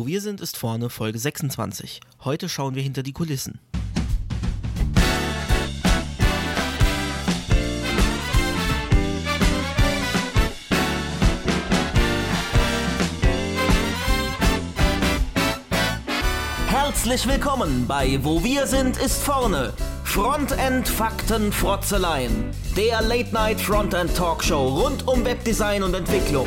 Wo wir sind, ist vorne Folge 26. Heute schauen wir hinter die Kulissen. Herzlich willkommen bei Wo wir sind, ist vorne. Frontend Fakten Frotzeleien. Der Late Night Frontend Talkshow rund um Webdesign und Entwicklung.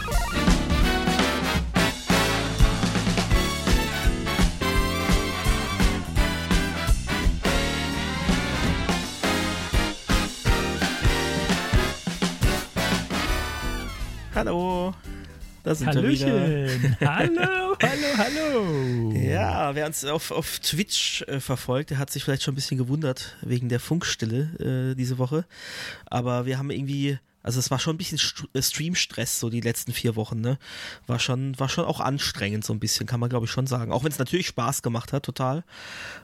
Da sind Hallöchen. hallo, hallo, hallo. Ja, wer uns auf, auf Twitch äh, verfolgt, der hat sich vielleicht schon ein bisschen gewundert wegen der Funkstille äh, diese Woche. Aber wir haben irgendwie, also es war schon ein bisschen St äh, Streamstress so die letzten vier Wochen, ne? War schon, war schon auch anstrengend so ein bisschen, kann man glaube ich schon sagen. Auch wenn es natürlich Spaß gemacht hat, total.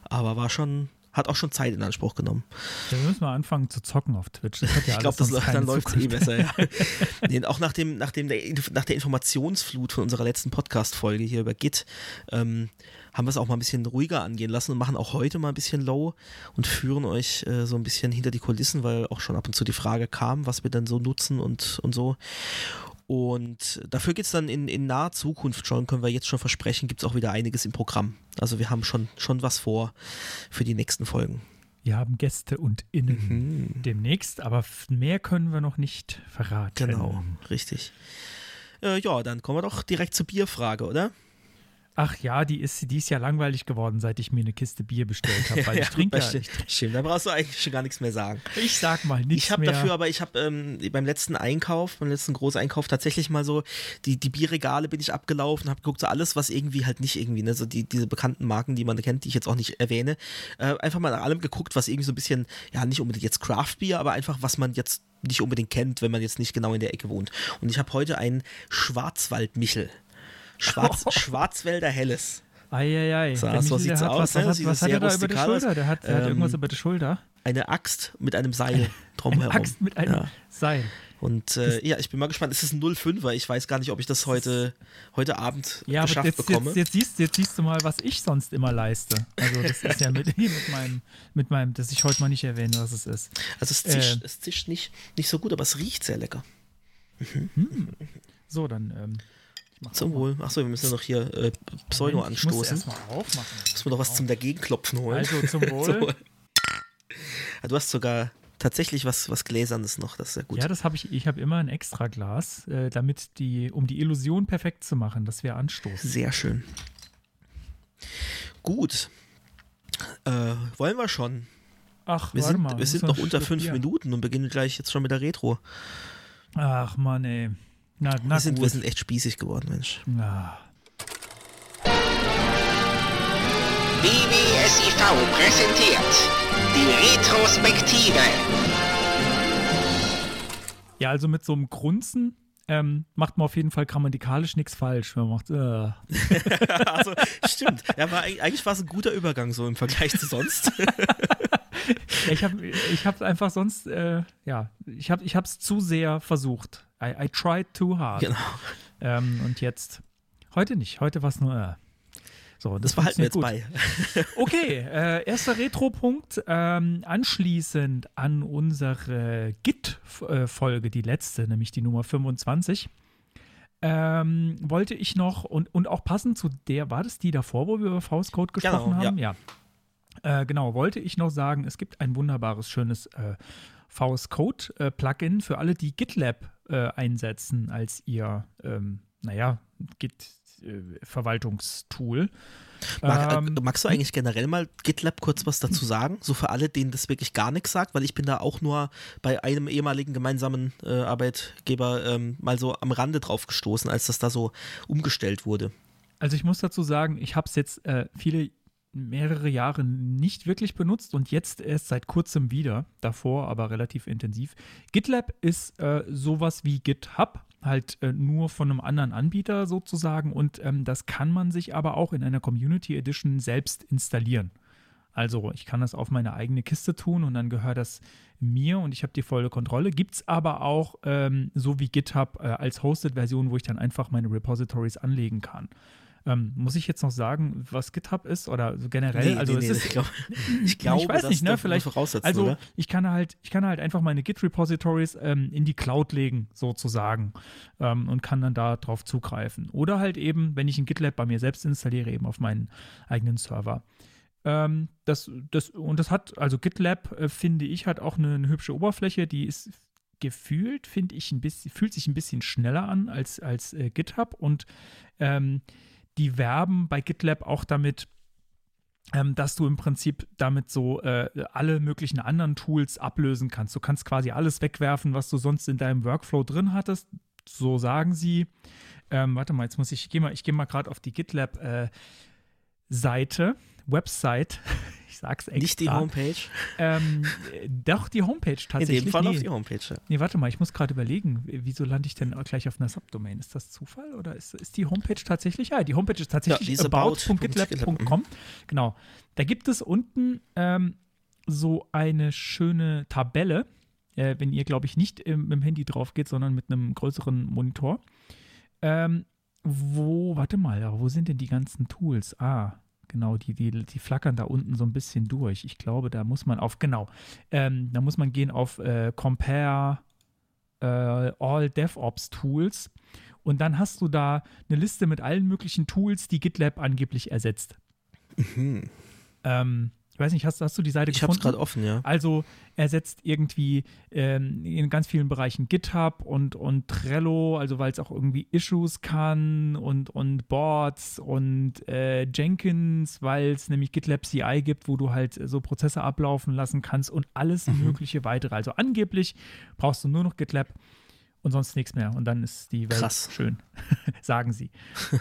Aber war schon, hat auch schon Zeit in Anspruch genommen. Ja, wir müssen mal anfangen zu zocken auf Twitch. Ja ich glaube, dann läuft es eh besser, ja. nee, auch nach, dem, nach, dem, der, nach der Informationsflut von unserer letzten Podcast-Folge hier über Git, ähm, haben wir es auch mal ein bisschen ruhiger angehen lassen und machen auch heute mal ein bisschen low und führen euch äh, so ein bisschen hinter die Kulissen, weil auch schon ab und zu die Frage kam, was wir dann so nutzen und, und so. Und dafür geht es dann in, in naher Zukunft schon, können wir jetzt schon versprechen, gibt es auch wieder einiges im Programm. Also wir haben schon, schon was vor für die nächsten Folgen. Wir haben Gäste und Innen Mhm. demnächst, aber mehr können wir noch nicht verraten. Genau, richtig. Äh, ja, dann kommen wir doch direkt zur Bierfrage, oder? Ach ja, die ist, die ist ja langweilig geworden, seit ich mir eine Kiste Bier bestellt habe, weil ich gut, trinke ja, ich, stimmt. Da brauchst du eigentlich schon gar nichts mehr sagen. ich sag mal nichts Ich habe dafür aber, ich habe ähm, beim letzten Einkauf, beim letzten Großeinkauf tatsächlich mal so, die, die Bierregale bin ich abgelaufen, habe geguckt, so alles, was irgendwie halt nicht irgendwie, ne, so die, diese bekannten Marken, die man kennt, die ich jetzt auch nicht erwähne, äh, einfach mal nach allem geguckt, was irgendwie so ein bisschen, ja, nicht unbedingt jetzt Craft Bier, aber einfach, was man jetzt nicht unbedingt kennt, wenn man jetzt nicht genau in der Ecke wohnt. Und ich habe heute einen Schwarzwaldmichel. Schwarz, Schwarzwälder Helles. Eieiei. So, so sieht's hat aus, Was, ne? was, hat, was hat er da über die. Schulter? Der hat, der hat Ähm, irgendwas über die Schulter. Eine Axt mit einem Seil drumherum. Axt mit einem Ja. Seil. Und äh, ja, ich bin mal gespannt. Es ist ein 05er. Ich weiß gar nicht, ob ich das heute, heute Abend Ja, geschafft jetzt, bekomme. jetzt, jetzt, siehst, jetzt siehst du mal, was ich sonst immer leiste. Also das ist ja mit, mit meinem, mit meinem, dass ich heute mal nicht erwähne, was es ist. also es zischt, äh, es zischt nicht, nicht so gut, aber es riecht sehr lecker. So, dann ähm, Zum Wohl. Achso, wir müssen ja noch hier äh, Pseudo Moment, Ich muss anstoßen. aufmachen. Müssen wir noch was zum Dagegenklopfen holen. Also zum Wohl. Zum Wohl. Ja, du hast sogar tatsächlich was, was Gläsernes noch. Das ist ja gut. Ja, das habe ich. Ich habe immer ein extra Glas, äh, damit die, um die Illusion perfekt zu machen, dass wir anstoßen. Sehr schön. Gut. Äh, wollen wir schon? Ach, Wir warte sind, mal. wir sind noch unter fünf. Minuten und beginnen gleich jetzt schon mit der Retro. Ach Mann, ey. Na, na Wir sind, wir sind echt spießig geworden, Mensch. Ah. BBSIV präsentiert die Retrospektive. Ja, also mit so einem Grunzen ähm, macht man auf jeden Fall grammatikalisch nichts falsch. Man macht, äh. Also, stimmt. Ja, war, eig- eigentlich war es ein guter Übergang so im Vergleich zu sonst. Ja, ich habe ich hab einfach sonst, äh, ja, ich habe es zu sehr versucht. I, I tried too hard. genau. Ähm, und jetzt, heute nicht. Heute war es nur, äh. So, Das behalten wir jetzt funktioniert bei. gut. Okay, äh, erster Retro-Punkt. Ähm, anschließend an unsere Git-Folge, die letzte, nämlich die Nummer 25, ähm, wollte ich noch, und, und auch passend zu der, war das die davor, wo wir über VS Code gesprochen Genau, haben? Ja. Äh, genau, wollte ich noch sagen, es gibt ein wunderbares, schönes äh, VS Code äh, Plugin für alle, die GitLab äh, einsetzen als ihr, ähm, naja, Git-Verwaltungstool. Mag, Ähm, äh, magst du eigentlich generell mal GitLab kurz was dazu sagen? So für alle, denen das wirklich gar nichts sagt, weil ich bin da auch nur bei einem ehemaligen gemeinsamen äh, Arbeitgeber ähm, mal so am Rande drauf gestoßen, als das da so umgestellt wurde. Also ich muss dazu sagen, ich habe es jetzt äh, viele, mehrere Jahre nicht wirklich benutzt und jetzt erst seit kurzem wieder, davor aber relativ intensiv. GitLab ist äh, sowas wie GitHub, halt äh, nur von einem anderen Anbieter sozusagen und ähm, das kann man sich aber auch in einer Community Edition selbst installieren. Also ich kann das auf meine eigene Kiste tun und dann gehört das mir und ich habe die volle Kontrolle. Gibt es aber auch ähm, so wie GitHub äh, als Hosted-Version, wo ich dann einfach meine Repositories anlegen kann. Ähm, muss ich jetzt noch sagen, was GitHub ist oder so generell? Nee, also nee, es nee, ist, ich, glaub, ich glaube, ich weiß das nicht, ne? darf man Vielleicht. Also oder? ich kann halt, ich kann halt einfach meine Git-Repositories ähm, in die Cloud legen, sozusagen, ähm, und kann dann da drauf zugreifen. Oder halt eben, wenn ich ein GitLab bei mir selbst installiere, eben auf meinen eigenen Server. Ähm, das, das, und das hat, also GitLab, äh, finde ich, hat auch eine, eine hübsche Oberfläche, die ist gefühlt, finde ich, ein bisschen, fühlt sich ein bisschen schneller an als, als äh, GitHub und ähm, die werben bei GitLab auch damit, ähm, dass du im Prinzip damit so äh, alle möglichen anderen Tools ablösen kannst. Du kannst quasi alles wegwerfen, was du sonst in deinem Workflow drin hattest. So sagen sie. Ähm, warte mal, jetzt muss ich, ich gehe mal, ich gehe mal gerade auf die GitLab äh, Seite, Website. Ich sag's extra. Nicht die Homepage. Ähm, äh, doch, die Homepage In tatsächlich. dem Fall nee. auf die Homepage. Ja. Nee, warte mal, ich muss gerade überlegen, wieso lande ich denn gleich auf einer Subdomain? Ist das Zufall oder ist, ist die Homepage tatsächlich? Ja, die Homepage ist tatsächlich Ja, about- about.gitlab.com. Genau. Da gibt es unten ähm, so eine schöne Tabelle, äh, wenn ihr, glaube ich, nicht im, im Handy drauf geht, sondern mit einem größeren Monitor. Ähm, wo, warte mal, wo sind denn die ganzen Tools? Ah, genau, die, die, die flackern da unten so ein bisschen durch. Ich glaube, da muss man auf, genau, ähm, da muss man gehen auf äh, Compare äh, All DevOps Tools und dann hast du da eine Liste mit allen möglichen Tools, die GitLab angeblich ersetzt. Ähm, ich weiß nicht, hast, hast du die Seite Ich habe es gefunden? gerade offen, ja. Also ersetzt irgendwie ähm, in ganz vielen Bereichen GitHub und, und Trello, also weil es auch irgendwie Issues kann und, und Boards und äh, Jenkins, weil es nämlich GitLab CI gibt, wo du halt so Prozesse ablaufen lassen kannst und alles Mhm. mögliche weitere. Also angeblich brauchst du nur noch GitLab und sonst nichts mehr und dann ist die Welt Krass. schön, sagen sie.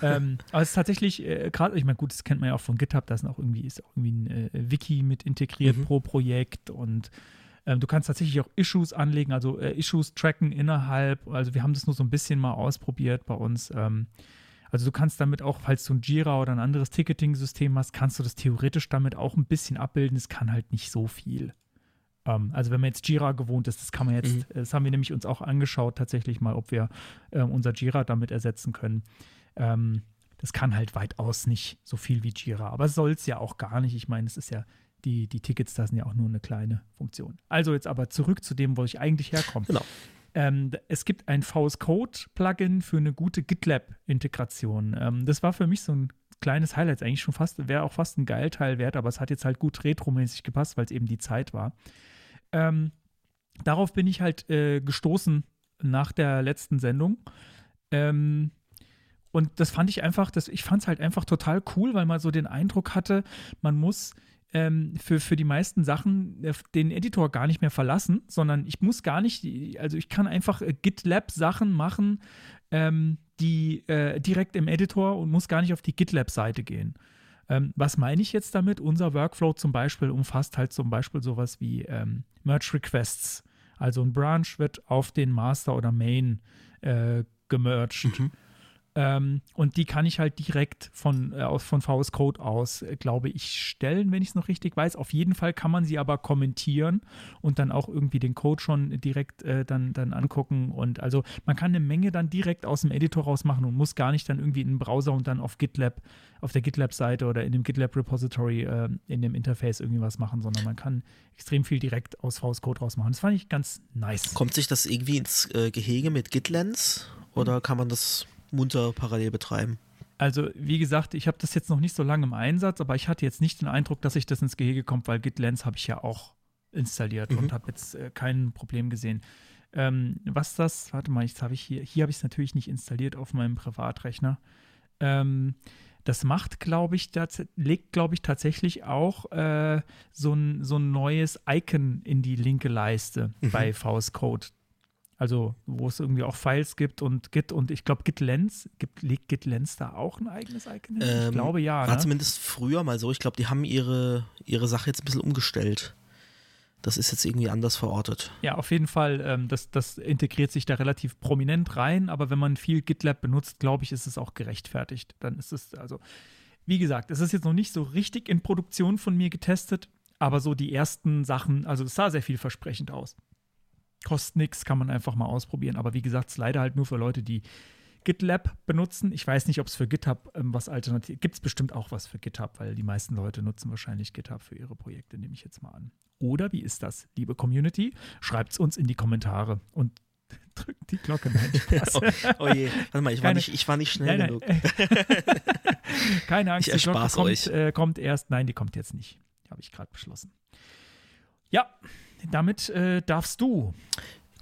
ähm, aber es ist tatsächlich äh, gerade, ich meine, gut, das kennt man ja auch von GitHub, da ist auch irgendwie, ist auch irgendwie ein äh, Wiki mit integriert Mhm. pro Projekt und ähm, du kannst tatsächlich auch Issues anlegen, also äh, Issues tracken innerhalb. Also wir haben das nur so ein bisschen mal ausprobiert bei uns. Ähm, also du kannst damit auch, falls du ein Jira oder ein anderes Ticketing-System hast, kannst du das theoretisch damit auch ein bisschen abbilden. Es kann halt nicht so viel. Ähm, also wenn man jetzt Jira gewohnt ist, das kann man jetzt, Mhm. das haben wir nämlich uns auch angeschaut tatsächlich mal, ob wir ähm, unser Jira damit ersetzen können. Ähm, das kann halt weitaus nicht so viel wie Jira, aber soll es ja auch gar nicht. Ich meine, es ist ja, die, die Tickets, da sind ja auch nur eine kleine Funktion. Also jetzt aber zurück zu dem, wo ich eigentlich herkomme. Genau. Ähm, es gibt ein VS Code-Plugin für eine gute GitLab-Integration. Ähm, das war für mich so ein kleines Highlight, eigentlich schon fast, wäre auch fast ein Geilteil wert, aber es hat jetzt halt gut retromäßig gepasst, weil es eben die Zeit war. Ähm, darauf bin ich halt äh, gestoßen nach der letzten Sendung. Ähm, und das fand ich einfach, das, ich fand es halt einfach total cool, weil man so den Eindruck hatte, man muss ähm, für, für die meisten Sachen äh, den Editor gar nicht mehr verlassen, sondern ich muss gar nicht, also ich kann einfach äh, GitLab-Sachen machen, ähm, die äh, direkt im Editor und muss gar nicht auf die GitLab-Seite gehen. Ähm, was meine ich jetzt damit? Unser Workflow zum Beispiel umfasst halt zum Beispiel sowas wie ähm, Merge Requests. Also ein Branch wird auf den Master oder Main äh, gemerged. Ähm, und die kann ich halt direkt von, äh, von VS Code aus, äh, glaube ich, stellen, wenn ich es noch richtig weiß. Auf jeden Fall kann man sie aber kommentieren und dann auch irgendwie den Code schon direkt äh, dann, dann angucken. Und also man kann eine Menge dann direkt aus dem Editor raus machen und muss gar nicht dann irgendwie in den Browser und dann auf GitLab, auf der GitLab-Seite oder in dem GitLab-Repository äh, in dem Interface irgendwie was machen, sondern man kann extrem viel direkt aus VS Code rausmachen. Das fand ich ganz nice. Kommt sich das irgendwie ins äh, Gehege mit GitLens oder kann man das munter parallel betreiben? Also, wie gesagt, ich habe das jetzt noch nicht so lange im Einsatz, aber ich hatte jetzt nicht den Eindruck, dass sich das ins Gehege kommt, weil GitLens habe ich ja auch installiert Mhm. und habe jetzt äh, kein Problem gesehen. Ähm, was das, warte mal, jetzt habe ich hier, hier habe ich es natürlich nicht installiert auf meinem Privatrechner. Ähm, das macht, glaube ich, das legt, glaube ich, tatsächlich auch äh, so, ein, so ein neues Icon in die linke Leiste Mhm. bei VS Code. Also, wo es irgendwie auch Files gibt und Git und ich glaube, GitLens, gibt, legt GitLens da auch ein eigenes Icon hin? ich Ähm, glaube ja. War Ne? zumindest früher mal so. Ich glaube, die haben ihre, ihre Sache jetzt ein bisschen umgestellt. Das ist jetzt irgendwie anders verortet. Ja, auf jeden Fall, ähm, das, das integriert sich da relativ prominent rein, aber wenn man viel GitLab benutzt, glaube ich, ist es auch gerechtfertigt. Dann ist es, also, wie gesagt, es ist jetzt noch nicht so richtig in Produktion von mir getestet, aber so die ersten Sachen, also es sah sehr vielversprechend aus. Kostet nichts, kann man einfach mal ausprobieren. Aber wie gesagt, es ist leider halt nur für Leute, die GitLab benutzen. Ich weiß nicht, ob es für GitHub ähm, was alternativ gibt. es bestimmt auch was für GitHub, weil die meisten Leute nutzen wahrscheinlich GitHub für ihre Projekte, nehme ich jetzt mal an. Oder wie ist das, liebe Community? Schreibt es uns in die Kommentare und drückt die Glocke. Nein, oh, oh, je, warte mal, ich, Keine, war, nicht, ich war nicht schnell nein, nein. genug. Keine Angst, ich die Glocke kommt, äh, kommt, erst. Nein, die kommt jetzt nicht. Habe ich gerade beschlossen. Ja, damit äh, darfst du.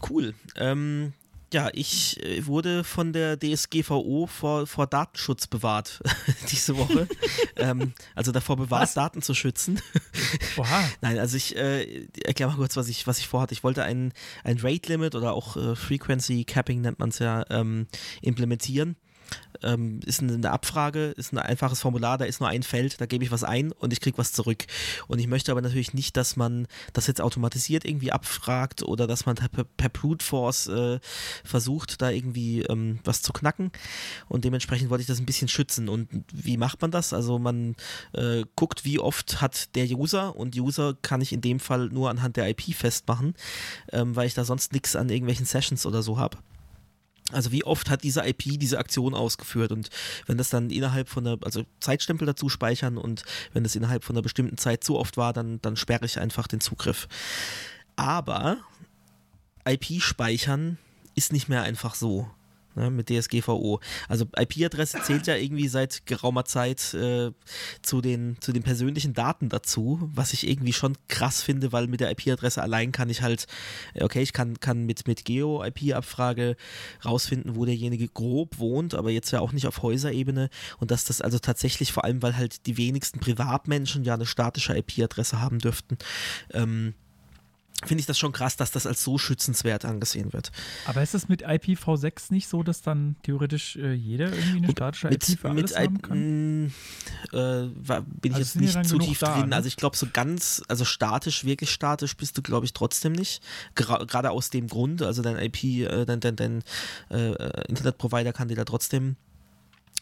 Cool. Ähm, ja, ich äh, wurde von der DSGVO vor, vor Datenschutz bewahrt diese Woche. ähm, also davor bewahrt, was? Daten zu schützen. Oha. Nein, also ich äh, erkläre mal kurz, was ich, was ich vorhatte. Ich wollte ein, ein Rate-Limit oder auch äh, Frequency Capping nennt man es ja, ähm, implementieren ähm, ist eine Abfrage, ist ein einfaches Formular, da ist nur ein Feld, da gebe ich was ein und ich kriege was zurück. Und ich möchte aber natürlich nicht, dass man das jetzt automatisiert irgendwie abfragt oder dass man per, per Brute Force äh, versucht, da irgendwie ähm, was zu knacken. Und dementsprechend wollte ich das ein bisschen schützen. Und wie macht man das? Also man äh, guckt, wie oft hat der User und User kann ich in dem Fall nur anhand der IP festmachen, ähm, weil ich da sonst nichts an irgendwelchen Sessions oder so habe. Also wie oft hat diese IP diese Aktion ausgeführt und wenn das dann innerhalb von einer, also Zeitstempel dazu speichern und wenn das innerhalb von einer bestimmten Zeit zu oft war, dann, dann sperre ich einfach den Zugriff. Aber IP speichern ist nicht mehr einfach so ne, mit DSGVO. Also IP-Adresse zählt ja irgendwie seit geraumer Zeit äh, zu, den, zu den persönlichen Daten dazu, was ich irgendwie schon krass finde, weil mit der IP-Adresse allein kann ich halt, okay, ich kann, kann mit, mit Geo-IP-Abfrage rausfinden, wo derjenige grob wohnt, aber jetzt ja auch nicht auf Häuserebene und dass das also tatsächlich vor allem, weil halt die wenigsten Privatmenschen ja eine statische IP-Adresse haben dürften, ähm, finde ich das schon krass, dass das als so schützenswert angesehen wird. Aber ist es mit IPv6 nicht so, dass dann theoretisch äh, jeder irgendwie eine statische mit, IP für alles mit haben kann? Äh, bin ich also jetzt nicht zu tief da, drin. Ne? Also ich glaube so ganz, also statisch, wirklich statisch bist du glaube ich trotzdem nicht. Gerade aus dem Grund, also dein IP, äh, dein, dein, dein äh, Internetprovider kann dir da trotzdem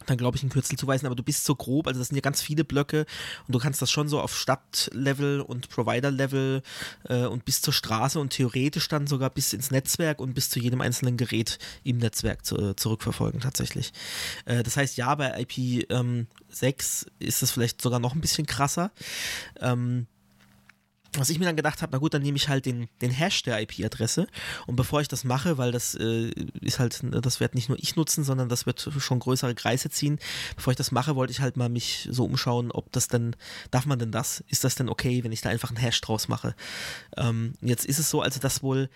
dann glaube ich ein Kürzel zuweisen, aber du bist so grob, also das sind ja ganz viele Blöcke und du kannst das schon so auf Stadtlevel und Provider-Level äh, und bis zur Straße und theoretisch dann sogar bis ins Netzwerk und bis zu jedem einzelnen Gerät im Netzwerk zu, äh, zurückverfolgen tatsächlich. Äh, das heißt, ja, bei IP6 ähm, ist es vielleicht sogar noch ein bisschen krasser. Ähm, was ich mir dann gedacht habe, na gut, dann nehme ich halt den, den Hash der IP-Adresse und bevor ich das mache, weil das äh, ist halt, das wird nicht nur ich nutzen, sondern das wird schon größere Kreise ziehen, bevor ich das mache, wollte ich halt mal mich so umschauen, ob das denn, darf man denn das? Ist das denn okay, wenn ich da einfach einen Hash draus mache? Ähm, jetzt ist es so, also dass wohl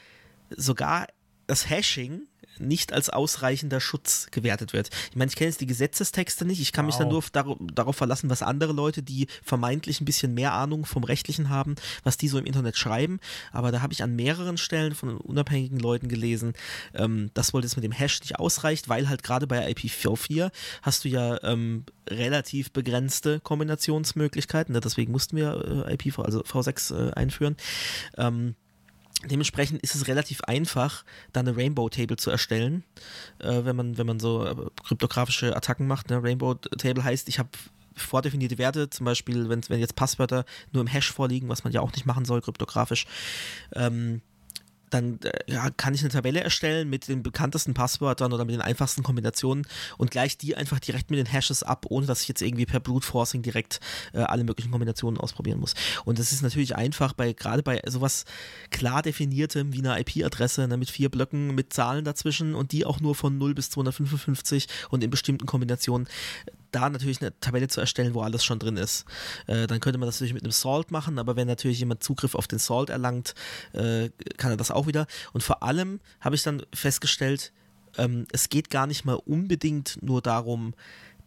sogar das Hashing nicht als ausreichender Schutz gewertet wird. Ich meine, ich kenne jetzt die Gesetzestexte nicht, ich kann wow. mich dann nur dar darauf verlassen, was andere Leute, die vermeintlich ein bisschen mehr Ahnung vom Rechtlichen haben, was die so im Internet schreiben. Aber da habe ich an mehreren Stellen von unabhängigen Leuten gelesen, ähm, dass wohl das mit dem Hash nicht ausreicht, weil halt gerade bei IPv4 hast du ja ähm, relativ begrenzte Kombinationsmöglichkeiten. Ne? Deswegen mussten wir äh, IPv, also V6 äh, einführen. Ähm, Dementsprechend ist es relativ einfach, da eine Rainbow Table zu erstellen, äh, wenn man wenn man so äh, kryptografische Attacken macht. Ne? Rainbow Table heißt, ich habe vordefinierte Werte, zum Beispiel, wenn, wenn jetzt Passwörter nur im Hash vorliegen, was man ja auch nicht machen soll, kryptografisch. Ähm, dann äh, ja, kann ich eine Tabelle erstellen mit den bekanntesten Passwörtern oder mit den einfachsten Kombinationen und gleich die einfach direkt mit den Hashes ab, ohne dass ich jetzt irgendwie per Brute Forcing direkt äh, alle möglichen Kombinationen ausprobieren muss. Und das ist natürlich einfach bei gerade bei sowas klar definiertem wie einer IP-Adresse ne, mit vier Blöcken mit Zahlen dazwischen und die auch nur von 0 bis 255 und in bestimmten Kombinationen da natürlich eine Tabelle zu erstellen, wo alles schon drin ist. Äh, dann könnte man das natürlich mit einem Salt machen, aber wenn natürlich jemand Zugriff auf den Salt erlangt, äh, kann er das auch wieder. Und vor allem habe ich dann festgestellt, ähm, es geht gar nicht mal unbedingt nur darum,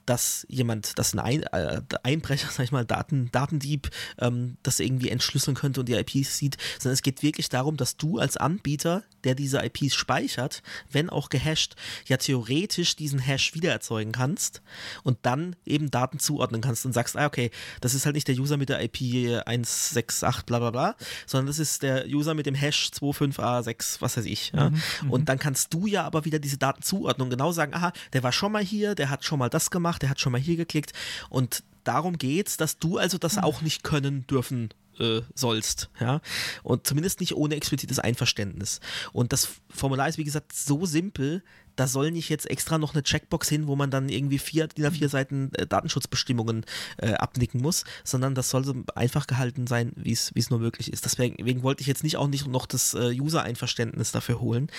dass jemand, dass ein, ein äh, Einbrecher, sag ich mal, Daten, Datendieb, ähm, das irgendwie entschlüsseln könnte und die IPs sieht, sondern es geht wirklich darum, dass du als Anbieter, der diese IPs speichert, wenn auch gehasht, ja theoretisch diesen Hash wieder erzeugen kannst und dann eben Daten zuordnen kannst und sagst, ah, okay, das ist halt nicht der User mit der IP 168 bla bla bla, sondern das ist der User mit dem Hash 25A6, was weiß ich. Ja? Mhm, mhm, und dann kannst du ja aber wieder diese Daten zuordnen und genau sagen, aha, der war schon mal hier, der hat schon mal das gemacht, der hat schon mal hier geklickt und darum geht, dass du also das auch nicht können dürfen äh, sollst, ja, und zumindest nicht ohne explizites Einverständnis. Und das Formular ist, wie gesagt, so simpel, da soll nicht jetzt extra noch eine Checkbox hin, wo man dann irgendwie vier, DIN A4 Seiten äh, Datenschutzbestimmungen äh, abnicken muss, sondern das soll so einfach gehalten sein, wie es nur möglich ist. Deswegen, wollte ich jetzt nicht auch nicht noch das äh, User-Einverständnis dafür holen.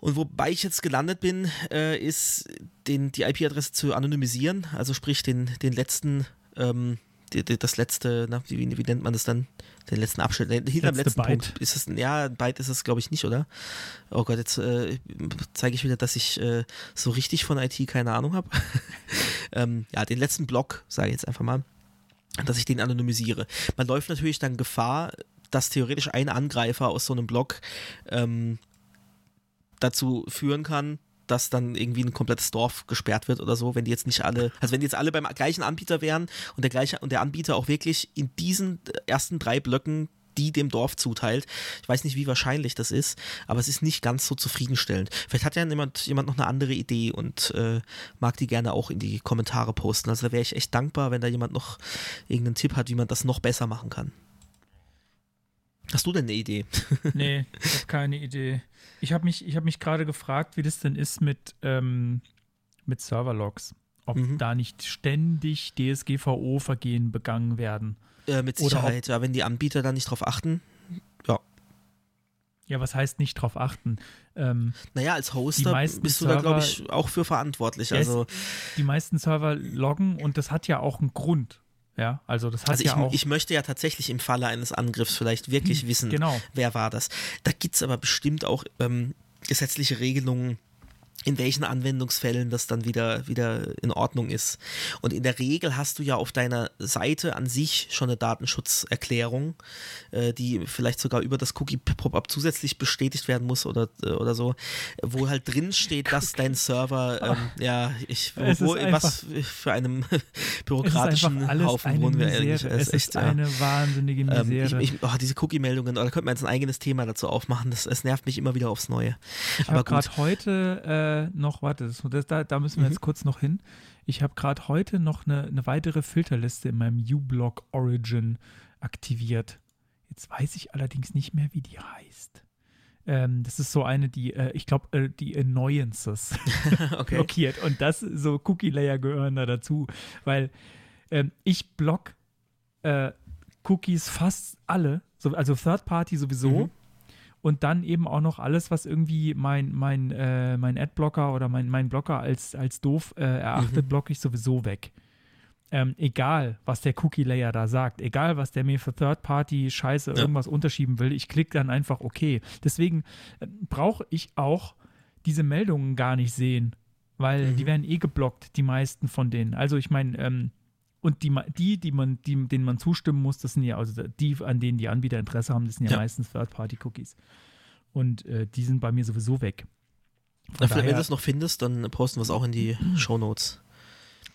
Und wobei ich jetzt gelandet bin, äh, ist den, die IP-Adresse zu anonymisieren, also sprich den, den letzten ähm, das letzte, na, wie, wie, nennt man das dann? Den letzten Abschnitt, hinter dem letzten Byte. Punkt. Ist es, ja, ein Byte ist es, glaube ich, nicht, oder? Oh Gott, jetzt äh, zeige ich wieder, dass ich äh, so richtig von IT keine Ahnung habe. ähm, ja, den letzten Block, sage ich jetzt einfach mal, dass ich den anonymisiere. Man läuft natürlich dann Gefahr, dass theoretisch ein Angreifer aus so einem Block ähm, dazu führen kann, dass dann irgendwie ein komplettes Dorf gesperrt wird oder so, wenn die jetzt nicht alle, also wenn die jetzt alle beim gleichen Anbieter wären und der gleiche und der Anbieter auch wirklich in diesen ersten drei Blöcken die dem Dorf zuteilt. Ich weiß nicht, wie wahrscheinlich das ist, aber es ist nicht ganz so zufriedenstellend. Vielleicht hat ja jemand, jemand noch eine andere Idee und äh, mag die gerne auch in die Kommentare posten. Also da wäre ich echt dankbar, wenn da jemand noch irgendeinen Tipp hat, wie man das noch besser machen kann. Hast du denn eine Idee? nee, ich habe keine Idee. Ich habe mich, hab mich gerade gefragt, wie das denn ist mit, ähm, mit Serverlogs. Ob mhm. da nicht ständig DSGVO-Vergehen begangen werden. Äh, mit Sicherheit, ob, ja, wenn die Anbieter da nicht drauf achten. Ja. Ja, was heißt nicht drauf achten? Ähm, naja, als Hoster bist du Server, da, glaube ich, auch für verantwortlich. Also, die meisten Server loggen und das hat ja auch einen Grund. Ja, also das hat also ja ich, auch. Ich möchte ja tatsächlich im Falle eines Angriffs vielleicht wirklich hm, wissen, genau. wer war das. Da gibt es aber bestimmt auch ähm, gesetzliche Regelungen, in welchen Anwendungsfällen das dann wieder, wieder in Ordnung ist. Und in der Regel hast du ja auf deiner Seite an sich schon eine Datenschutzerklärung, äh, die vielleicht sogar über das Cookie-Pop-up zusätzlich bestätigt werden muss oder, äh, oder so, wo halt drin steht, dass dein Server, ähm, ja, ich, wo, was für einem bürokratischen Haufen wohnen wir eigentlich. Es, ist, echt, eine ja. wahnsinnige Misere. Ähm, ich, ich, oh, diese Cookie-Meldungen, da könnte man jetzt ein eigenes Thema dazu aufmachen, das, es nervt mich immer wieder aufs Neue. Ich habe gerade heute äh, äh, noch, warte, das, das, da, da müssen wir mhm. jetzt kurz noch hin. Ich habe gerade heute noch eine, eine weitere Filterliste in meinem uBlock Origin aktiviert. Jetzt weiß ich allerdings nicht mehr, wie die heißt. Ähm, das ist so eine, die, äh, ich glaube, äh, die Annoyances okay. blockiert. Und das, so Cookie-Layer gehören da dazu. Weil ähm, ich block äh, Cookies fast alle, so, also Third Party sowieso. Mhm und dann eben auch noch alles, was irgendwie mein, mein, äh, mein Adblocker oder mein, mein Blocker als, als doof äh, erachtet, mhm. blocke ich sowieso weg. Ähm, egal, was der Cookie-Layer da sagt, egal, was der mir für Third-Party-Scheiße ja. irgendwas unterschieben will, ich klicke dann einfach okay. Deswegen äh, brauche ich auch diese Meldungen gar nicht sehen, weil mhm. die werden eh geblockt, die meisten von denen. Also ich meine, ähm, und die, die, die man, die, denen man zustimmen muss, das sind ja, also die, an denen die Anbieter Interesse haben, das sind ja, ja. meistens Third-Party-Cookies. Und äh, die sind bei mir sowieso weg. Ja, daher, wenn du es noch findest, dann posten wir es auch in die Show Notes.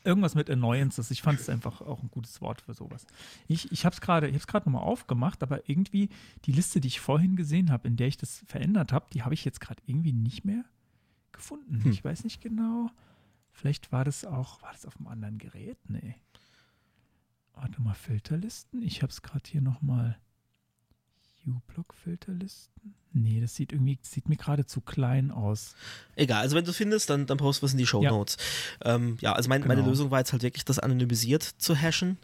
Irgendwas mit Annoyances. Ich fand es einfach auch ein gutes Wort für sowas. Ich, ich habe es gerade nochmal aufgemacht, aber irgendwie die Liste, die ich vorhin gesehen habe, in der ich das verändert habe, die habe ich jetzt gerade irgendwie nicht mehr gefunden. Hm. Ich weiß nicht genau. Vielleicht war das auch, war das auf einem anderen Gerät? Nee. Warte mal, Filterlisten. Ich habe es gerade hier nochmal. U-Block-Filterlisten? Nee, das sieht irgendwie, sieht mir gerade zu klein aus. Egal, also wenn du findest, dann, dann post was in die Show Notes. Ja, ähm, ja also mein, genau. meine Lösung war jetzt halt wirklich, das anonymisiert zu hashen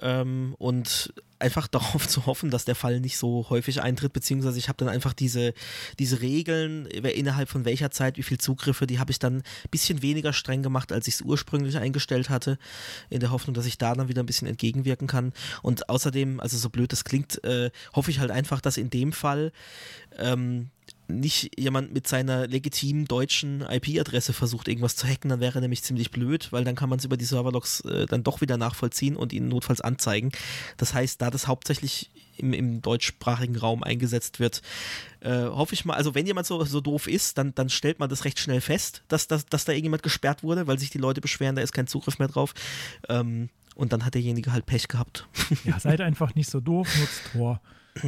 ähm, und einfach darauf zu hoffen, dass der Fall nicht so häufig eintritt, beziehungsweise ich habe dann einfach diese, diese Regeln, innerhalb von welcher Zeit, wie viel Zugriffe, die habe ich dann ein bisschen weniger streng gemacht, als ich es ursprünglich eingestellt hatte, in der Hoffnung, dass ich da dann wieder ein bisschen entgegenwirken kann. Und außerdem, also so blöd das klingt, äh, hoffe ich halt einfach, dass in dem Fall ähm, nicht jemand mit seiner legitimen deutschen IP-Adresse versucht, irgendwas zu hacken, dann wäre nämlich ziemlich blöd, weil dann kann man es über die Serverlogs äh, dann doch wieder nachvollziehen und ihn notfalls anzeigen. Das heißt, da das hauptsächlich im, im deutschsprachigen Raum eingesetzt wird, äh, hoffe ich mal, also wenn jemand so, so doof ist, dann, dann stellt man das recht schnell fest, dass, dass, dass da irgendjemand gesperrt wurde, weil sich die Leute beschweren, da ist kein Zugriff mehr drauf. Ähm, und dann hat derjenige halt Pech gehabt. Ja, seid einfach nicht so doof, nutzt Tor.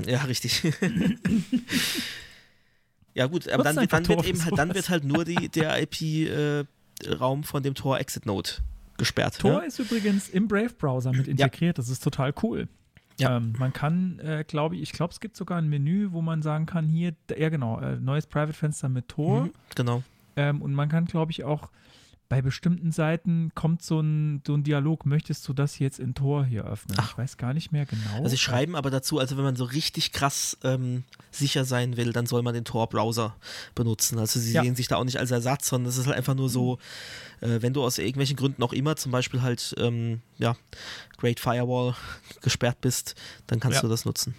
Ja, richtig. Ja, gut, aber dann, dann wird eben halt, dann wird halt nur die, der IP-Raum äh, von dem Tor Exit Node gesperrt. Tor ja? ist übrigens im Brave-Browser mit integriert. Das ist total cool. Ja. Ähm, man kann, äh, glaube ich, ich glaube, es gibt sogar ein Menü, wo man sagen kann, hier, ja genau, äh, neues Private-Fenster mit Tor. Mhm, genau. Ähm, und man kann, glaube ich, auch bei bestimmten Seiten kommt so ein, so ein Dialog, möchtest du das jetzt in Tor hier öffnen? Ach. Ich weiß gar nicht mehr genau. Also sie schreiben aber dazu, also wenn man so richtig krass ähm, sicher sein will, dann soll man den Tor-Browser benutzen. Also sie Ja. sehen sich da auch nicht als Ersatz, sondern es ist halt einfach nur so, äh, wenn du aus irgendwelchen Gründen auch immer, zum Beispiel halt, ähm, ja, Great Firewall gesperrt bist, dann kannst Ja. du das nutzen.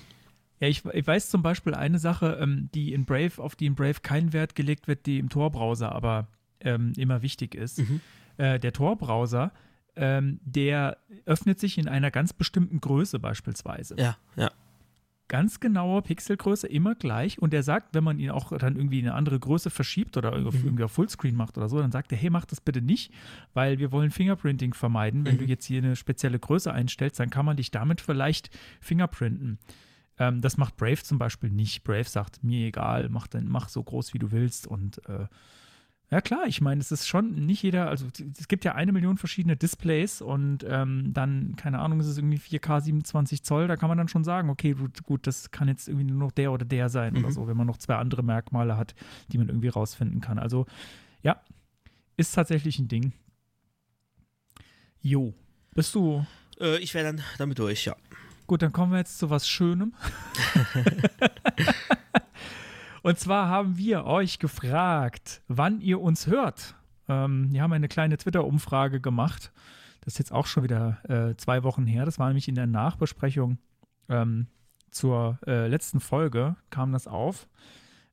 Ja, ich, ich weiß zum Beispiel eine Sache, ähm, die in Brave, auf die in Brave kein Wert gelegt wird, die im Tor-Browser aber ähm, immer wichtig ist. Mhm. Äh, der Tor-Browser, ähm, der öffnet sich in einer ganz bestimmten Größe beispielsweise. Ja, ja. Ganz genaue Pixelgröße, immer gleich. Und er sagt, wenn man ihn auch dann irgendwie in eine andere Größe verschiebt oder Mhm. irgendwie auf Fullscreen macht oder so, dann sagt er, hey, mach das bitte nicht, weil wir wollen Fingerprinting vermeiden. Wenn Mhm. du jetzt hier eine spezielle Größe einstellst, dann kann man dich damit vielleicht fingerprinten. Ähm, das macht Brave zum Beispiel nicht. Brave sagt, mir egal, mach, dann, mach so groß, wie du willst. Und äh, ja klar, ich meine, es ist schon nicht jeder, also es gibt ja eine Million verschiedene Displays und ähm, dann, keine Ahnung, es ist irgendwie 4K 27 Zoll, da kann man dann schon sagen, okay, gut, gut das kann jetzt irgendwie nur noch der oder der sein oder Mhm. so, wenn man noch zwei andere Merkmale hat, die man irgendwie rausfinden kann. Also ja, ist tatsächlich ein Ding. Jo, bist du Äh, ich wäre dann damit durch, ja. Gut, dann kommen wir jetzt zu was Schönem. Und zwar haben wir euch gefragt, wann ihr uns hört. Ähm, wir haben eine kleine Twitter-Umfrage gemacht. Das ist jetzt auch schon wieder äh, zwei Wochen her. Das war nämlich in der Nachbesprechung ähm, zur äh, letzten Folge, kam das auf.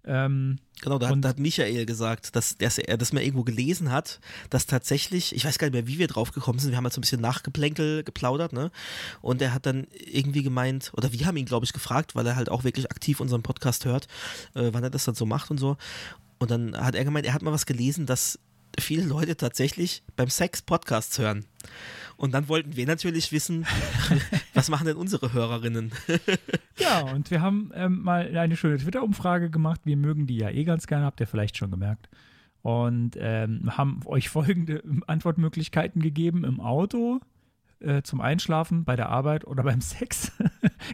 Ähm, Genau, da, da hat Michael gesagt, dass, dass er das mal irgendwo gelesen hat, dass tatsächlich, ich weiß gar nicht mehr, wie wir drauf gekommen sind, wir haben halt so ein bisschen Nachgeplänkel geplaudert, ne? Und er hat dann irgendwie gemeint, oder wir haben ihn, glaube ich, gefragt, weil er halt auch wirklich aktiv unseren Podcast hört, äh, wann er das dann so macht und so. Und dann hat er gemeint, er hat mal was gelesen, dass viele Leute tatsächlich beim Sex Podcasts hören. Und dann wollten wir natürlich wissen, was machen denn unsere Hörerinnen? ja, und wir haben ähm, mal eine schöne Twitter-Umfrage gemacht. Wir mögen die ja eh ganz gerne, habt ihr vielleicht schon gemerkt. Und ähm, haben euch folgende Antwortmöglichkeiten gegeben: im Auto, äh, zum Einschlafen, bei der Arbeit oder beim Sex.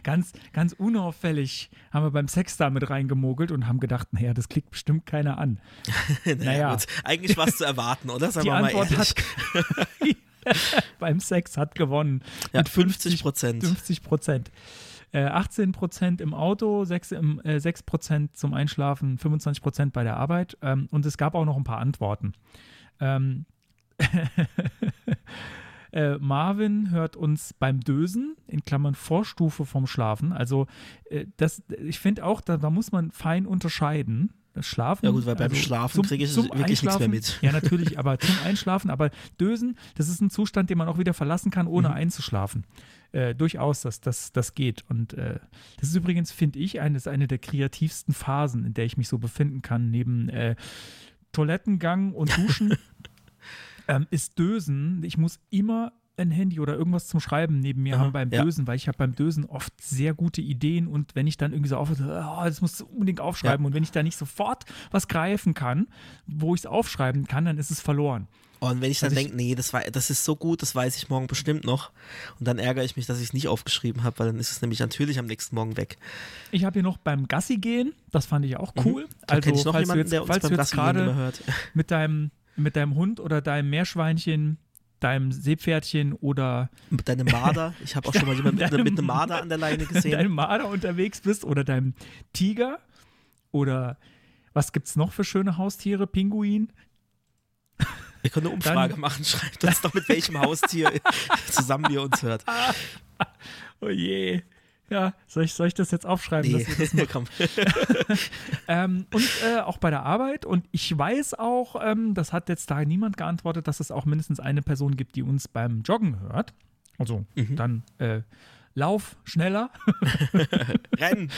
ganz, ganz unauffällig haben wir beim Sex da mit reingemogelt und haben gedacht, naja, das klickt bestimmt keiner an. Naja. gut, eigentlich war es zu erwarten, oder? Sagen Die wir mal Antwort ehrlich. hat beim Sex hat gewonnen. ja, mit 50 Prozent. 50 Prozent. Äh, 18 Prozent im Auto, 6, im, äh, 6 Prozent zum Einschlafen, 25 Prozent bei der Arbeit. Ähm, und es gab auch noch ein paar Antworten. Ähm, äh, Marvin hört uns beim Dösen, in Klammern Vorstufe vom Schlafen. Also, äh, das, ich finde auch, da, da muss man fein unterscheiden. Schlafen. Ja gut, weil beim also Schlafen kriege ich wirklich nichts mehr mit. Ja, natürlich, aber zum Einschlafen. Aber Dösen, das ist ein Zustand, den man auch wieder verlassen kann, ohne Mhm. einzuschlafen. Äh, durchaus, dass das, das geht. Und äh, das ist übrigens, finde ich, eine, eine der kreativsten Phasen, in der ich mich so befinden kann, neben äh, Toilettengang und Duschen. ähm, ist Dösen. Ich muss immer ein Handy oder irgendwas zum Schreiben neben mir Aha, haben beim ja. Dösen, weil ich habe beim Dösen oft sehr gute Ideen und wenn ich dann irgendwie so aufhöre, oh, das musst du unbedingt aufschreiben und wenn ich da nicht sofort was greifen kann, wo ich es aufschreiben kann, dann ist es verloren. Und wenn ich dann Also denke, nee, das, war, das ist so gut, das weiß ich morgen bestimmt noch. Und dann ärgere ich mich, dass ich es nicht aufgeschrieben habe, weil dann ist es nämlich natürlich am nächsten Morgen weg. Ich habe hier noch beim Gassi gehen, das fand ich auch cool. Mhm. Da Also ich noch falls jemanden, du jetzt, der uns beim Gassi gerade mit deinem, mit deinem Hund oder deinem Meerschweinchen, deinem Seepferdchen oder Mit deinem Marder. Ich habe auch schon mal jemanden mit, Deinem- mit einem Marder an der Leine mit gesehen. deinem Marder unterwegs bist oder deinem Tiger oder was gibt's noch für schöne Haustiere? Pinguin? Wir können eine Umfrage Dann- machen. Schreibt uns doch, mit welchem Haustier zusammen ihr uns hört. Oh je. Ja, soll ich, soll ich das jetzt aufschreiben? Nee, dass wir das komm. Ähm, und äh, auch bei der Arbeit. Und ich weiß auch, ähm, das hat jetzt da niemand geantwortet, dass es auch mindestens eine Person gibt, die uns beim Joggen hört. Also Mhm. dann äh, lauf schneller. Rennen.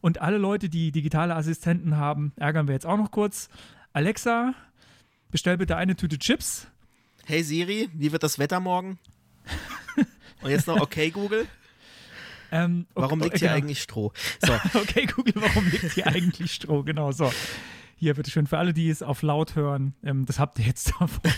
Und alle Leute, die digitale Assistenten haben, ärgern wir jetzt auch noch kurz. Alexa, bestell bitte eine Tüte Chips. Hey Siri, wie wird das Wetter morgen? Und jetzt noch, okay Google, Ähm, okay, warum liegt äh, hier genau. eigentlich Stroh? So, Okay, Google, warum liegt hier eigentlich Stroh? Genau, so. Hier, bitteschön, für alle, die es auf laut hören, ähm, das habt ihr jetzt davon.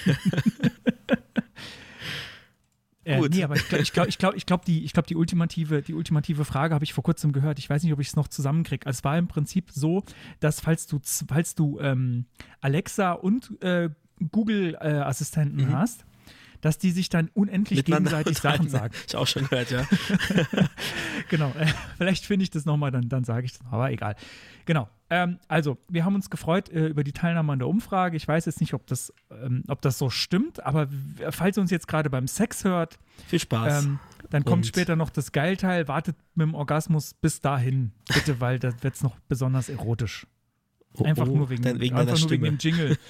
Äh, Gut. nee, aber ich glaube, ich glaub, ich glaub, ich glaub, die, ich die, ultimative, die ultimative Frage habe ich vor kurzem gehört. Ich weiß nicht, ob ich es noch zusammenkriege. Also es war im Prinzip so, dass falls du, falls du ähm, Alexa und äh, Google-Assistenten hast, dass die sich dann unendlich gegenseitig Sachen sagen. Ich auch schon gehört, ja. Genau. Äh, vielleicht finde ich das nochmal, dann, dann sage ich es. Aber egal. Genau. Ähm, also, wir haben uns gefreut äh, über die Teilnahme an der Umfrage. Ich weiß jetzt nicht, ob das, ähm, ob das so stimmt, aber falls ihr uns jetzt gerade beim Sex hört, Viel Spaß. ähm, dann kommt Und- später noch das Geilteil. Wartet mit dem Orgasmus bis dahin, bitte, weil da wird es noch besonders erotisch. Oh, Einfach oh, nur wegen, wegen einfach nur wegen dem Jingle.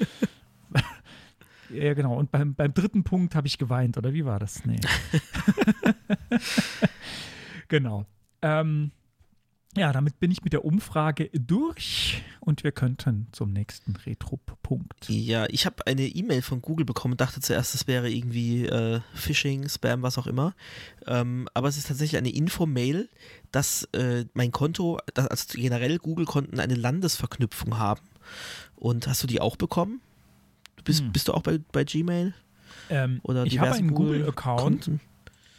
ja, genau. Und beim, beim dritten Punkt habe ich geweint, oder wie war das? Nee. genau. Ähm, ja, damit bin ich mit der Umfrage durch und wir könnten zum nächsten Retro-Punkt. Ja, ich habe eine E-Mail von Google bekommen und dachte zuerst, es wäre irgendwie äh, Phishing, Spam, was auch immer. Ähm, aber es ist tatsächlich eine Info-Mail, dass äh, mein Konto, dass, also generell Google-Konten eine Landesverknüpfung haben. Und hast du die auch bekommen? Bist, Hm. bist du auch bei, bei Gmail? Ähm, Oder ich habe einen Google-Account.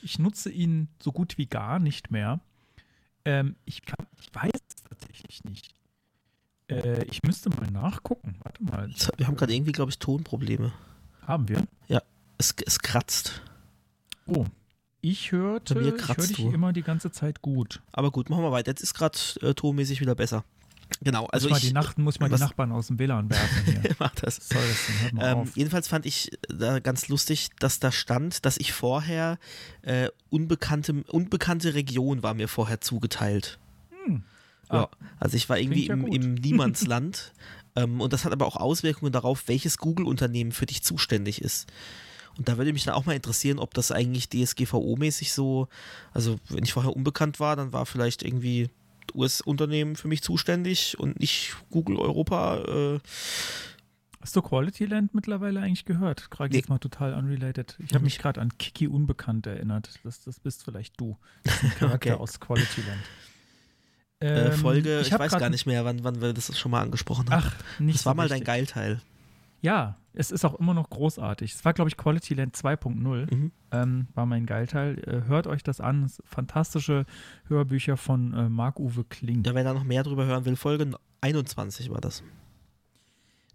Ich nutze ihn so gut wie gar nicht mehr. Ähm, ich, kann, ich weiß es tatsächlich nicht. Äh, ich müsste mal nachgucken. Warte mal. Wir haben gerade irgendwie, glaube ich, Tonprobleme. Haben wir? Es, es kratzt. Oh. Ich hörte, ich höre kratzt dich immer die ganze Zeit gut. Aber gut, machen wir weiter. Jetzt ist gerade äh, tonmäßig wieder besser. Genau, also muss ich die, Nacht, muss mal die Nachbarn aus dem WLAN werfen hier. mach das. Soll das denn? Hört Ähm, jedenfalls fand ich da ganz lustig, dass da stand, dass ich vorher äh, unbekannte, unbekannte Region war mir vorher zugeteilt. Hm. Ja, Ah, also ich war irgendwie ja im, im Niemandsland. ähm, und das hat aber auch Auswirkungen darauf, welches Google-Unternehmen für dich zuständig ist. Und da würde mich dann auch mal interessieren, ob das eigentlich DSGVO-mäßig so, also wenn ich vorher unbekannt war, dann war vielleicht irgendwie US-Unternehmen für mich zuständig und nicht Google Europa. Äh, Hast du Quality Land mittlerweile eigentlich gehört? Gerade Nee. jetzt mal total unrelated. Ich habe mich nicht. gerade an Kiki Unbekannt erinnert. Das, das bist vielleicht du. Charakter Okay. aus Quality Land. äh, Ähm, Folge, ich, hab weiß gar nicht mehr, wann, wann wir das schon mal angesprochen haben. Ach, nicht das war so mal dein richtig. Geilteil. Ja, es ist auch immer noch großartig. Es war, glaube ich, Quality Land 2.0. Mhm. Ähm, war mein Geilteil. Äh, hört euch das an. Sind fantastische Hörbücher von äh, Marc-Uwe Kling. Ja, wer da noch mehr drüber hören will, Folge 21 war das.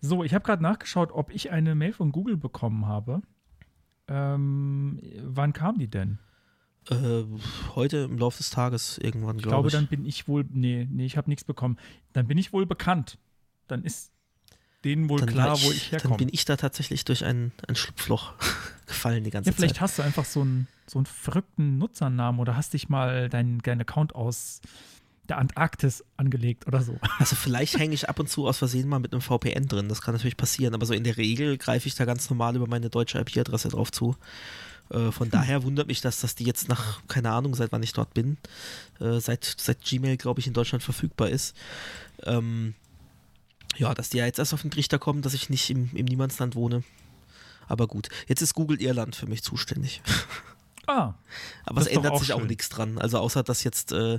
So, ich habe gerade nachgeschaut, ob ich eine Mail von Google bekommen habe. Ähm, wann kam die denn? Äh, heute im Laufe des Tages irgendwann, Ich glaube glaube, ich. dann bin ich wohl. Nee, nee, ich habe nichts bekommen. Dann bin ich wohl bekannt. Dann ist denen wohl dann klar, war wo ich Dann herkomme. bin ich da tatsächlich durch ein, ein Schlupfloch gefallen die ganze Ja, vielleicht Zeit. hast du einfach so einen, so einen verrückten Nutzernamen oder hast dich mal deinen deinen Account aus der Antarktis angelegt oder so. Also vielleicht hänge ich ab und zu aus Versehen mal mit einem VPN drin. Das kann natürlich passieren, aber so in der Regel greife ich da ganz normal über meine deutsche IP-Adresse drauf zu. Äh, von daher wundert mich das, dass die jetzt nach, keine Ahnung, seit wann ich dort bin, äh, seit, seit Gmail, glaube ich, in Deutschland verfügbar ist. Ähm, ja, dass die ja jetzt erst auf den Trichter kommen, dass ich nicht im, im Niemandsland wohne. Aber gut, jetzt ist Google Irland für mich zuständig. Ah, Aber Das es ändert auch sich auch schön. nichts dran. Also außer, dass jetzt äh,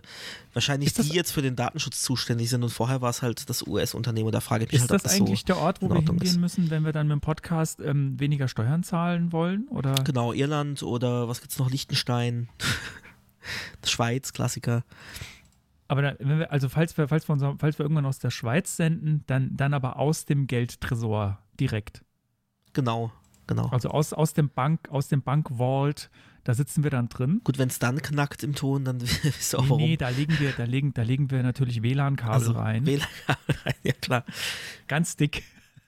wahrscheinlich das- die jetzt für den Datenschutz zuständig sind und vorher war es halt das US-Unternehmen. Da frage ich mich ist halt, ob das das eigentlich so... der Ort, wo wir hingehen ist. müssen, wenn wir dann mit dem Podcast ähm, weniger Steuern zahlen wollen? Oder? Genau, Irland oder was gibt's noch? Liechtenstein, Schweiz, Klassiker. Aber da, wenn wir, also falls wir, falls wir, unser, falls wir irgendwann aus der Schweiz senden, dann, dann aber aus dem Geldtresor direkt. Genau, genau. Also aus, aus dem Bank, aus dem Bankvault, da sitzen wir dann drin. Gut, wenn es dann knackt im Ton, dann ihr auch Nee, warum. nee, da legen wir, da legen, da legen wir natürlich WLAN-Kabel also, rein. WLAN-Kabel rein, ja klar. Ganz dick.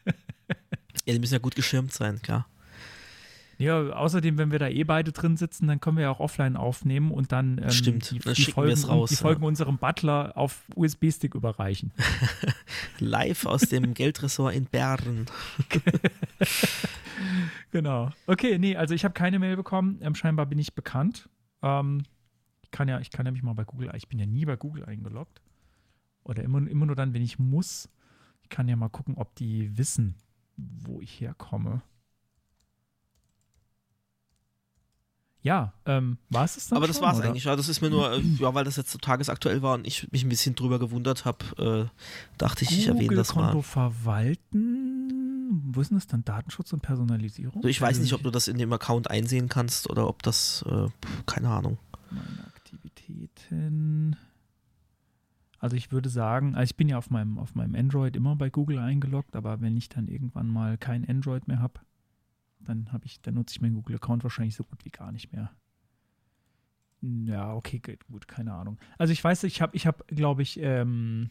Ja, die müssen ja gut geschirmt sein, klar. Ja, außerdem, wenn wir da eh beide drin sitzen, dann können wir ja auch offline aufnehmen und dann ähm, Stimmt, die, dann die, schicken wir es Folgen, raus, die ja. Folgen unserem Butler auf USB-Stick überreichen. Live aus dem Geldressort in Bern. Genau. Okay, nee, also ich habe keine Mail bekommen. Ähm, scheinbar bin ich bekannt. Ähm, ich kann ja, ich kann ja mich mal bei Google, ich bin ja nie bei Google eingeloggt. Oder immer, immer nur dann, wenn ich muss. Ich kann ja mal gucken, ob die wissen, wo ich herkomme. Ja, ähm, war es das dann Aber das schon, war's oder? eigentlich. Ja, das ist mir nur, äh, ja, weil das jetzt so tagesaktuell war und ich mich ein bisschen drüber gewundert habe, äh, dachte ich, ich erwähne das mal. verwalten. wo ist denn das dann? Datenschutz und Personalisierung? Also ich weiß nicht, ob du das in dem Account einsehen kannst oder ob das, äh, keine Ahnung. Meine Aktivitäten. Also ich würde sagen, also ich bin ja auf meinem, auf meinem Android immer bei Google eingeloggt, aber wenn ich dann irgendwann mal kein Android mehr habe, dann habe ich, dann nutze ich meinen Google-Account wahrscheinlich so gut wie gar nicht mehr. Ja, okay, gut, keine Ahnung. Also ich weiß, ich habe, ich habe, glaube ich, ähm,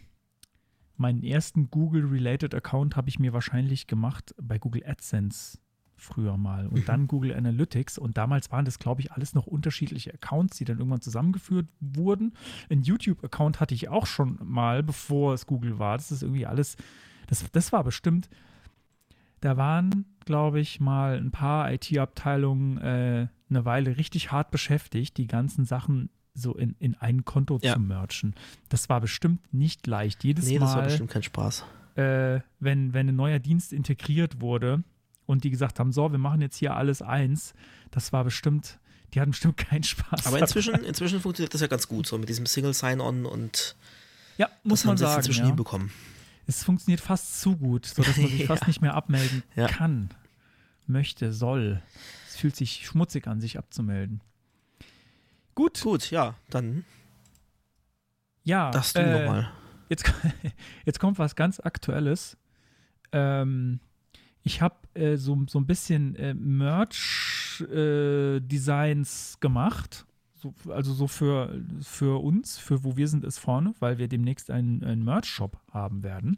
meinen ersten Google-related Account habe ich mir wahrscheinlich gemacht bei Google AdSense früher mal und dann Google Analytics und damals waren das, glaube ich, alles noch unterschiedliche Accounts, die dann irgendwann zusammengeführt wurden. Ein YouTube-Account hatte ich auch schon mal, bevor es Google war. Das ist irgendwie alles, das, das war bestimmt, da waren, glaube ich, mal ein paar IT-Abteilungen äh, eine Weile richtig hart beschäftigt, die ganzen Sachen so in, in ein Konto Ja. zu merchen. Das war bestimmt nicht leicht. Jedes Nee, das war Mal bestimmt kein Spaß. äh, wenn, wenn ein neuer Dienst integriert wurde und die gesagt haben, so, wir machen jetzt hier alles eins, das war bestimmt, die hatten bestimmt keinen Spaß. Aber inzwischen, inzwischen funktioniert das ja ganz gut, so mit diesem Single Sign-On und ja, muss das man haben sie jetzt sagen, inzwischen ja. hinbekommen. Es funktioniert fast zu gut, sodass man sich Ja. fast nicht mehr abmelden Ja. kann, möchte, soll. Es fühlt sich schmutzig an, sich abzumelden. Gut, Gut, ja, dann ja. darfst du äh, nochmal. Jetzt, jetzt kommt was ganz Aktuelles. Ähm, ich habe äh, so, so ein bisschen äh, Merch-Designs gemacht. So, also so für, für uns, für wo wir sind, ist vorne, weil wir demnächst einen, einen Merch-Shop haben werden.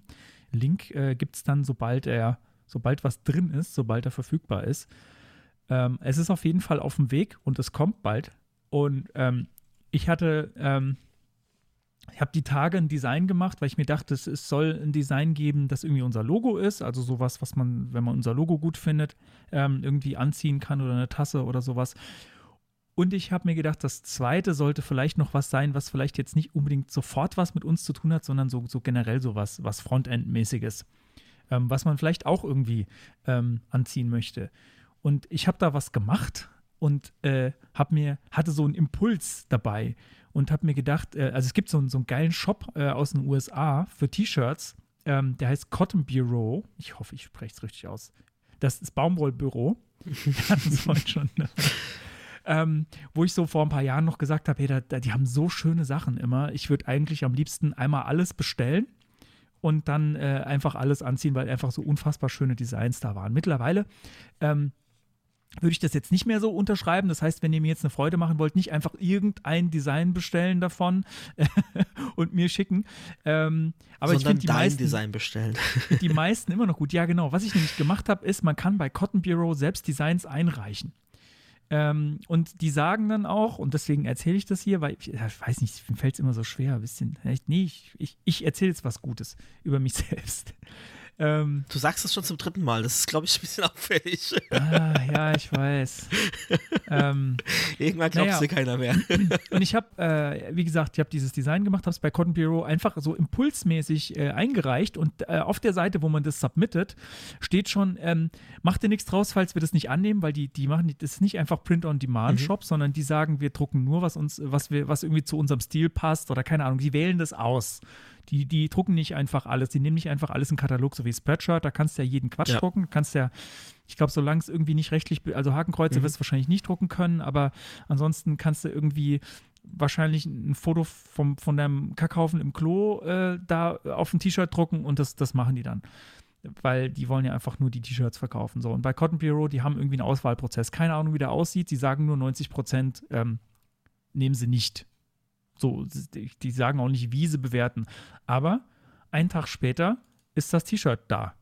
Link äh, gibt es dann, sobald er, sobald was drin ist, sobald er verfügbar ist. Ähm, es ist auf jeden Fall auf dem Weg und es kommt bald. Und ähm, ich hatte, ähm, ich habe die Tage ein Design gemacht, weil ich mir dachte, es, es soll ein Design geben, das irgendwie unser Logo ist, also sowas, was man, wenn man unser Logo gut findet, ähm, irgendwie anziehen kann oder eine Tasse oder sowas. Und ich habe mir gedacht, das zweite sollte vielleicht noch was sein, was vielleicht jetzt nicht unbedingt sofort was mit uns zu tun hat, sondern so, so generell so was, was Frontend-mäßiges, ähm, was man vielleicht auch irgendwie ähm, anziehen möchte. Und ich habe da was gemacht und äh, hab mir, hatte so einen Impuls dabei und habe mir gedacht, äh, also es gibt so, einen- so einen geilen Shop äh, aus den USA für T-Shirts, ähm, der heißt Cotton Bureau. Ich hoffe, ich spreche es richtig aus. Das ist Baumwollbüro. Wir hatten es vorhin schon. Ähm, wo ich so vor ein paar Jahren noch gesagt habe, hey, da, da, die haben so schöne Sachen immer. Ich würde eigentlich am liebsten einmal alles bestellen und dann äh, einfach alles anziehen, weil einfach so unfassbar schöne Designs da waren. Mittlerweile ähm, würde ich das jetzt nicht mehr so unterschreiben. Das heißt, wenn ihr mir jetzt eine Freude machen wollt, nicht einfach irgendein Design bestellen davon und mir schicken. Ähm, aber ich sondern finde die dein meisten, Design bestellen. die meisten immer noch gut. Ja, genau. Was ich nämlich gemacht habe, ist, man kann bei Cotton Bureau selbst Designs einreichen. Ähm, und die sagen dann auch, und deswegen erzähle ich das hier, weil ich, ich weiß nicht, mir fällt es immer so schwer, ein bisschen. Nee, ich, ich, ich erzähle jetzt was Gutes über mich selbst. Ähm, Du sagst es schon zum dritten Mal. Das ist, glaube ich, ein bisschen auffällig. ah, ja, ich weiß. ähm, Irgendwann glaubst Naja. dir keiner mehr. Und ich habe, äh, wie gesagt, ich habe dieses Design gemacht, habe es bei Cotton Bureau einfach so impulsmäßig äh, eingereicht und äh, auf der Seite, wo man das submittet, steht schon, ähm, macht dir nichts draus, falls wir das nicht annehmen, weil die, die machen, das ist nicht einfach Print-on-Demand-Shop, sondern die sagen, wir drucken nur, was uns, was wir, was irgendwie zu unserem Stil passt oder keine Ahnung, die wählen das aus. Die, die drucken nicht einfach alles, die nehmen nicht einfach alles in Katalog, so wie Spreadshirt, da kannst du ja jeden Quatsch Ja. drucken, kannst ja, ich glaube, solange es irgendwie nicht rechtlich, also Hakenkreuze wirst du wahrscheinlich nicht drucken können, aber ansonsten kannst du irgendwie wahrscheinlich ein Foto vom, von deinem Kackhaufen im Klo äh, da auf ein T-Shirt drucken und das, das machen die dann. Weil die wollen ja einfach nur die T-Shirts verkaufen. So. Und bei Cotton Bureau, die haben irgendwie einen Auswahlprozess. Keine Ahnung, wie der aussieht. Sie sagen nur 90 Prozent ähm, nehmen sie nicht. So, die, sagen auch nicht, wie sie bewerten. Aber einen Tag später ist das T-Shirt da.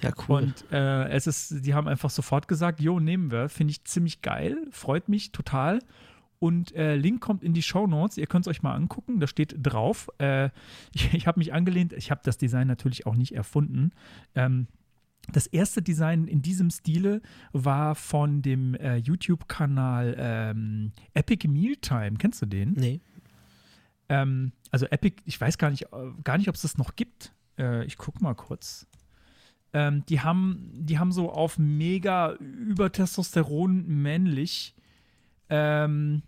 Ja, cool. Und äh, es ist, die haben einfach sofort gesagt, jo, nehmen wir. Finde ich ziemlich geil, freut mich total. Und äh, Link kommt in die Show Notes. Ihr könnt es euch mal angucken. Da steht drauf. Äh, ich ich habe mich angelehnt. Ich habe das Design natürlich auch nicht erfunden. Ähm, das erste Design in diesem Stile war von dem äh, YouTube-Kanal ähm, Epic Mealtime. Kennst du den? nee. Ähm, also Epic, ich weiß gar nicht, gar nicht, ob es das noch gibt. Äh, ich guck mal kurz. Ähm, die haben, die haben so auf mega übertestosteron männlich ähm,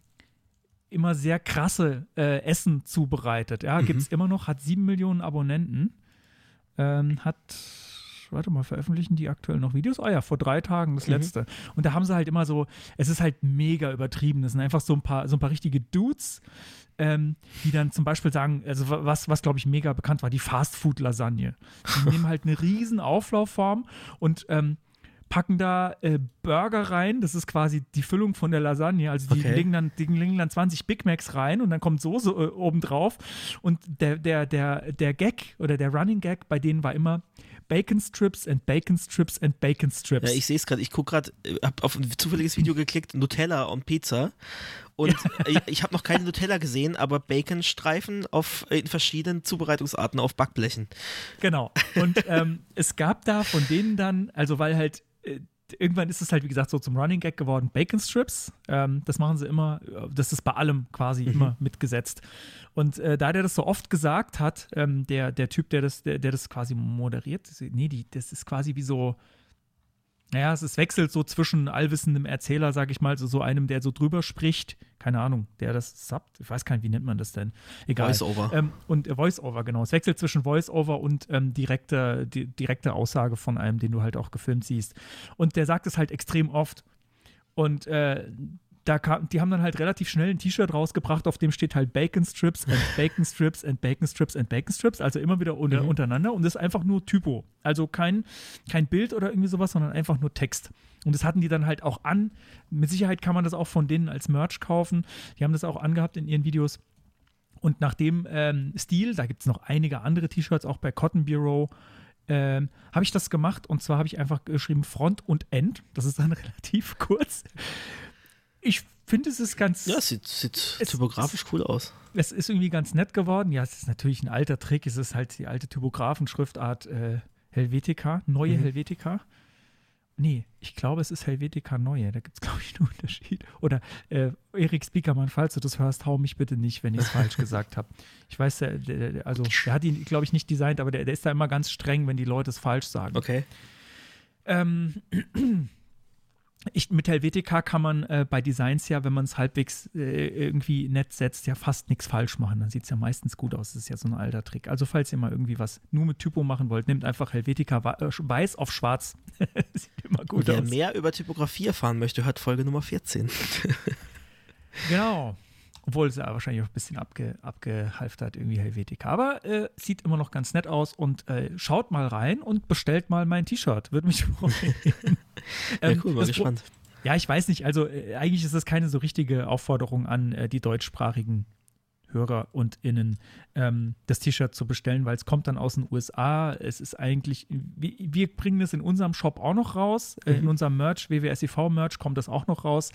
immer sehr krasse äh, Essen zubereitet. Ja, Mhm. gibt es immer noch, hat sieben Millionen Abonnenten. Ähm, hat, warte mal, veröffentlichen die aktuell noch Videos? Ah ja, vor drei Tagen das Mhm. letzte. Und da haben sie halt immer so, es ist halt mega übertrieben. Das sind einfach so ein paar, so ein paar richtige Dudes, ähm, die dann zum Beispiel sagen, also wa- was, was glaube ich mega bekannt war, die Fastfood-Lasagne. Die nehmen halt eine riesen Auflaufform und ähm, packen da äh, Burger rein. Das ist quasi die Füllung von der Lasagne. Also die Okay. legen dann, die legen dann 20 Big Macs rein und dann kommt Soße äh, oben drauf. Und der, der, der, der Gag oder der Running Gag bei denen war immer Bacon Strips and Bacon Strips and Bacon Strips. Ja, ich sehe es gerade. Ich gucke gerade, habe auf ein zufälliges Video geklickt, Nutella und Pizza. Und ich, ich habe noch keine Nutella gesehen, aber Baconstreifen auf, in verschiedenen Zubereitungsarten auf Backblechen. Genau. Und ähm, es gab da von denen dann, also weil halt äh, irgendwann ist es halt, wie gesagt, so zum Running Gag geworden, Bacon Strips. Ähm, das machen sie immer, äh, das ist bei allem quasi immer mitgesetzt. Und äh, da der das so oft gesagt hat, ähm, der, der Typ, der das, der, der das quasi moderiert, nee, die, das ist quasi wie so, naja, es ist wechselt so zwischen allwissendem Erzähler, sag ich mal, so, so einem, der so drüber spricht, keine Ahnung, der das subbt, ich weiß gar nicht, wie nennt man das denn? Egal. Voice-over. Ähm, und äh, Voice-Over, genau. Es wechselt zwischen Voice-Over und ähm, direkte, di direkte Aussage von einem, den du halt auch gefilmt siehst. Und der sagt es halt extrem oft. Und äh, da kam, die haben dann halt relativ schnell ein T-Shirt rausgebracht, auf dem steht halt Bacon Strips and Bacon Strips and Bacon Strips and Bacon Strips, also immer wieder unter, untereinander und das ist einfach nur Typo. Also kein, kein Bild oder irgendwie sowas, sondern einfach nur Text. Und das hatten die dann halt auch an. Mit Sicherheit kann man das auch von denen als Merch kaufen. Die haben das auch angehabt in ihren Videos. Und nach dem ähm, Stil, da gibt es noch einige andere T-Shirts, auch bei Cotton Bureau, ähm, habe ich das gemacht. Und zwar habe ich einfach geschrieben Front und End. Das ist dann relativ kurz. Ich finde, es ist ganz. Ja, es sieht, sieht Es- typografisch cool aus. Es ist irgendwie ganz nett geworden. Ja, es ist natürlich ein alter Trick. Es ist halt die alte Typografenschriftart äh, Helvetica, neue Mhm. Helvetica. Nee, ich glaube, es ist Helvetica Neue. Da gibt es, glaube ich, einen Unterschied. Oder äh, Erik Spiekermann, falls du das hörst, hau mich bitte nicht, wenn ich es falsch gesagt habe. Ich weiß, der, der, der, also, der hat ihn, glaube ich, nicht designt, aber der, der ist da immer ganz streng, wenn die Leute es falsch sagen. Okay. Ähm, ich, mit Helvetica kann man äh, bei Designs ja, wenn man es halbwegs äh, irgendwie nett setzt, ja fast nichts falsch machen. Dann sieht es ja meistens gut aus. Das ist ja so ein alter Trick. Also, falls ihr mal irgendwie was nur mit Typo machen wollt, nehmt einfach Helvetica äh, weiß auf schwarz. sieht immer Und gut wer aus. mehr über Typografie erfahren möchte, hört Folge Nummer 14. Genau. Obwohl es ja wahrscheinlich auch ein bisschen abge, abgehalftert, irgendwie Helvetica. Aber äh, sieht immer noch ganz nett aus und äh, schaut mal rein und bestellt mal mein T-Shirt. Würde mich freuen. Ja, Ähm, cool, Pro- gespannt. Ja, ich weiß nicht. Also äh, eigentlich ist das keine so richtige Aufforderung an äh, die deutschsprachigen Hörer und Innen, ähm, das T-Shirt zu bestellen, weil es kommt dann aus den USA. Es ist eigentlich, wir, wir bringen das in unserem Shop auch noch raus. Äh, in unserem Merch, WWSIV-Merch, kommt das auch noch raus.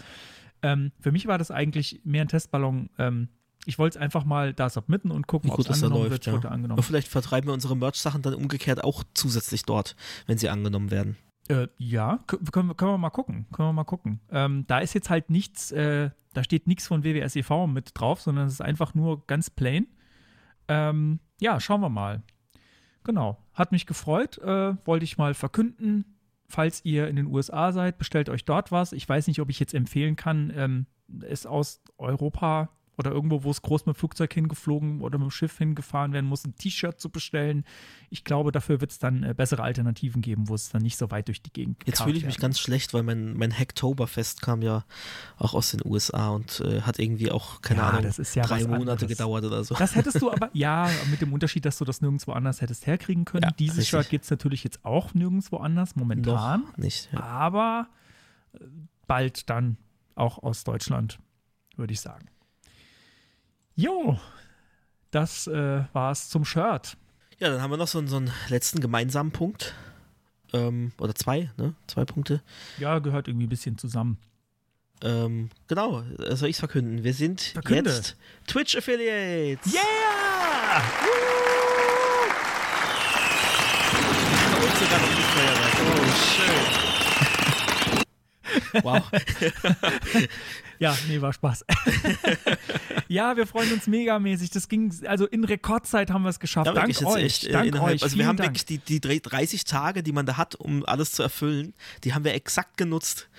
Ähm, für mich war das eigentlich mehr ein Testballon. Ähm, ich wollte es einfach mal da submitten und gucken, Wie ob es angenommen läuft, wird. ja. Wurde angenommen. Aber vielleicht vertreiben wir unsere Merch-Sachen dann umgekehrt auch zusätzlich dort, wenn sie angenommen werden. Äh, ja, können, wir- können wir mal gucken. Können wir mal gucken. Ähm, da ist jetzt halt nichts, äh, da steht nichts von WWSEV mit drauf, sondern es ist einfach nur ganz plain. Ähm, ja, schauen wir mal. Genau. Hat mich gefreut. Äh, wollte ich mal verkünden. Falls ihr in den USA seid, bestellt euch dort was. Ich weiß nicht, ob ich jetzt empfehlen kann, ähm, es aus Europa oder irgendwo, wo es groß mit dem Flugzeug hingeflogen oder mit dem Schiff hingefahren werden muss, ein T-Shirt zu bestellen. Ich glaube, dafür wird es dann äh, bessere Alternativen geben, wo es dann nicht so weit durch die Gegend Jetzt gekarrt fühle ich mich werden. ganz schlecht, weil mein, mein Hacktoberfest kam ja auch aus den USA und äh, hat irgendwie auch, keine Ja, Ahnung, das ist ja drei Monate anderes. gedauert oder so. Das hättest du aber, ja, mit dem Unterschied, dass du das nirgendwo anders hättest herkriegen können. Ja, Dieses richtig. Shirt gibt es natürlich jetzt auch nirgendwo anders, momentan. Noch nicht. Aber äh, bald dann auch aus Deutschland, würde ich sagen. Jo, das äh, war's zum Shirt. ja, dann haben wir noch so, einen- so einen letzten gemeinsamen Punkt. Ähm, oder zwei, ne? Zwei Punkte. Ja, gehört irgendwie ein bisschen zusammen. Ähm, genau, soll ich es verkünden? Wir sind Verkünde. jetzt Twitch Affiliates. Yeah! Und sogar noch die Feuerwerk. Oh, schön. Wow. Ja, nee, war Spaß. ja, wir freuen uns megamäßig. Das ging, also in Rekordzeit haben wir es geschafft. Ja, Dank euch. echt äh, Dank innerhalb, euch. also wir haben Dank. wirklich die, die drei- 30 Tage, die man da hat, um alles zu erfüllen, die haben wir exakt genutzt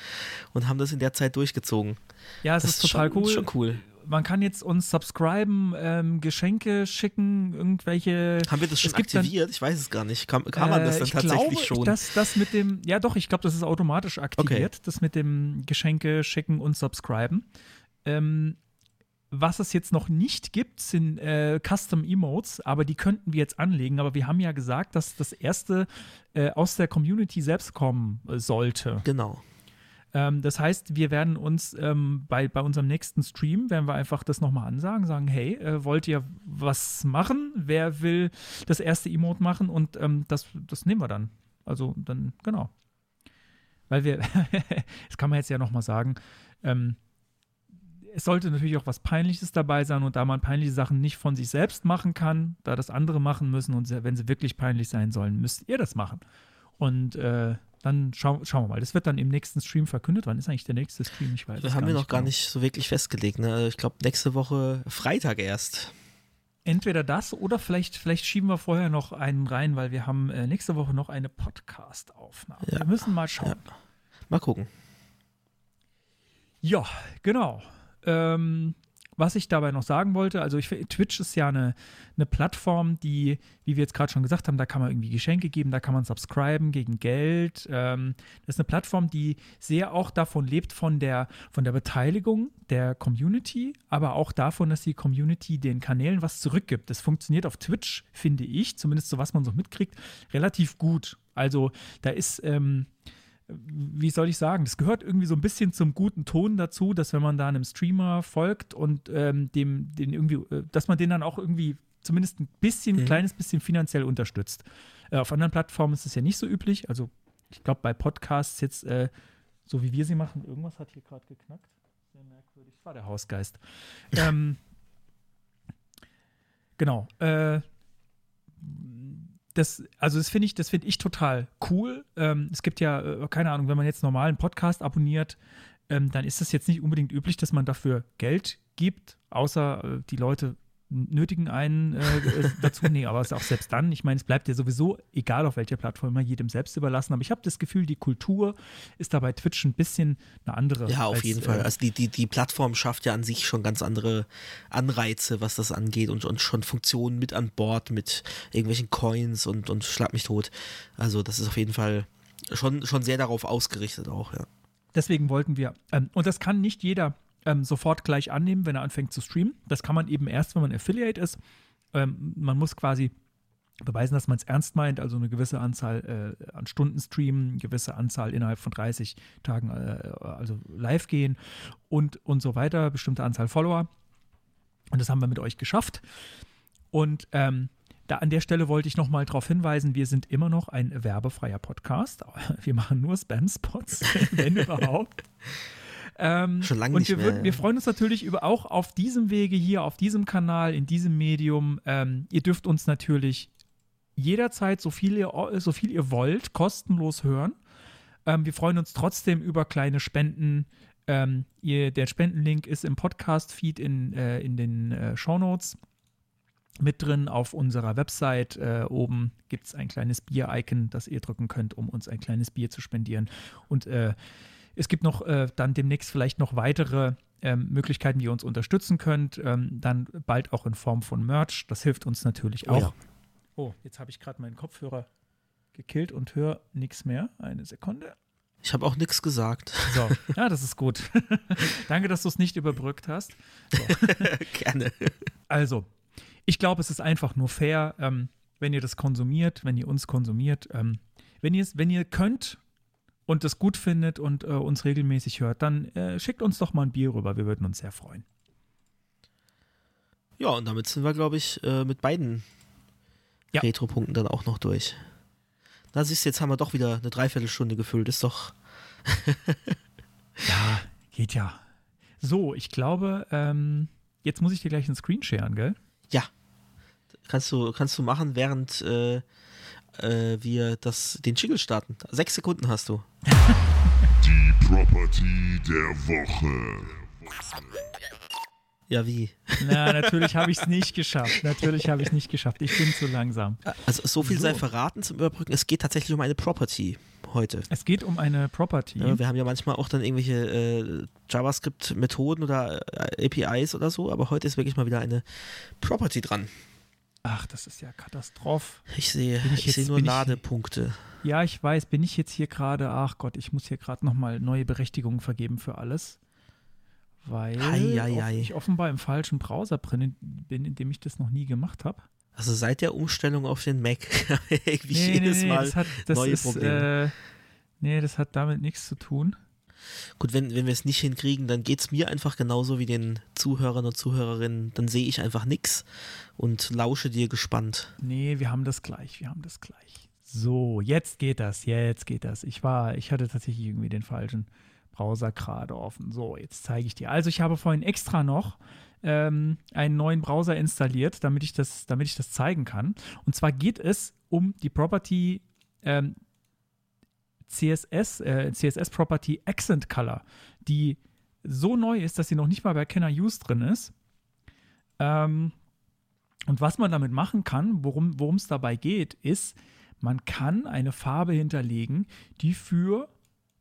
und haben das in der Zeit durchgezogen. Ja, es Das ist total schon, cool. schon cool. Man kann jetzt uns subscriben, ähm, Geschenke schicken, irgendwelche. Haben wir das schon gibt dann- aktiviert? ich weiß es gar nicht. Kann, kann man das Äh, dann ich tatsächlich glaube, schon? Das, das mit dem, ja doch, ich glaube, das ist automatisch aktiviert, das mit dem Geschenke schicken und subscriben. Ähm, was es jetzt noch nicht gibt, sind äh, Custom Emotes, aber die könnten wir jetzt anlegen. Aber wir haben ja gesagt, dass das erste äh, aus der Community selbst kommen äh, sollte. genau. Ähm, das heißt, wir werden uns ähm, bei, bei unserem nächsten Stream, werden wir einfach das nochmal ansagen, sagen, hey, äh, wollt ihr was machen? Wer will das erste Emote machen? Und ähm, das, das nehmen wir dann. Also dann, genau. Weil wir, das kann man jetzt ja nochmal sagen, ähm, es sollte natürlich auch was Peinliches dabei sein und da man peinliche Sachen nicht von sich selbst machen kann, da das andere machen müssen und wenn sie wirklich peinlich sein sollen, müsst ihr das machen. Und äh, dann schau, schauen wir mal. Das wird dann im nächsten Stream verkündet. Wann ist eigentlich der nächste Stream? Ich weiß Das haben wir noch gar genau. nicht so wirklich festgelegt. Ne? Ich glaube, nächste Woche Freitag erst. Entweder das oder vielleicht, vielleicht schieben wir vorher noch einen rein, weil wir haben äh, nächste Woche noch eine Podcast-Aufnahme. Ja. Wir müssen mal schauen. Mal gucken. Ja, genau. Ähm, was ich dabei noch sagen wollte, also ich, Twitch ist ja eine, eine Plattform, die, wie wir jetzt gerade schon gesagt haben, da kann man irgendwie Geschenke geben, da kann man subscriben gegen Geld. Ähm, das ist eine Plattform, die sehr auch davon lebt, von der, von der Beteiligung der Community, aber auch davon, dass die Community den Kanälen was zurückgibt. Das funktioniert auf Twitch, finde ich, zumindest so was man so mitkriegt, relativ gut. Also da ist, ähm, wie soll ich sagen, das gehört irgendwie so ein bisschen zum guten Ton dazu, dass wenn man da einem Streamer folgt und ähm, dem, den irgendwie, äh, dass man den dann auch irgendwie zumindest ein bisschen, Mhm. kleines bisschen finanziell unterstützt. Äh, auf anderen Plattformen ist es ja nicht so üblich. Also ich glaube bei Podcasts jetzt, äh, so wie wir sie machen, irgendwas hat hier gerade geknackt. Sehr merkwürdig. Das war der Hausgeist. ähm, genau. Äh, das, also das finde ich, das finde ich total cool. Ähm, es gibt ja, äh, keine Ahnung, wenn man jetzt normalen Podcast abonniert, ähm, dann ist es jetzt nicht unbedingt üblich, dass man dafür Geld gibt, außer äh, die Leute nötigen einen äh, dazu. Nee, aber es ist auch selbst dann, ich meine, es bleibt ja sowieso, egal auf welcher Plattform, immer jedem selbst überlassen. Aber ich habe das Gefühl, die Kultur ist da bei Twitch ein bisschen eine andere. Ja, auf als, jeden Fall. äh, Also die, die, die Plattform schafft ja an sich schon ganz andere Anreize, was das angeht und, und schon Funktionen mit an Bord, mit irgendwelchen Coins und, und schlag mich tot. Also das ist auf jeden Fall schon, schon sehr darauf ausgerichtet auch, ja. Deswegen wollten wir, ähm, und das kann nicht jeder ähm, sofort gleich annehmen, wenn er anfängt zu streamen. Das kann man eben erst, wenn man Affiliate ist. Ähm, man muss quasi beweisen, dass man es ernst meint, also eine gewisse Anzahl äh, an Stunden streamen, eine gewisse Anzahl innerhalb von 30 Tagen, äh, also live gehen und, und so weiter, bestimmte Anzahl Follower. Und das haben wir mit euch geschafft. Und ähm, da an der Stelle wollte ich nochmal darauf hinweisen, wir sind immer noch ein werbefreier Podcast. Wir machen nur Spam-Spots, wenn überhaupt. Ähm, Schon lange und nicht wir, mehr, ja. wir freuen uns natürlich über auch auf diesem Wege hier, auf diesem Kanal, in diesem Medium. Ähm, ihr dürft uns natürlich jederzeit so viel ihr, so viel ihr wollt, kostenlos hören. Ähm, wir freuen uns trotzdem über kleine Spenden. Ähm, ihr, der Spendenlink ist im Podcast-Feed in, äh, in den äh, Shownotes mit drin. Auf unserer Website äh, oben gibt es ein kleines Bier-Icon, das ihr drücken könnt, um uns ein kleines Bier zu spendieren. Und äh, es gibt noch äh, dann demnächst vielleicht noch weitere ähm, Möglichkeiten, wie ihr uns unterstützen könnt. Ähm, dann bald auch in Form von Merch. Das hilft uns natürlich Oh auch. ja. Oh, jetzt habe ich gerade meinen Kopfhörer gekillt und höre nichts mehr. Eine Sekunde. Ich habe auch nichts gesagt. So, ja, das ist gut. Danke, dass du es nicht überbrückt hast. Gerne. Also, ich glaube, es ist einfach nur fair, ähm, wenn ihr das konsumiert, wenn ihr uns konsumiert. Ähm, wenn, wenn ihr könnt und das gut findet und äh, uns regelmäßig hört, dann äh, schickt uns doch mal ein Bier rüber. Wir würden uns sehr freuen. Ja, und damit sind wir, glaube ich, äh, mit beiden Ja. Retro-Punkten dann auch noch durch. Na, siehst du, jetzt haben wir doch wieder eine Dreiviertelstunde gefüllt. Ist doch. Ja, geht ja. So, ich glaube, ähm, jetzt muss ich dir gleich einen Screen sharen, gell? Ja. Kannst du, kannst du machen, während äh, wir das, den Jingle starten. Sechs Sekunden hast du. Die Property der Woche. Ja, wie? Na, natürlich habe ich es nicht geschafft. Natürlich habe ich es nicht geschafft. Ich bin zu langsam. Also so viel sei So. verraten zum Überbrücken. Es geht tatsächlich um eine Property heute. Es geht um eine Property. Ja, wir haben ja manchmal auch dann irgendwelche äh, JavaScript-Methoden oder äh, APIs oder so, aber heute ist wirklich mal wieder eine Property dran. Ach, das ist ja Katastrophe. Ich sehe, Bin ich ich jetzt- sehe nur bin ich- Ladepunkte. Ja, ich weiß, bin ich jetzt hier gerade, ach Gott, ich muss hier gerade nochmal neue Berechtigungen vergeben für alles. Weil Ei, ei, off- ei. ich offenbar im falschen Browser drin bin, in dem ich das noch nie gemacht habe. Also seit der Umstellung auf den Mac irgendwie jedes Mal. das hat, das neue ist, Probleme. Äh, nee, das hat damit nichts zu tun. Gut, wenn, wenn wir es nicht hinkriegen, dann geht es mir einfach genauso wie den Zuhörern und Zuhörerinnen. Dann sehe ich einfach nichts und lausche dir gespannt. Nee, wir haben das gleich, wir haben das gleich. So, jetzt geht das, jetzt geht das. Ich war, ich hatte tatsächlich irgendwie den falschen Browser gerade offen. So, jetzt zeige ich dir. Also ich habe vorhin extra noch ähm, einen neuen Browser installiert, damit ich das, damit ich das zeigen kann. Und zwar geht es um die Property ähm, CSS, äh, CSS Property Accent Color, die so neu ist, dass sie noch nicht mal bei Kenner Use drin ist. Ähm, und was man damit machen kann, worum es dabei geht, ist, man kann eine Farbe hinterlegen, die für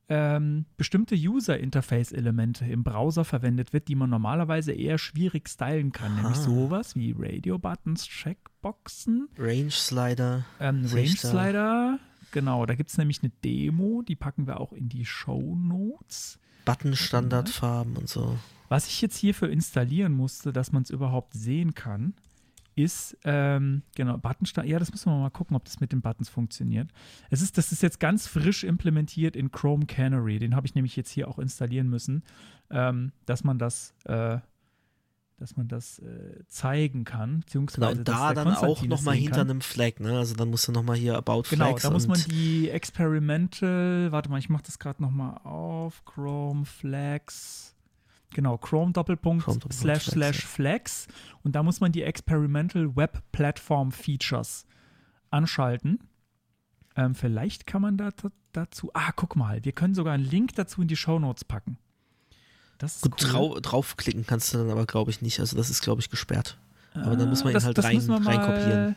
ähm, bestimmte User-Interface-Elemente im Browser verwendet wird, die man normalerweise eher schwierig stylen kann. Nämlich Aha. sowas wie Radio-Buttons, Checkboxen, Range Slider. ähm. Range-Slider. Genau, da gibt es nämlich eine Demo, die packen wir auch in die Show Notes. Button-Standardfarben und so. Was ich jetzt hierfür installieren musste, dass man es überhaupt sehen kann, ist, ähm, genau, Buttonstand. Ja, das müssen wir mal gucken, ob das mit den Buttons funktioniert. Es ist, das ist jetzt ganz frisch implementiert in Chrome Canary. Den habe ich nämlich jetzt hier auch installieren müssen, ähm, dass man das, äh, dass man das äh, zeigen kann, Genau, beziehungsweise und dass da dann auch nochmal hinter kann. einem Flag, ne? Also dann musst du nochmal hier About Genau, Flags da muss man und die Experimental, warte mal, ich mache das gerade nochmal auf, Chrome Flags, genau, Chrome Doppelpunkt Chrome Doppelpunkt slash Flags, slash. Flags und da muss man die Experimental Web Platform Features anschalten. Ähm, vielleicht kann man da, dazu, ah, guck mal, wir können sogar einen Link dazu in die Show Notes packen. Das Gut, cool. drau draufklicken kannst du dann aber, glaube ich, nicht. Also das ist, glaube ich, gesperrt. Aber dann muss man ihn das, halt das rein, müssen wir mal, reinkopieren.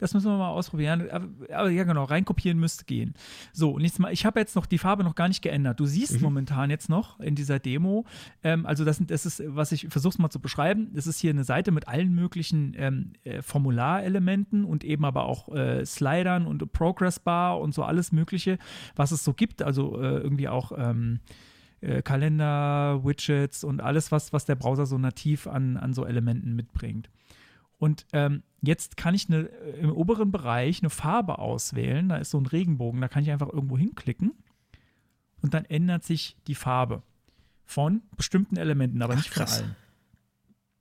Das müssen wir mal ausprobieren. Aber, aber ja, genau, reinkopieren müsste gehen. So, und jetzt mal, ich habe jetzt noch die Farbe noch gar nicht geändert. Du siehst Mhm. momentan jetzt noch in dieser Demo, ähm, also das, das ist, was ich versuche mal zu beschreiben, das ist hier eine Seite mit allen möglichen ähm, äh, Formularelementen und eben aber auch äh, Slidern und Progress Bar und so alles Mögliche, was es so gibt. Also äh, irgendwie auch ähm, äh, Kalender, Widgets und alles, was, was der Browser so nativ an, an so Elementen mitbringt. Und ähm, jetzt kann ich eine, äh, im oberen Bereich eine Farbe auswählen. Da ist so ein Regenbogen, da kann ich einfach irgendwo hinklicken und dann ändert sich die Farbe von bestimmten Elementen, aber Ach, nicht von krass. allen.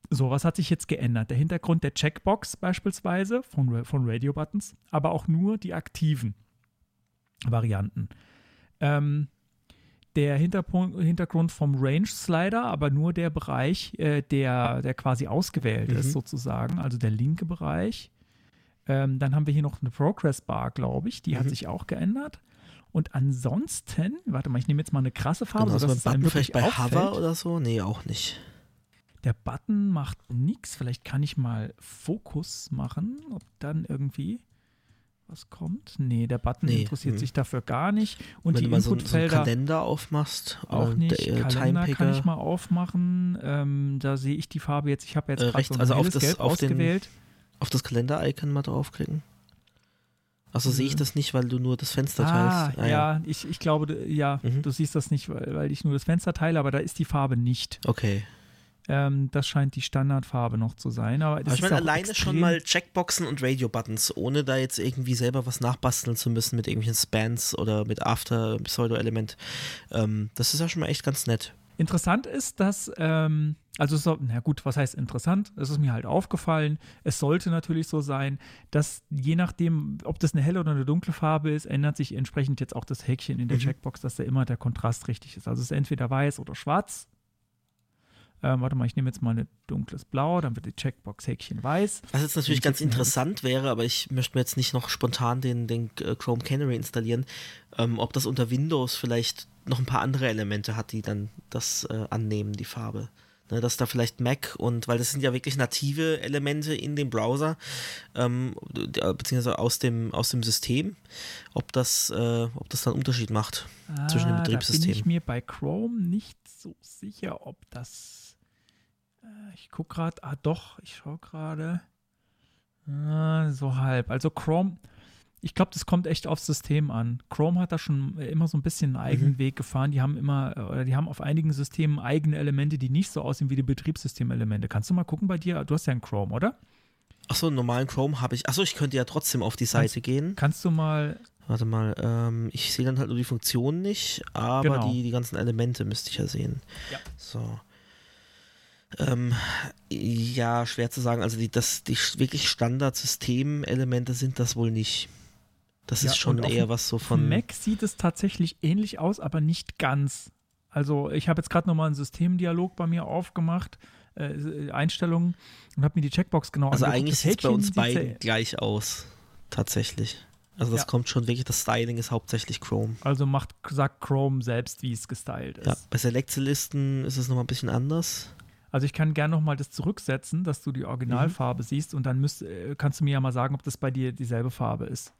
So, was hat sich jetzt geändert? Der Hintergrund der Checkbox beispielsweise von, von Radio Buttons, aber auch nur die aktiven Varianten. Ähm, der Hinterpunkt, Hintergrund vom Range Slider, aber nur der Bereich, äh, der, der quasi ausgewählt Mhm. ist, sozusagen, also der linke Bereich. Ähm, dann haben wir hier noch eine Progress Bar, glaube ich, die hat Mhm. sich auch geändert. Und ansonsten, warte mal, ich nehme jetzt mal eine krasse Farbe, Genau, also es einem Button vielleicht bei auffällt. Hover oder so? Nee, auch nicht. Der Button macht nichts. Vielleicht kann ich mal Fokus machen, ob dann irgendwie was kommt. Nee, der Button Nee, interessiert hm. sich dafür gar nicht. Und Wenn die du mal so, so einen Inputfelder Kalender aufmachst. auch nicht. der, äh, Kalender kann ich mal aufmachen. Ähm, da sehe ich die Farbe jetzt. Ich habe jetzt Äh, gerade so ein also auf das- Gelb auf den- ausgewählt. Auf das Kalender-Icon mal draufklicken. Achso, sehe ich Mhm. das nicht, weil du nur das Fenster Ah, teilst. ja, ich, ich glaube, ja, Mhm. du siehst das nicht, weil, weil ich nur das Fenster teile, aber da ist die Farbe nicht. Okay. Ähm, das scheint die Standardfarbe noch zu sein. Aber, Aber ich meine, alleine schon mal Checkboxen und Radio-Buttons, ohne da jetzt irgendwie selber was nachbasteln zu müssen mit irgendwelchen Spans oder mit After, Pseudo-Element. Ähm, das ist ja schon mal echt ganz nett. Interessant ist, dass, ähm, also so, na gut, was heißt interessant? Es ist mir halt aufgefallen. Es sollte natürlich so sein, dass je nachdem, ob das eine helle oder eine dunkle Farbe ist, ändert sich entsprechend jetzt auch das Häkchen in der Mhm. Checkbox, dass da immer der Kontrast richtig ist. Also es ist entweder weiß oder schwarz. Ähm, warte mal, ich nehme jetzt mal ein dunkles Blau, dann wird die Checkbox-Häkchen weiß. Was jetzt natürlich ich ganz interessant wäre, aber ich möchte mir jetzt nicht noch spontan den, den äh, Chrome Canary installieren, ähm, ob das unter Windows vielleicht noch ein paar andere Elemente hat, die dann das äh, annehmen, die Farbe. Ne, dass da vielleicht Mac und, weil das sind ja wirklich native Elemente in dem Browser, ähm, d- beziehungsweise aus dem, aus dem System, ob das, äh, ob das dann einen Unterschied macht zwischen den Ah, Da bin ich Betriebssystemen. mir bei Chrome nicht so sicher, ob das. Äh, ich gucke gerade. Ah, doch, ich schaue gerade. Ah, so halb. Also Chrome. Ich glaube, das kommt echt aufs System an. Chrome hat da schon immer so ein bisschen einen eigenen Mhm. Weg gefahren. Die haben immer, äh, oder die haben auf einigen Systemen eigene Elemente, die nicht so aussehen wie die Betriebssystemelemente. Kannst du mal gucken bei dir? Du hast ja einen Chrome, oder? Achso, einen normalen Chrome habe ich. Achso, ich könnte ja trotzdem auf die Seite gehen. Kannst du mal Warte mal, ähm, ich sehe dann halt nur die Funktionen nicht, aber Genau. die, die ganzen Elemente müsste ich ja sehen. Ja. So. Ähm, ja, schwer zu sagen. Also die, das, die wirklich Standard-Systemelemente sind das wohl nicht. Das Ja, ist schon eher was so Von. Mac sieht es tatsächlich ähnlich aus, aber nicht ganz. Also ich habe jetzt gerade nochmal einen Systemdialog bei mir aufgemacht, äh, Einstellungen und habe mir die Checkbox genau Also angeguckt. eigentlich sieht es bei uns beiden gleich aus. Tatsächlich. Also das Ja. kommt schon wirklich, das Styling ist hauptsächlich Chrome. Also macht, sagt Chrome selbst, wie es gestylt ist. Ja, bei Select-Listen ist es nochmal ein bisschen anders. Also ich kann gerne nochmal das zurücksetzen, dass du die Originalfarbe Mhm. siehst und dann müsst, äh, kannst du mir ja mal sagen, ob das bei dir dieselbe Farbe ist.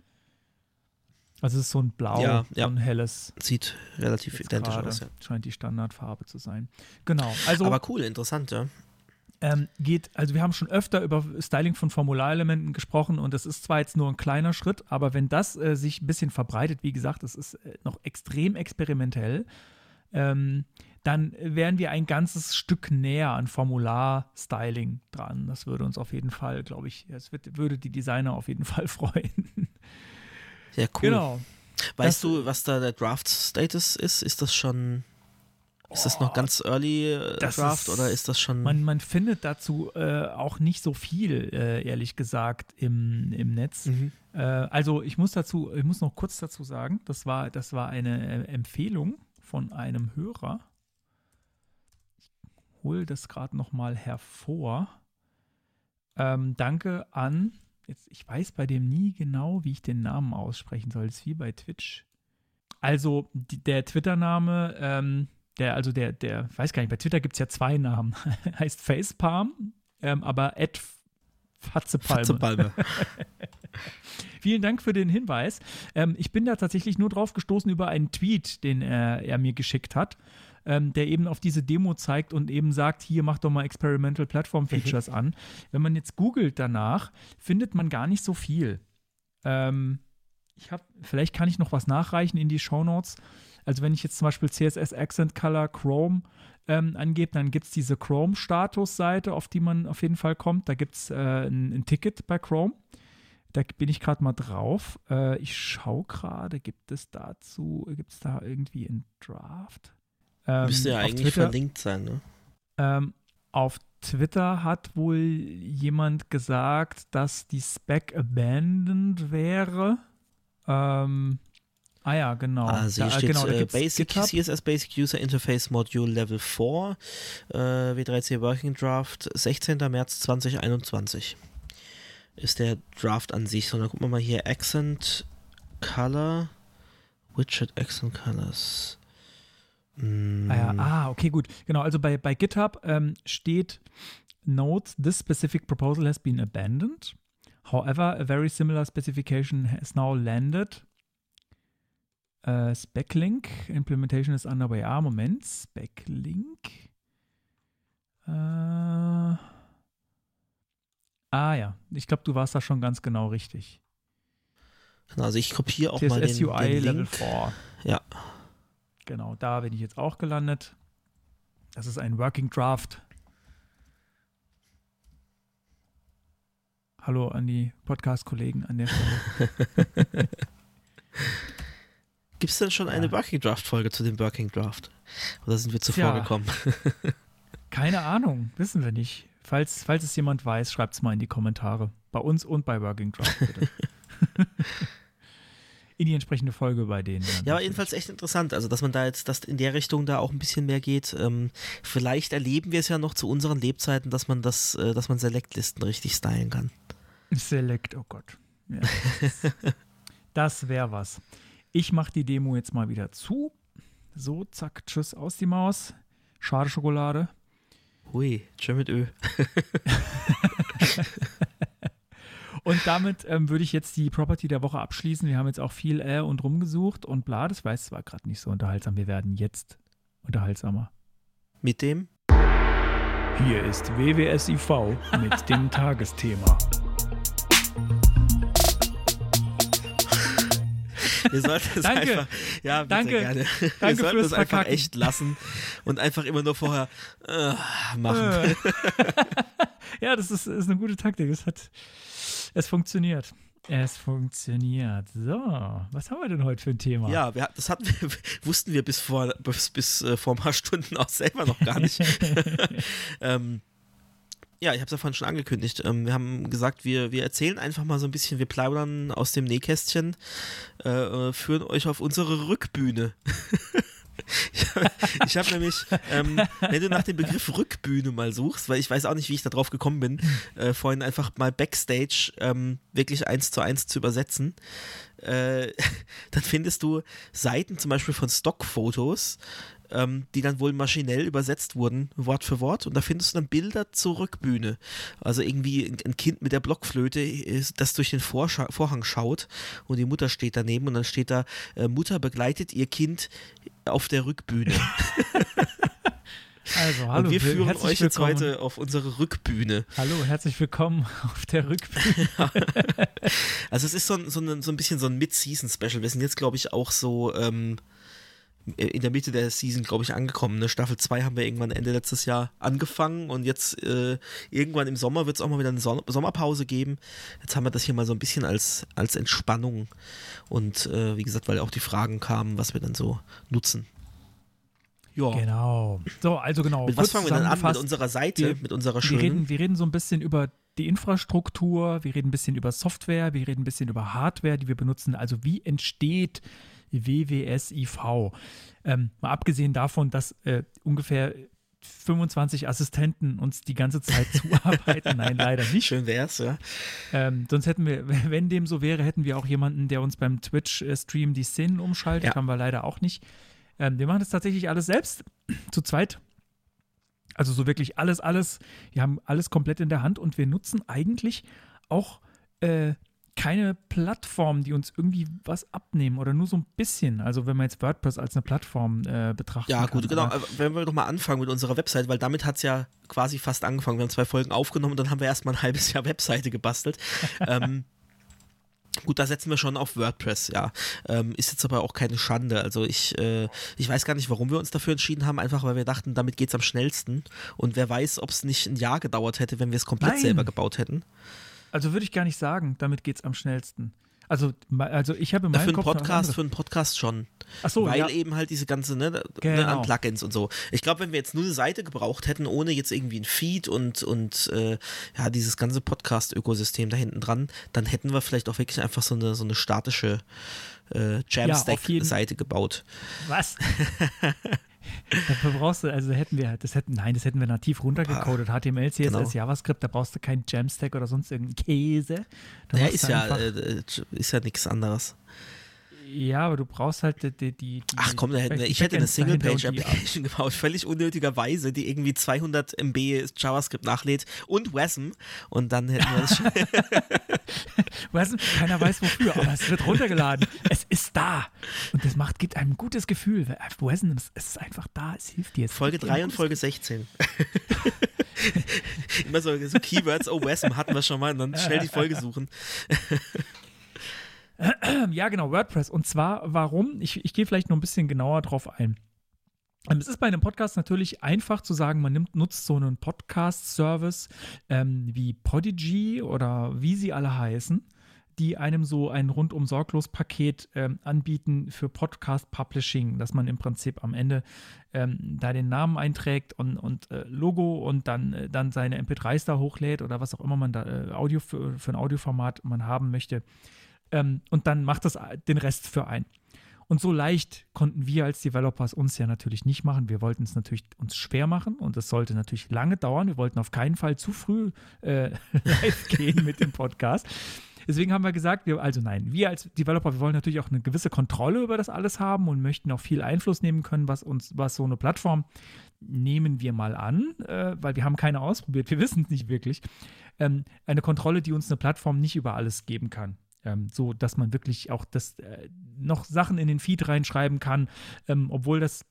Also es ist so ein Blau, Ja, ja. so ein helles. Sieht relativ identisch aus, ja. Scheint die Standardfarbe zu sein. Genau. Also Aber cool, interessant, ja. ähm, geht, also wir haben schon öfter über Styling von Formularelementen gesprochen und das ist zwar jetzt nur ein kleiner Schritt, aber wenn das äh, sich ein bisschen verbreitet, wie gesagt, das ist äh, noch extrem experimentell, ähm, dann wären wir ein ganzes Stück näher an Formular-Styling dran. Das würde uns auf jeden Fall, glaube ich, es wird, würde die Designer auf jeden Fall freuen. Ja, cool. Genau. Weißt Das- du, was da der Draft-Status ist? Ist das schon. Ist das noch ganz early äh, das Draft ist- oder ist das schon. Man, man findet dazu äh, auch nicht so viel, äh, ehrlich gesagt, im, im Netz. Mhm. Äh, also ich muss dazu, ich muss noch kurz dazu sagen, das war, das war eine äh, Empfehlung von einem Hörer. Ich hole das gerade noch mal hervor. Ähm, danke an, jetzt, ich weiß bei dem nie genau, wie ich den Namen aussprechen soll. Das ist wie bei Twitch. Also die, der Twitter-Name, ähm, der, also der, der, weiß gar nicht, bei Twitter gibt es ja zwei Namen. heißt Facepalm, ähm, aber Ed Fatzepalme. Fatzepalme. Vielen Dank für den Hinweis. Ähm, ich bin da tatsächlich nur drauf gestoßen über einen Tweet, den er, er mir geschickt hat, ähm, der eben auf diese Demo zeigt und eben sagt, hier mach doch mal Experimental Platform Features an. Wenn man jetzt googelt danach, findet man gar nicht so viel. Ähm, ich habe, vielleicht kann ich noch was nachreichen in die Show Notes. Also wenn ich jetzt zum Beispiel CSS Accent Color Chrome ähm, angebe, dann gibt es diese Chrome-Status-Seite, auf die man auf jeden Fall kommt. Da gibt es äh, ein, ein Ticket bei Chrome. Da bin ich gerade mal drauf. Äh, ich schaue gerade, gibt es dazu, gibt es da irgendwie einen Draft? Ähm, Müsste ja eigentlich Twitter- verlinkt sein, ne? ähm, auf Twitter hat wohl jemand gesagt, dass die Spec abandoned wäre. Ähm, ah ja, genau. Also hier da, steht genau, äh, Basic, GitHub. CSS Basic User Interface Module Level 4, äh, W3C Working Draft, 16. März 2021 ist der Draft an sich. So, dann gucken wir mal hier Accent Color, Widget Accent Colors. Mm, Ah, ja, ah, okay, gut. Genau, also bei, bei GitHub ähm, steht Note, this specific proposal has been abandoned. However, a very similar specification has now landed. Äh, Speclink, implementation is underway. Ah, Moment, Speclink. Äh, ah ja, ich glaube, du warst da schon ganz genau richtig. Also ich kopiere auch mal den, UI den Level Link. 4. Ja. Genau, da bin ich jetzt auch gelandet. Das ist ein Working Draft. Hallo an die Podcast-Kollegen an der Stelle. Gibt es denn schon eine Ja. Working Draft Folge zu dem Working Draft? Oder sind wir zuvor Tja. gekommen? Keine Ahnung, wissen wir nicht. Falls, falls es jemand weiß, schreibt es mal in die Kommentare. Bei uns und bei Working Draft, bitte. in die entsprechende Folge bei denen. dann Ja, aber natürlich. jedenfalls echt interessant, also dass man da jetzt, dass in der Richtung da auch ein bisschen mehr geht. Ähm, vielleicht erleben wir es ja noch zu unseren Lebzeiten, dass man das, äh, dass man Select-Listen richtig stylen kann. Select, oh Gott. Ja, das das wäre was. Ich mache die Demo jetzt mal wieder zu. So, zack, tschüss aus die Maus. Schade Schokolade. Hui, Jam mit Ö. Und damit ähm, würde ich jetzt die Property der Woche abschließen. Wir haben jetzt auch viel äh und rumgesucht und bla. Das weiß zwar gerade nicht so unterhaltsam. Wir werden jetzt unterhaltsamer. Mit dem? Hier ist WWSIV mit dem Tagesthema. Wir sollten es Danke. einfach, ja, Danke. gerne. Danke Wir sollten fürs es einfach Verkacken. echt lassen und einfach immer nur vorher äh, machen. Äh. ja, das ist, ist eine gute Taktik. Es hat, es funktioniert. Es funktioniert. So, was haben wir denn heute für ein Thema? Ja, wir, das hatten wir, wussten wir bis vor, bis, bis äh, vor ein paar Stunden auch selber noch gar nicht. ähm, ja, ich habe es ja vorhin schon angekündigt. Ähm, wir haben gesagt, wir, wir erzählen einfach mal so ein bisschen, wir plaudern aus dem Nähkästchen, äh, äh, führen euch auf unsere Rückbühne. ich habe hab nämlich, ähm, wenn du nach dem Begriff Rückbühne mal suchst, weil ich weiß auch nicht, wie ich da drauf gekommen bin, äh, vorhin einfach mal Backstage ähm, wirklich eins zu eins zu übersetzen, äh, dann findest du Seiten zum Beispiel von Stockfotos, ähm, die dann wohl maschinell übersetzt wurden, Wort für Wort. Und da findest du dann Bilder zur Rückbühne. Also irgendwie ein Kind mit der Blockflöte, das durch den Vorscha Vorhang schaut und die Mutter steht daneben und dann steht da, äh, Mutter begleitet ihr Kind auf der Rückbühne. Also, hallo, und wir führen euch jetzt willkommen. heute auf unsere Rückbühne. Hallo, herzlich willkommen auf der Rückbühne. Also es ist so ein, so ein, so ein bisschen so ein Mid-Season-Special. Wir sind jetzt, glaube ich, auch so ähm, in der Mitte der Season, glaube ich, angekommen. Ne? Staffel 2 haben wir irgendwann Ende letztes Jahr angefangen und jetzt äh, irgendwann im Sommer wird es auch mal wieder eine Son Sommerpause geben. Jetzt haben wir das hier mal so ein bisschen als, als Entspannung und äh, wie gesagt, weil auch die Fragen kamen, was wir dann so nutzen. Ja. Genau. So, also genau. Mit was fangen wir dann an? Mit unserer Seite, wir- mit unserer wir schönen. reden, wir reden so ein bisschen über die Infrastruktur, wir reden ein bisschen über Software, wir reden ein bisschen über Hardware, die wir benutzen. Also wie entsteht WWSIV? Ähm, mal abgesehen davon, dass äh, ungefähr 25 Assistenten uns die ganze Zeit zuarbeiten. Nein, leider nicht. Schön wär's, ja. Ähm, sonst hätten wir, wenn dem so wäre, hätten wir auch jemanden, der uns beim Twitch-Stream die Szenen umschaltet. Ja. Haben wir leider auch nicht. Ähm, wir machen das tatsächlich alles selbst, zu zweit. Also so wirklich alles, alles. Wir haben alles komplett in der Hand und wir nutzen eigentlich auch äh, keine Plattform, die uns irgendwie was abnehmen oder nur so ein bisschen. Also wenn man jetzt WordPress als eine Plattform äh, betrachtet. Ja, gut, genau. Aber, Aber Wenn wir doch mal anfangen mit unserer Website, weil damit hat es ja quasi fast angefangen. Wir haben zwei Folgen aufgenommen und dann haben wir erstmal ein halbes Jahr Webseite gebastelt. ähm, Gut, da setzen wir schon auf WordPress, ja. Ähm, ist jetzt aber auch keine Schande. Also ich, äh, ich weiß gar nicht, warum wir uns dafür entschieden haben, einfach weil wir dachten, damit geht es am schnellsten. Und wer weiß, ob es nicht ein Jahr gedauert hätte, wenn wir es komplett Nein. selber gebaut hätten. Also würde ich gar nicht sagen, damit geht es am schnellsten. Also, also ich habe in meinem für einen Kopf noch ein Podcast, für einen Podcast schon. Ach so, weil ja. eben halt diese ganze, ne, ne, Genau. an Plugins und so. Ich glaube, wenn wir jetzt nur eine Seite gebraucht hätten, ohne jetzt irgendwie ein Feed und, und äh, ja, dieses ganze Podcast-Ökosystem da hinten dran, dann hätten wir vielleicht auch wirklich einfach so eine, so eine statische äh, Jamstack-Seite gebaut. Was? Dafür brauchst du, also hätten wir, das hätten, nein, das hätten wir nativ runtergecodet. HTML, CSS, Genau. JavaScript, da brauchst du keinen Jamstack oder sonst irgendeinen Käse. Da Ja, ist ja, einfach- äh, ist ja nichts anderes. Ja, aber du brauchst halt die, die, die Ach komm, da hätten ich hätte eine Single-Page-Application gebaut, völlig unnötigerweise, die irgendwie 200 MB JavaScript nachlädt und WASM und dann hätten wir das schon. Du, keiner weiß wofür, aber es wird runtergeladen. es ist da. Und das macht, gibt einem ein gutes Gefühl. Wasm, es ist einfach da, es hilft dir. Es Folge gibt dir 3 ein und Folge 16. Immer so, so Keywords, oh, WASM hatten wir schon mal und dann schnell die Folge suchen. Ja, genau, WordPress. Und zwar, warum? Ich, ich gehe vielleicht noch ein bisschen genauer drauf ein. Ähm, Es ist bei einem Podcast natürlich einfach zu sagen, man nimmt, nutzt so einen Podcast-Service ähm, wie Podigy oder wie sie alle heißen, die einem so ein rundum sorglos Paket ähm, anbieten für Podcast-Publishing, dass man im Prinzip am Ende ähm, da den Namen einträgt und, und äh, Logo und dann, äh, dann seine MP3s da hochlädt oder was auch immer man da äh, Audio für, für ein Audioformat man haben möchte. Ähm, und dann macht das den Rest für einen. Und so leicht konnten wir als Developers uns ja natürlich nicht machen. Wir wollten es natürlich uns schwer machen und es sollte natürlich lange dauern. Wir wollten auf keinen Fall zu früh äh, live gehen mit dem Podcast. Deswegen haben wir gesagt, wir, also nein, wir als Developer, wir wollen natürlich auch eine gewisse Kontrolle über das alles haben und möchten auch viel Einfluss nehmen können, was uns, was so eine Plattform nehmen wir mal an, äh, weil wir haben keine ausprobiert, wir wissen es nicht wirklich, ähm, eine Kontrolle, die uns eine Plattform nicht über alles geben kann. Ähm, so dass man wirklich auch das äh, noch Sachen in den Feed reinschreiben kann, ähm, obwohl das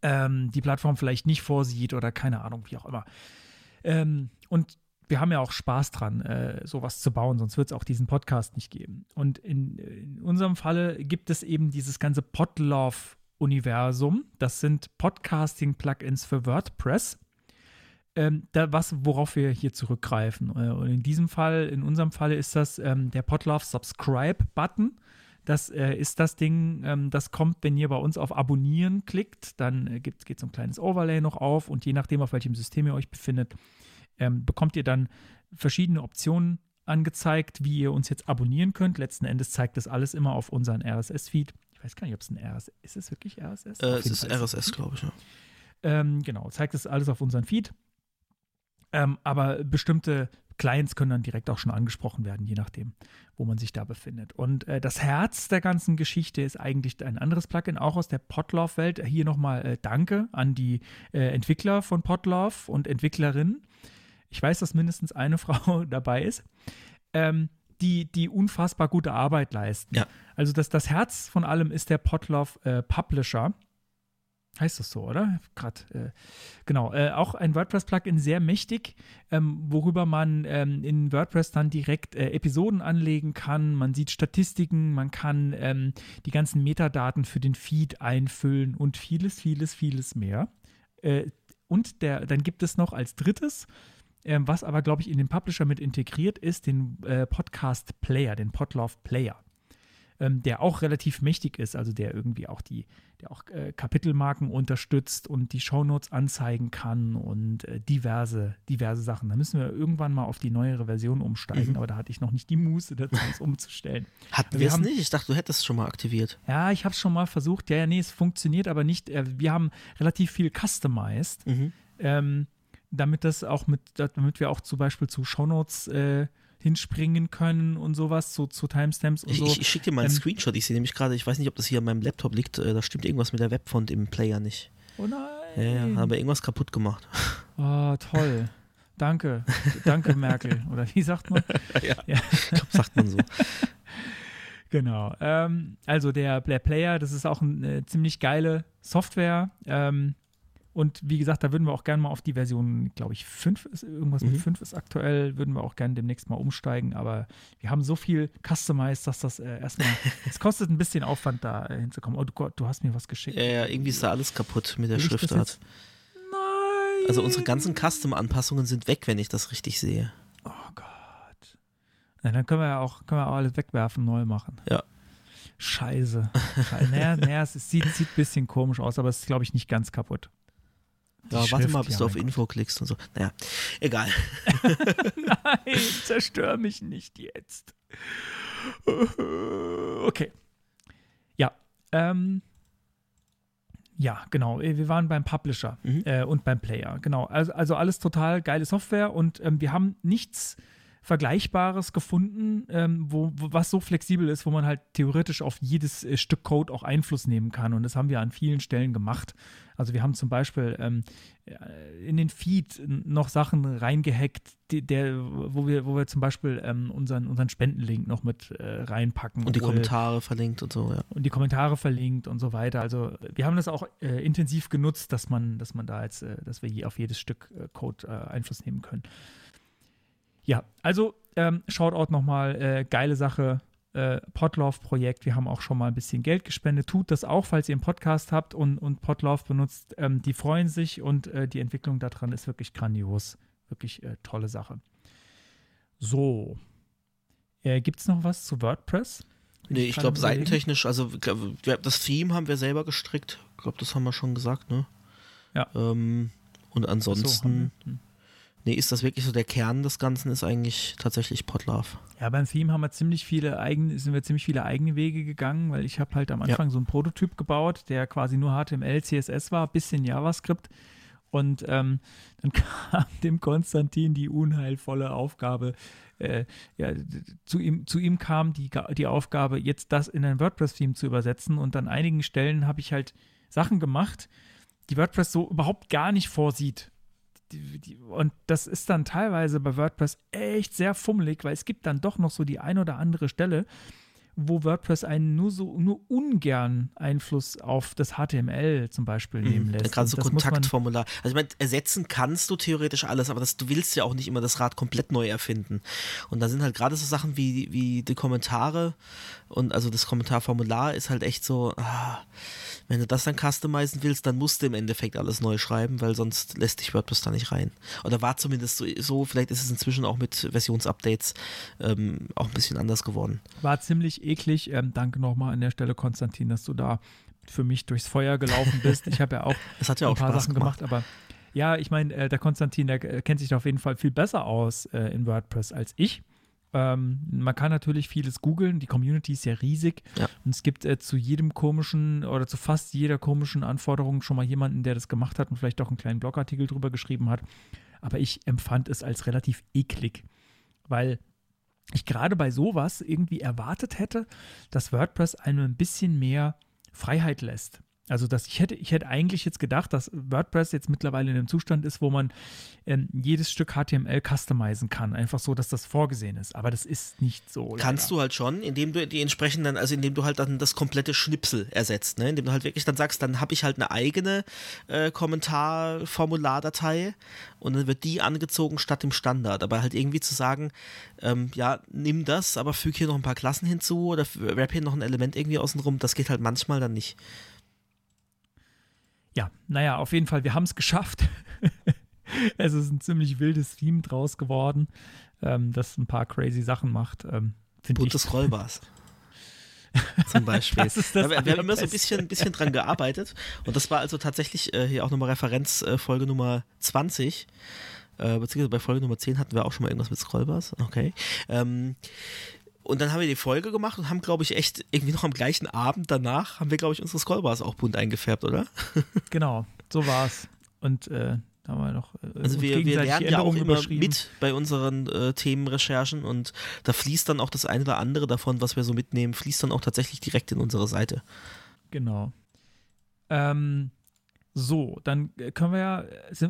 ähm, die Plattform vielleicht nicht vorsieht oder keine Ahnung, wie auch immer. Ähm, und wir haben ja auch Spaß dran, äh, sowas zu bauen, sonst wird es auch diesen Podcast nicht geben. Und in, in unserem Falle gibt es eben dieses ganze Podlove-Universum. Das sind Podcasting-Plugins für WordPress. Ähm, da, was, worauf wir hier zurückgreifen. Äh, und in diesem Fall, in unserem Fall ist das ähm, der Podlove Subscribe-Button. Das äh, ist das Ding, ähm, das kommt, wenn ihr bei uns auf Abonnieren klickt, dann äh, geht, so ein kleines Overlay noch auf und je nachdem, auf welchem System ihr euch befindet, ähm, bekommt ihr dann verschiedene Optionen angezeigt, wie ihr uns jetzt abonnieren könnt. Letzten Endes zeigt das alles immer auf unseren RSS-Feed. Ich weiß gar nicht, ob es ein RSS ist. Ist es wirklich RSS? Äh, es ist RSS, glaube ich, ja. Ähm, genau, zeigt das alles auf unseren Feed. Ähm, aber bestimmte Clients können dann direkt auch schon angesprochen werden, je nachdem, wo man sich da befindet. Und äh, das Herz der ganzen Geschichte ist eigentlich ein anderes Plugin, auch aus der Podlove-Welt. Hier nochmal äh, Danke an die äh, Entwickler von Podlove und Entwicklerinnen ich weiß, dass mindestens eine Frau dabei ist, ähm, die, die unfassbar gute Arbeit leisten. Ja. Also das, das Herz von allem ist der Podlove äh, Publisher. Heißt das so, oder? Gerade, äh, genau. Äh, auch ein WordPress-Plugin sehr mächtig, ähm, worüber man ähm, in WordPress dann direkt äh, Episoden anlegen kann. Man sieht Statistiken, man kann ähm, die ganzen Metadaten für den Feed einfüllen und vieles, vieles, vieles mehr. Äh, und der, dann gibt es noch als drittes ähm, was aber, glaube ich, in den Publisher mit integriert ist, den äh, Podcast Player, den Podlove Player. Ähm, der auch relativ mächtig ist, also der irgendwie auch die, der auch äh, Kapitelmarken unterstützt und die Shownotes anzeigen kann und äh, diverse, diverse Sachen. Da müssen wir irgendwann mal auf die neuere Version umsteigen, Mhm. aber da hatte ich noch nicht die Muße dazu, es umzustellen. Hatten Wir es nicht? Ich dachte, du hättest es schon mal aktiviert. Ja, ich habe es schon mal versucht. Ja, ja, nee, es funktioniert aber nicht. Äh, Wir haben relativ viel customized. Mhm. ähm, damit das auch mit, damit wir auch zum Beispiel zu Shownotes äh, hinspringen können und sowas, so zu Timestamps und Ich, so. ich, ich schicke dir mal einen Ähm, Screenshot. Ich sehe nämlich gerade, ich weiß nicht, ob das hier an meinem Laptop liegt. Äh, da stimmt irgendwas mit der Webfont im Player nicht. oh nein. Ja, ja, haben wir irgendwas kaputt gemacht. Oh, toll. Danke. Danke, Merkel. Oder wie sagt man? Ich glaub, sagt man so. Genau. Ähm, also der, der Player, das ist auch eine ziemlich geile Software. Ähm, und wie gesagt, da würden wir auch gerne mal auf die Version, glaube ich, 5 ist, irgendwas mit Mhm. 5 ist aktuell, würden wir auch gerne demnächst mal umsteigen. Aber wir haben so viel customized, dass das äh, erstmal, es kostet ein bisschen Aufwand, da äh, hinzukommen. Oh du Gott, du hast mir was geschickt. Ja, ja, irgendwie ist da alles kaputt mit der Schriftart. Nein. Also unsere ganzen Custom-Anpassungen sind weg, wenn ich das richtig sehe. Oh Gott. Na, dann können wir ja auch, können wir auch alles wegwerfen, neu machen. Ja. Scheiße. Naja, naja, es sieht, sieht ein bisschen komisch aus, aber es ist, glaube ich, nicht ganz kaputt. Ja, warte Schrift, mal, bis ja, du auf Info klickst und so. Naja, egal. Nein, zerstör mich nicht jetzt. Okay. Ja. Ähm, ja, genau. Wir waren beim Publisher Mhm. äh, und beim Player. Genau. Also, also alles total geile Software und ähm, wir haben nichts Vergleichbares gefunden, ähm, wo, wo, was so flexibel ist, wo man halt theoretisch auf jedes äh, Stück Code auch Einfluss nehmen kann. Und das haben wir an vielen Stellen gemacht. Also wir haben zum Beispiel ähm, äh, in den Feed noch Sachen reingehackt, die, der, wo wir, wo wir zum Beispiel ähm, unseren, unseren Spendenlink noch mit äh, reinpacken. Und die Kommentare verlinkt und so, ja. und die Kommentare verlinkt und so weiter. Also wir haben das auch äh, intensiv genutzt, dass man, dass man da jetzt, äh, dass wir je auf jedes Stück äh, Code äh, Einfluss nehmen können. Ja, also ähm, Shoutout nochmal, äh, geile Sache. Äh, Podlove-Projekt, wir haben auch schon mal ein bisschen Geld gespendet. Tut das auch, falls ihr einen Podcast habt und, und Podlove benutzt. Ähm, die freuen sich und äh, die Entwicklung daran ist wirklich grandios. Wirklich äh, tolle Sache. So. Äh, Gibt es noch was zu WordPress? Bin Nee, ich gerade glaube, seitentechnisch, also ich glaub, das Theme haben wir selber gestrickt. Ich glaube, das haben wir schon gesagt, ne? Ja. Ähm, und Ach so, ansonsten, haben wir- hm. Nee, ist das wirklich so der Kern des Ganzen, ist eigentlich tatsächlich Podlove. Ja, beim Theme haben wir ziemlich viele eigene, sind wir ziemlich viele eigene Wege gegangen, weil ich habe halt am Anfang so einen Prototyp gebaut, der quasi nur HTML, CSS war, bisschen JavaScript. Und ähm, dann kam dem Konstantin die unheilvolle Aufgabe, äh, ja, zu ihm, zu ihm kam die, die Aufgabe, jetzt das in ein WordPress-Theme zu übersetzen. Und an einigen Stellen habe ich halt Sachen gemacht, die WordPress so überhaupt gar nicht vorsieht. Die, die, und das ist dann teilweise bei WordPress echt sehr fummelig, weil es gibt dann doch noch so die ein oder andere Stelle, wo WordPress einen nur so nur ungern Einfluss auf das HTML zum Beispiel nehmen Mhm. lässt. Gerade so Kontaktformular. Also ich meine, ersetzen kannst du theoretisch alles, aber das, du willst ja auch nicht immer das Rad komplett neu erfinden. Und da sind halt gerade so Sachen wie, wie die Kommentare und also das Kommentarformular ist halt echt so, ah, wenn du das dann customizen willst, dann musst du im Endeffekt alles neu schreiben, weil sonst lässt dich WordPress da nicht rein. Oder war zumindest so, so vielleicht ist es inzwischen auch mit Versionsupdates ähm, auch ein bisschen anders geworden. War ziemlich eklig. Ähm, danke nochmal an der Stelle, Konstantin, dass du da für mich durchs Feuer gelaufen bist. Ich habe ja auch ja ein auch paar Spaß Sachen gemacht. gemacht, aber ja, ich meine, äh, der Konstantin, der äh, kennt sich da auf jeden Fall viel besser aus äh, in WordPress als ich. Ähm, man kann natürlich vieles googeln, die Community ist ja riesig Ja. und es gibt äh, zu jedem komischen oder zu fast jeder komischen Anforderung schon mal jemanden, der das gemacht hat und vielleicht auch einen kleinen Blogartikel drüber geschrieben hat. Aber ich empfand es als relativ eklig, weil ich gerade bei sowas irgendwie erwartet hätte, dass WordPress einem ein bisschen mehr Freiheit lässt. Also, dass ich hätte, ich hätte eigentlich jetzt gedacht, dass WordPress jetzt mittlerweile in einem Zustand ist, wo man ähm, jedes Stück HTML customizen kann. Einfach so, dass das vorgesehen ist. Aber das ist nicht so. Kannst du halt schon, indem du die entsprechenden, also indem du halt dann das komplette Schnipsel ersetzt, ne? indem du halt wirklich dann sagst, dann habe ich halt eine eigene äh, Kommentarformulardatei und dann wird die angezogen statt dem Standard. Aber halt irgendwie zu sagen, ähm, ja, nimm das, aber füg hier noch ein paar Klassen hinzu oder wrap hier noch ein Element irgendwie außenrum, das geht halt manchmal dann nicht. Ja, naja, auf jeden Fall, wir haben es geschafft. es ist ein ziemlich wildes Theme draus geworden, ähm, das ein paar crazy Sachen macht. Ähm. Buntes Rollbars. Zum Beispiel. Wir, haben immer so ein bisschen, bisschen dran gearbeitet und das war also tatsächlich äh, hier auch nochmal Referenz äh, Folge Nummer 20. Äh, beziehungsweise bei Folge Nummer 10 hatten wir auch schon mal irgendwas mit Scrollbars. Okay. Ähm, und dann haben wir die Folge gemacht und haben, glaube ich, echt irgendwie noch am gleichen Abend danach haben wir, glaube ich, unsere Scrollbars auch bunt eingefärbt, oder? Genau, so war es. Und äh, da haben wir noch äh, Also wir, wir lernen ja auch immer mit bei unseren äh, Themenrecherchen und da fließt dann auch das eine oder andere davon, was wir so mitnehmen, fließt dann auch tatsächlich direkt in unsere Seite. Genau. Ähm, so, dann können wir ja,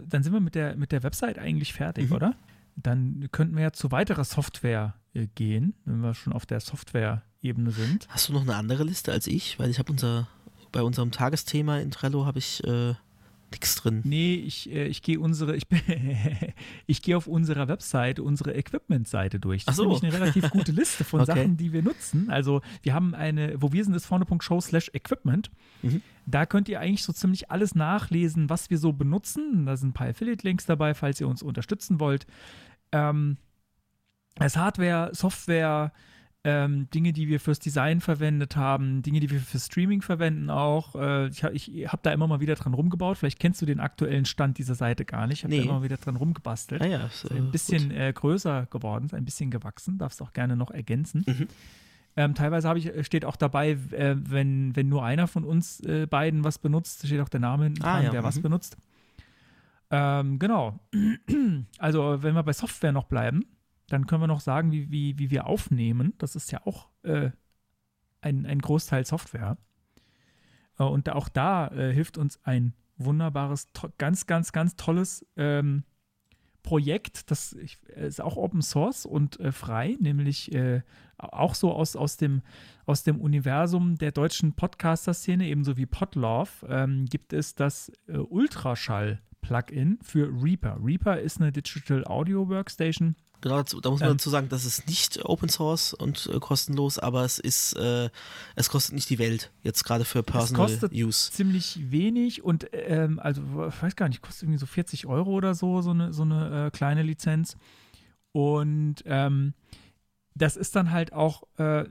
dann sind wir mit der, mit der Website eigentlich fertig, Mhm. oder? Dann könnten wir ja zu weiterer Software äh, gehen, wenn wir schon auf der Software-Ebene sind. Hast du noch eine andere Liste als ich? Weil ich habe unser, bei unserem Tagesthema in Trello habe ich äh, nichts drin. Nee, ich, äh, ich gehe unsere, ich, ich gehe auf unserer Webseite unsere Equipment-Seite durch. Das Ach so. ist nämlich eine relativ gute Liste von Okay. Sachen, die wir nutzen. Also wir haben eine, wo wir sind, ist vorne.show slash Equipment. Mhm. Da könnt ihr eigentlich so ziemlich alles nachlesen, was wir so benutzen. Da sind ein paar Affiliate-Links dabei, falls ihr uns unterstützen wollt. Ähm, es Hardware, Software, ähm, Dinge, die wir fürs Design verwendet haben, Dinge, die wir fürs Streaming verwenden auch. Äh, ich ha- ich habe da immer mal wieder dran rumgebaut. Vielleicht kennst du den aktuellen Stand dieser Seite gar nicht. Ich habe Nee. da immer mal wieder dran rumgebastelt. Ah ja, ist, Ist äh, ein bisschen äh, größer geworden, ist ein bisschen gewachsen. Darfst auch gerne noch ergänzen. Mhm. Ähm, teilweise ich, äh, steht auch dabei, äh, wenn, wenn nur einer von uns äh, beiden was benutzt, steht auch der Name hinten Ah, dran, ja, wer was mhm. benutzt. Ähm, genau. Also, wenn wir bei Software noch bleiben, dann können wir noch sagen, wie, wie, wie wir aufnehmen. Das ist ja auch äh, ein, ein Großteil Software. Äh, und auch da äh, hilft uns ein wunderbares, ganz, ganz, ganz tolles ähm, Projekt. Das ich, ist auch Open Source und äh, frei, nämlich äh, auch so aus, aus, dem, aus dem Universum der deutschen Podcaster-Szene, ebenso wie Podlove, ähm, gibt es das äh, Ultraschall-Plugin für Reaper. Reaper ist eine Digital Audio Workstation. Genau, dazu- da muss man ähm, dazu sagen, das ist nicht Open Source und äh, kostenlos, aber es ist, äh, es kostet nicht die Welt, jetzt gerade für Personal kostet Use. ziemlich wenig und ähm, also ich weiß gar nicht, kostet irgendwie so 40 Euro oder so, so eine, so eine äh, kleine Lizenz. Und ähm, das ist dann halt auch, äh,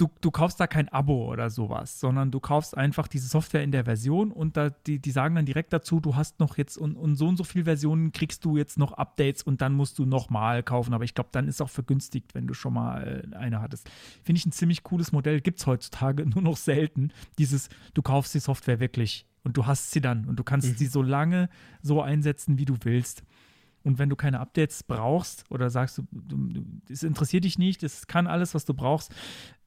du, du kaufst da kein Abo oder sowas, sondern du kaufst einfach diese Software in der Version und da, die, die sagen dann direkt dazu, du hast noch jetzt und, und so und so viele Versionen kriegst du jetzt noch Updates und dann musst du nochmal kaufen. Aber ich glaube, dann ist auch vergünstigt, wenn du schon mal äh, eine hattest. Finde ich ein ziemlich cooles Modell, gibt es heutzutage nur noch selten. Dieses, du kaufst die Software wirklich und du hast sie dann und du kannst Mhm. sie so lange so einsetzen, wie du willst. Und wenn du keine Updates brauchst oder sagst, du, du, es interessiert dich nicht, es kann alles, was du brauchst,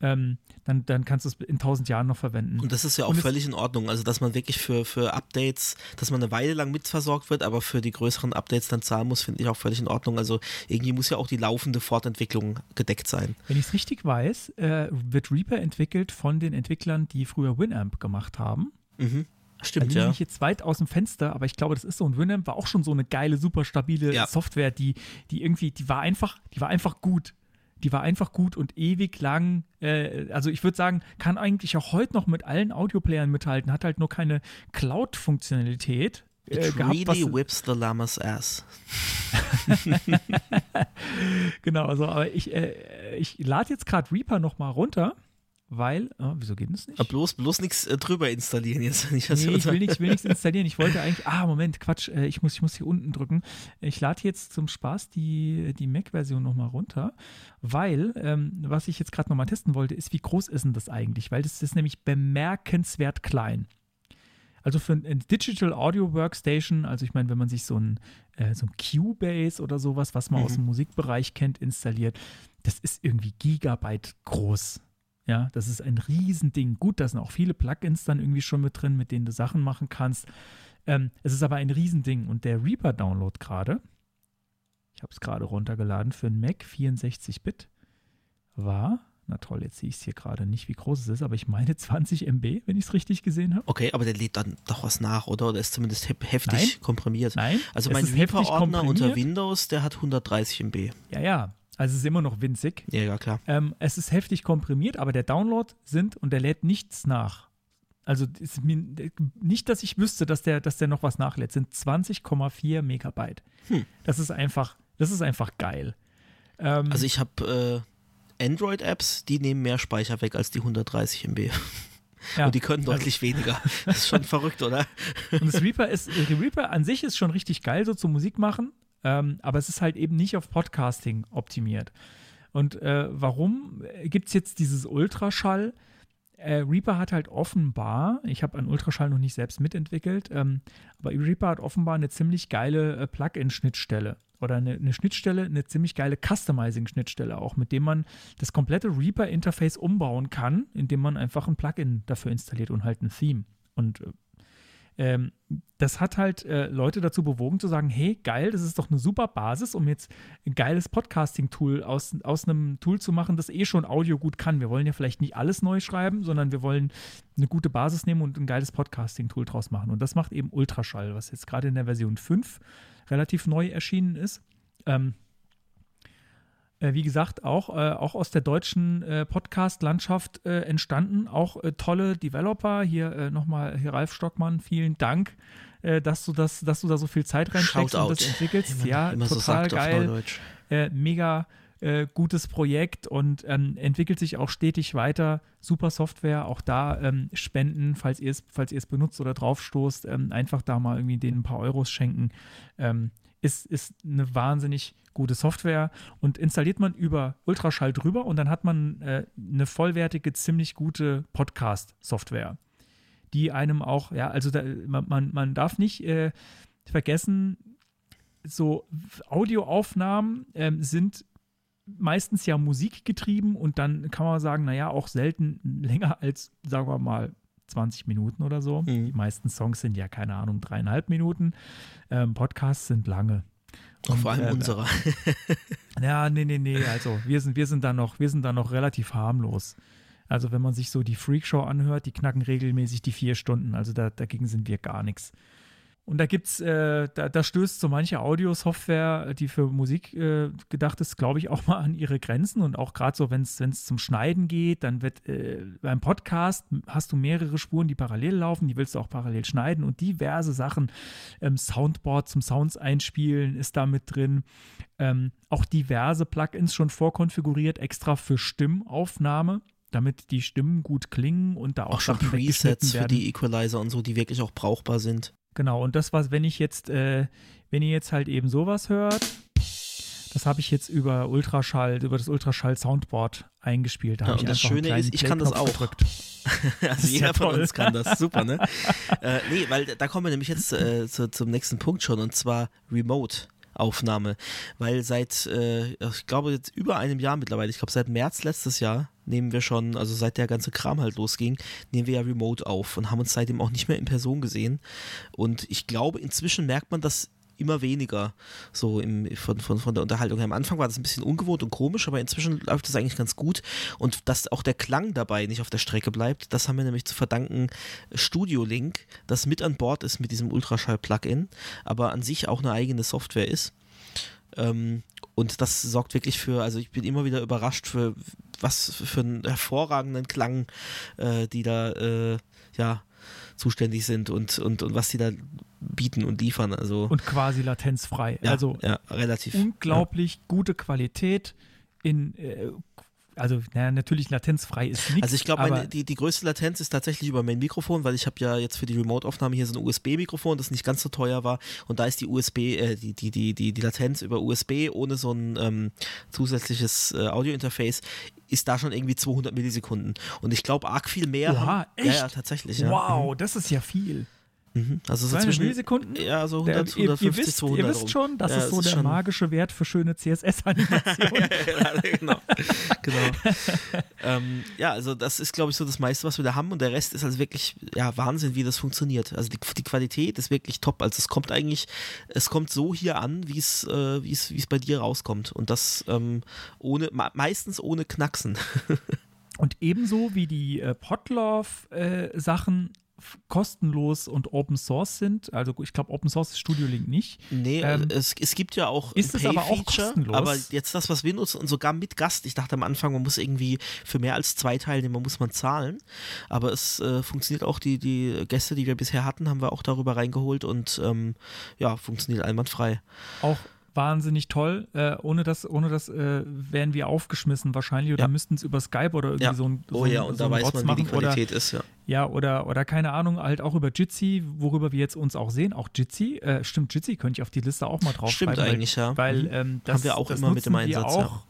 ähm, dann, dann kannst du es in tausend Jahren noch verwenden. Und das ist ja auch Und völlig in Ordnung. Also, dass man wirklich für, für Updates, dass man eine Weile lang mitversorgt wird, aber für die größeren Updates dann zahlen muss, finde ich auch völlig in Ordnung. Also, irgendwie muss ja auch die laufende Fortentwicklung gedeckt sein. Wenn ich es richtig weiß, äh, wird Reaper entwickelt von den Entwicklern, die früher Winamp gemacht haben. Mhm. Da Stimmt, liege ja. ich jetzt weit aus dem Fenster, aber ich glaube, das ist so. Und Winamp war auch schon so eine geile, super stabile Ja. Software, die, die irgendwie, die war einfach, die war einfach gut. Die war einfach gut und ewig lang. Äh, also ich würde sagen, kann eigentlich auch heute noch mit allen Audioplayern mithalten, hat halt nur keine Cloud-Funktionalität. Äh, It gehabt, really whips the llama's ass. genau, also aber ich, äh, ich lade jetzt gerade Reaper nochmal runter, weil, oh, wieso geht das nicht? Aber bloß, bloß nichts äh, drüber installieren jetzt. Nicht, Nee, ich will nichts will nichts installieren. Ich wollte eigentlich, ah, Moment, Quatsch, äh, ich muss, ich muss hier unten drücken. Ich lade jetzt zum Spaß die, die Mac-Version nochmal runter, weil, ähm, was ich jetzt gerade nochmal testen wollte, ist, wie groß ist denn das eigentlich? Weil das ist nämlich bemerkenswert klein. Also für ein Digital Audio Workstation, also ich meine, wenn man sich so ein, äh, so ein Cubase oder sowas, was man Mhm. aus dem Musikbereich kennt, installiert, das ist irgendwie Gigabyte groß. Ja, das ist ein Riesending. Gut, da sind auch viele Plugins dann irgendwie schon mit drin, mit denen du Sachen machen kannst. Ähm, es ist aber ein Riesending. Und der Reaper-Download gerade, ich habe es gerade runtergeladen für einen Mac 64-Bit, war, na toll, jetzt sehe ich es hier gerade nicht, wie groß es ist, aber ich meine 20 MB, wenn ich es richtig gesehen habe. Okay, aber der lädt dann doch was nach, oder? Oder ist zumindest hef heftig Nein. komprimiert. Nein, Also mein Reaper-Ordner unter. Windows, der hat 130 MB. Ja, ja. Also es ist immer noch winzig. Ja, ja, klar. Ähm, es ist heftig komprimiert, aber der Download sind und der lädt nichts nach. Also ist mir, nicht, dass ich wüsste, dass der, dass der noch was nachlädt, sind 20,4 Megabyte. Hm. Das ist einfach, das ist einfach geil. Ähm, Also ich habe äh, Android-Apps, die nehmen mehr Speicher weg als die 130 MB. ja. Und die können deutlich weniger. Das ist schon verrückt, oder? Und das Reaper ist, Reaper an sich ist schon richtig geil, so zum Musik machen, ähm, aber es ist halt eben nicht auf Podcasting optimiert. Und äh, warum gibt es jetzt dieses Ultraschall? Äh, Reaper hat halt offenbar, ich habe an Ultraschall noch nicht selbst mitentwickelt, ähm, aber Reaper hat offenbar eine ziemlich geile äh, Plugin-Schnittstelle oder eine, eine Schnittstelle, eine ziemlich geile Customizing-Schnittstelle auch, mit dem man das komplette Reaper-Interface umbauen kann, indem man einfach ein Plugin dafür installiert und halt ein Theme. Und äh, ähm, das hat halt äh, Leute dazu bewogen zu sagen, hey, geil, das ist doch eine super Basis, um jetzt ein geiles Podcasting-Tool aus, aus einem Tool zu machen, das eh schon Audio gut kann. Wir wollen ja vielleicht nicht alles neu schreiben, sondern wir wollen eine gute Basis nehmen und ein geiles Podcasting-Tool draus machen. Und das macht eben Ultraschall, was jetzt gerade in der Version 5 relativ neu erschienen ist. Ähm, äh, wie gesagt, auch, äh, auch aus der deutschen äh, Podcast-Landschaft äh, entstanden. Auch äh, tolle Developer. Hier äh, nochmal, hier Ralf Stockmann, vielen Dank, äh, dass, du das, dass du da so viel Zeit reinsteckst und das entwickelst. Man ja, immer so total auf geil. Äh, mega äh, gutes Projekt und ähm, entwickelt sich auch stetig weiter. Super Software, auch da ähm, spenden, falls ihr es falls ihr es benutzt oder draufstoßt, ähm, einfach da mal irgendwie denen ein paar Euros schenken. Ähm, ist, ist eine wahnsinnig gute Software. Und installiert man über Ultraschall drüber und dann hat man äh, eine vollwertige, ziemlich gute Podcast-Software, die einem auch, ja, also da, man, man, darf nicht äh, vergessen, so Audioaufnahmen ähm, sind meistens ja musikgetrieben und dann kann man sagen, naja, auch selten länger als, sagen wir mal, 20 Minuten oder so. Mhm. Die meisten Songs sind ja, keine Ahnung, dreieinhalb Minuten. Ähm, Podcasts sind lange. Und vor allem äh, unserer. Ja, nee, nee, nee. Also wir sind, wir sind da noch, wir sind da noch relativ harmlos. Also wenn man sich so die Freakshow anhört, die knacken regelmäßig die vier Stunden. Also da, dagegen sind wir gar nichts. Und da gibt's, äh, da, da stößt so manche Audiosoftware, die für Musik äh, gedacht ist, glaube ich, auch mal an ihre Grenzen. Und auch gerade so, wenn es zum Schneiden geht, dann wird äh, beim Podcast hast du mehrere Spuren, die parallel laufen, die willst du auch parallel schneiden und diverse Sachen. Ähm, Soundboard zum Sounds einspielen ist da mit drin. Ähm, auch diverse Plugins schon vorkonfiguriert, extra für Stimmaufnahme, damit die Stimmen gut klingen und da auch, Auch schon Sachen Presets für die Equalizer und so, die wirklich auch brauchbar sind. Genau, und das war, wenn ich jetzt, äh, wenn ihr jetzt halt eben sowas hört, das habe ich jetzt über Ultraschall, über das Ultraschall Soundboard eingespielt. Da Ja, und das Schöne ist, ich kann das auch. Also jeder ja von uns kann das. Super, ne? äh, nee, weil da kommen wir nämlich jetzt äh, zu, zum nächsten Punkt schon und zwar Remote. Aufnahme, weil seit, äh, ich glaube jetzt über einem Jahr mittlerweile, ich glaube seit März letztes Jahr nehmen wir schon, also seit der ganze Kram halt losging, nehmen wir ja remote auf und haben uns seitdem auch nicht mehr in Person gesehen. Und ich glaube, inzwischen merkt man das immer weniger so im, von, von, von der Unterhaltung her. Am Anfang war das ein bisschen ungewohnt und komisch, aber inzwischen läuft das eigentlich ganz gut. Und dass auch der Klang dabei nicht auf der Strecke bleibt, das haben wir nämlich zu verdanken Studio Link, das mit an Bord ist mit diesem Ultraschall-Plugin, aber an sich auch eine eigene Software ist. Ähm, und das sorgt wirklich für, also ich bin immer wieder überrascht für was für einen hervorragenden Klang, äh, die da äh, ja zuständig sind und, und, und was die da bieten und liefern. Also, Und quasi latenzfrei. ja, also ja, relativ. unglaublich gute Qualität in, äh, also naja, natürlich latenzfrei ist nichts. Also ich glaube, die, die größte Latenz ist tatsächlich über mein Mikrofon, weil ich habe ja jetzt für die Remote-Aufnahme hier so ein USB-Mikrofon, das nicht ganz so teuer war. Und da ist die USB, äh, die, die, die, die, die Latenz über USB ohne so ein ähm, zusätzliches äh, Audio-Interface ist da schon irgendwie 200 Millisekunden. Und ich glaube, arg viel mehr. Oha, haben, echt? Ja, ja, tatsächlich. Ja. wow, das ist ja viel. Mhm. Also so 200 zwischen, Millisekunden? Ja, so Der, 100, ihr, 150, ihr, wisst, 200 ihr wisst schon, das Ja, ist so es der magische Wert für schöne CSS-Animationen. ja, genau. genau. ähm, ja, also das ist, glaube ich, so das meiste, was wir da haben. Und der Rest ist also wirklich, ja, Wahnsinn, wie das funktioniert. Also die, die Qualität ist wirklich top. Also es kommt eigentlich, es kommt so hier an, wie es, äh, wie es, wie es bei dir rauskommt. Und das ähm, ohne, me- meistens ohne Knacksen. Und ebenso wie die äh, Podlove-Sachen kostenlos und Open Source sind, also ich glaube Open Source ist Studio Link nicht. Nee, Ähm, es, es gibt ja auch ist es aber auch kostenlos? aber jetzt das, was wir nutzen und sogar mit Gast. Ich dachte am Anfang, man muss irgendwie für mehr als zwei Teilnehmer muss man zahlen, aber es äh, funktioniert auch, die, die Gäste, die wir bisher hatten, haben wir auch darüber reingeholt und ähm, ja, funktioniert einwandfrei. Auch wahnsinnig toll. Äh, ohne das, ohne das äh, wären wir aufgeschmissen wahrscheinlich oder Ja. müssten es über Skype oder irgendwie Ja. so ein so Oh ja, und so da weiß Rotz man, wie die machen oder Qualität ist, ja. Ja, oder, oder keine Ahnung, halt auch über Jitsi, worüber wir jetzt uns auch sehen. Auch Jitsi, äh, stimmt, Jitsi könnte ich auf die Liste auch mal drauf Stimmt schreiben, eigentlich, ja. Weil Mhm. ähm, das, Haben wir auch immer mit dem Einsatz, ja.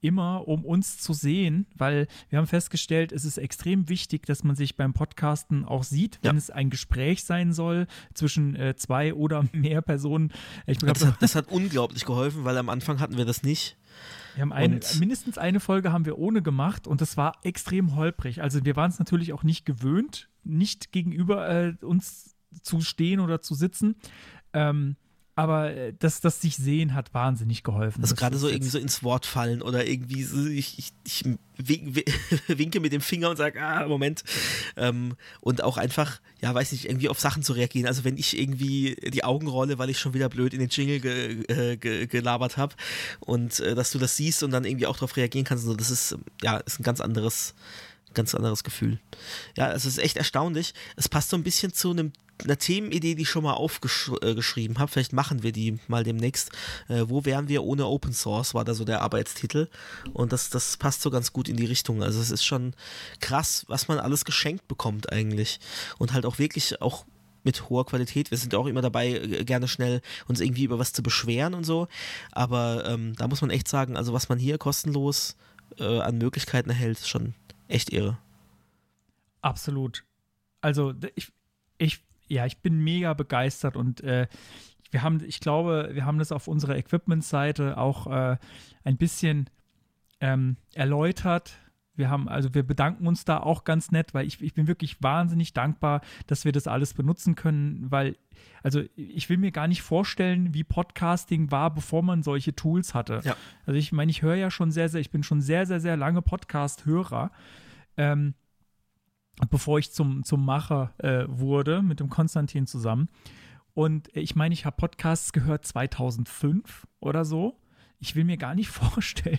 Immer, um uns zu sehen, weil wir haben festgestellt, es ist extrem wichtig, dass man sich beim Podcasten auch sieht, wenn Ja. es ein Gespräch sein soll zwischen äh, zwei oder mehr Personen. Ich Das glaube, hat, das hat unglaublich geholfen, weil am Anfang hatten wir das nicht. wir haben eine, Und- mindestens eine Folge haben wir ohne gemacht und das war extrem holprig. Also wir waren es natürlich auch nicht gewöhnt, nicht gegenüber äh, uns zu stehen oder zu sitzen. Ähm, aber äh, das, das sich sehen hat wahnsinnig geholfen. Also Das gerade so irgendwie so ins Wort fallen oder irgendwie so, ich, ich, ich wink, winke mit dem Finger und sage, ah, Moment. Ähm, und auch einfach, ja, weiß nicht, irgendwie auf Sachen zu reagieren. Also wenn ich irgendwie die Augen rolle, weil ich schon wieder blöd in den Jingle ge, äh, ge, gelabert habe und äh, dass du das siehst und dann irgendwie auch darauf reagieren kannst, so, das ist, ähm, ja, ist ein ganz anderes, ganz anderes Gefühl. Ja, es ist echt erstaunlich. Es passt so ein bisschen zu einem einer Themenidee, die ich schon mal aufgeschrieben habe. Vielleicht machen wir die mal demnächst. Äh, wo wären wir ohne Open Source, war da so der Arbeitstitel. Und das, das passt so ganz gut in die Richtung. Also es ist schon krass, was man alles geschenkt bekommt eigentlich. Und halt auch wirklich auch mit hoher Qualität. Wir sind auch immer dabei, äh, gerne schnell uns irgendwie über was zu beschweren und so. Aber ähm, da muss man echt sagen, also was man hier kostenlos äh, an Möglichkeiten erhält, ist schon echt irre. Absolut. Also ich, ich, ja, ich bin mega begeistert und äh, wir haben, ich glaube, wir haben das auf unserer Equipment-Seite auch äh, ein bisschen ähm, erläutert. Wir haben, also wir bedanken uns da auch ganz nett, weil ich, ich bin wirklich wahnsinnig dankbar, dass wir das alles benutzen können, weil, also ich will mir gar nicht vorstellen, wie Podcasting war, bevor man solche Tools hatte. Ja. Also ich meine, ich höre ja schon sehr, sehr, ich bin schon sehr, sehr, sehr lange Podcast-Hörer. Ähm, bevor ich zum, zum Macher äh, wurde, mit dem Konstantin zusammen. Und ich meine, ich habe Podcasts gehört 2005 oder so. Ich will mir gar nicht vorstellen,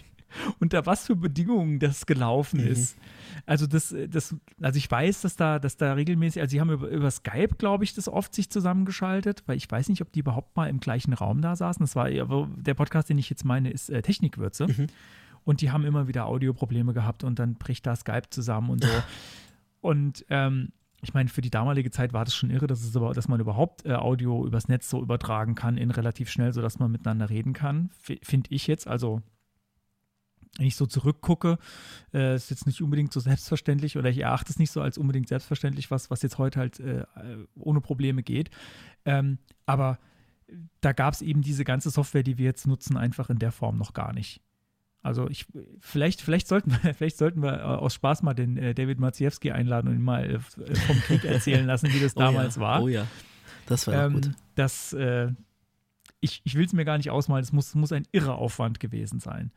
unter was für Bedingungen das gelaufen ist. Also das, das, also ich weiß, dass da, dass da regelmäßig, also sie haben über, über Skype, glaube ich, das oft sich zusammengeschaltet, weil ich weiß nicht, ob die überhaupt mal im gleichen Raum da saßen. Das war der Podcast, den ich jetzt meine, ist äh, Technikwürze. Und die haben immer wieder Audioprobleme gehabt und dann bricht da Skype zusammen und so. Und ähm, ich meine, für die damalige Zeit war das schon irre, dass, es aber, dass man überhaupt äh, Audio übers Netz so übertragen kann, in relativ schnell, sodass man miteinander reden kann. Finde ich jetzt. Also, wenn ich so zurückgucke, äh, ist jetzt nicht unbedingt so selbstverständlich oder ich erachte es nicht so als unbedingt selbstverständlich, was, was jetzt heute halt äh, ohne Probleme geht. Ähm, aber da gab es eben diese ganze Software, die wir jetzt nutzen, einfach in der Form noch gar nicht. Also ich, vielleicht, vielleicht sollten wir, vielleicht sollten wir äh, aus Spaß mal den äh, David Maciejewski einladen und ihn mal äh, vom Krieg erzählen lassen, wie das Oh damals ja. war. Oh ja, das war ähm, gut. Das, äh, ich, ich will es mir gar nicht ausmalen, es muss, muss ein irrer Aufwand gewesen sein.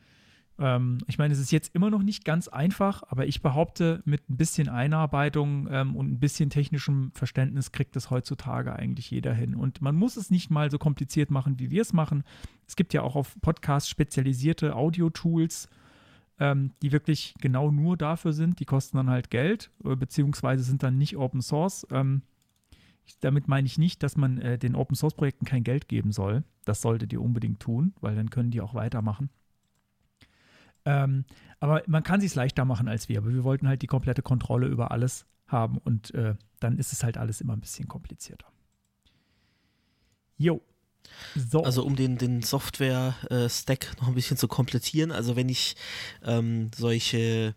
Ähm, ich meine, es ist jetzt immer noch nicht ganz einfach, aber ich behaupte, mit ein bisschen Einarbeitung ähm, und ein bisschen technischem Verständnis kriegt es heutzutage eigentlich jeder hin. Und man muss es nicht mal so kompliziert machen, wie wir es machen. Es gibt ja auch auf Podcasts spezialisierte Audio-Tools, ähm, die wirklich genau nur dafür sind. Die kosten dann halt Geld, äh, beziehungsweise sind dann nicht Open Source. Ähm, ich, damit meine ich nicht, dass man äh, den Open Source Projekten kein Geld geben soll. Das solltet ihr unbedingt tun, weil dann können die auch weitermachen. Ähm, aber man kann sich leichter machen als wir. Aber wir wollten halt die komplette Kontrolle über alles haben und äh, dann ist es halt alles immer ein bisschen komplizierter. Jo. So. Also um den, den Software-Stack noch ein bisschen zu komplettieren, also wenn ich ähm, solche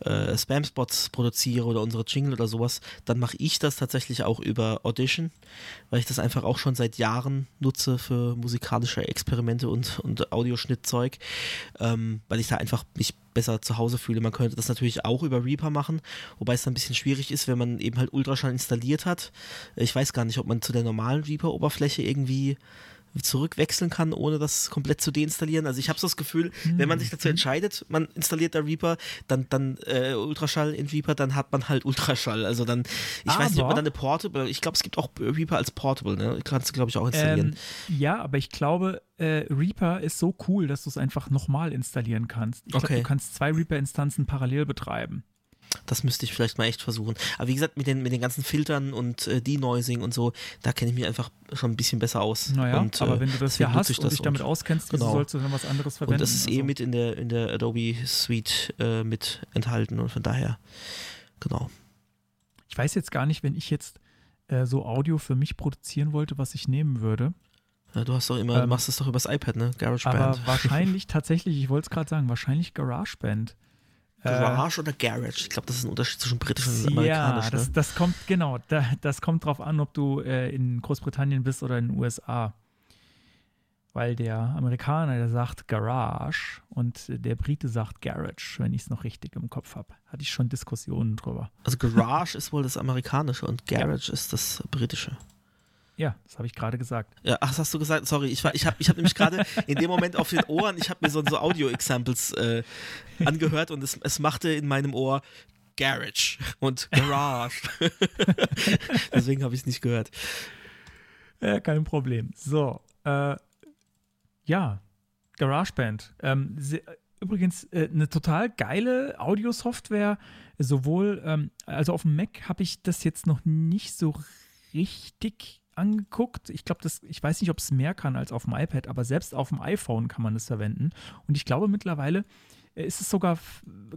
äh, Spam-Spots produziere oder unsere Jingle oder sowas, dann mache ich das tatsächlich auch über Audition, weil ich das einfach auch schon seit Jahren nutze für musikalische Experimente und, und Audioschnittzeug, ähm, weil ich da einfach mich besser zu Hause fühle. Man könnte das natürlich auch über Reaper machen, wobei es dann ein bisschen schwierig ist, wenn man eben halt Ultraschall installiert hat. Ich weiß gar nicht, ob man zu der normalen Reaper-Oberfläche irgendwie zurückwechseln kann, ohne das komplett zu deinstallieren. Also ich habe so das Gefühl, wenn man sich dazu entscheidet, man installiert da Reaper, dann, dann äh, Ultraschall in Reaper, dann hat man halt Ultraschall. Also dann, ich weiß nicht, ob Aber- man dann eine Portable, ich glaube, es gibt auch Reaper als Portable, ne? Kannst du, glaube ich, auch installieren. Ähm, ja, aber ich glaube, äh, Reaper ist so cool, dass du es einfach nochmal installieren kannst. Ich glaube, Okay. du kannst zwei Reaper-Instanzen parallel betreiben. Das müsste ich vielleicht mal echt versuchen. Aber wie gesagt, mit den, mit den ganzen Filtern und äh, Denoising und so, da kenne ich mich einfach schon ein bisschen besser aus. Naja, und, aber äh, wenn du das ja hast und dich damit und- auskennst, genau. sollst du dann was anderes verwenden? Und das ist eh Also, mit in der, in der Adobe Suite äh, mit enthalten und von daher, genau. Ich weiß jetzt gar nicht, wenn ich jetzt äh, so Audio für mich produzieren wollte, was ich nehmen würde. Ja, du hast doch immer, du Ähm, machst es doch übers iPad, ne? Aber GarageBand. wahrscheinlich tatsächlich, ich wollte es gerade sagen, wahrscheinlich GarageBand. Äh, Garage oder Garage? Ich glaube, das ist ein Unterschied zwischen britisch und amerikanisch. Ja, das, ne? das kommt, genau, da, das kommt drauf an, ob du äh, in Großbritannien bist oder in den USA. Weil der Amerikaner, der sagt Garage und der Brite sagt Garage, wenn ich es noch richtig im Kopf habe. Hatte ich schon Diskussionen drüber. Also Garage ist wohl das amerikanische und Garage ist das britische. Ja, das habe ich gerade gesagt. Ja, ach, das hast du gesagt? Sorry, ich, war- ich habe ich hab nämlich gerade in dem Moment auf den Ohren, ich habe mir so, so Audio-Examples äh, angehört und es, es machte in meinem Ohr Garage und Garage. Deswegen habe ich es nicht gehört. Ja, kein Problem. So, äh, ja, GarageBand. Ähm, se- übrigens äh, eine total geile Audiosoftware. Sowohl, ähm, also auf dem Mac habe ich das jetzt noch nicht so richtig angeguckt. Ich glaube, das, ich weiß nicht, ob es mehr kann als auf dem iPad, aber selbst auf dem iPhone kann man es verwenden. Und ich glaube mittlerweile äh, ist es sogar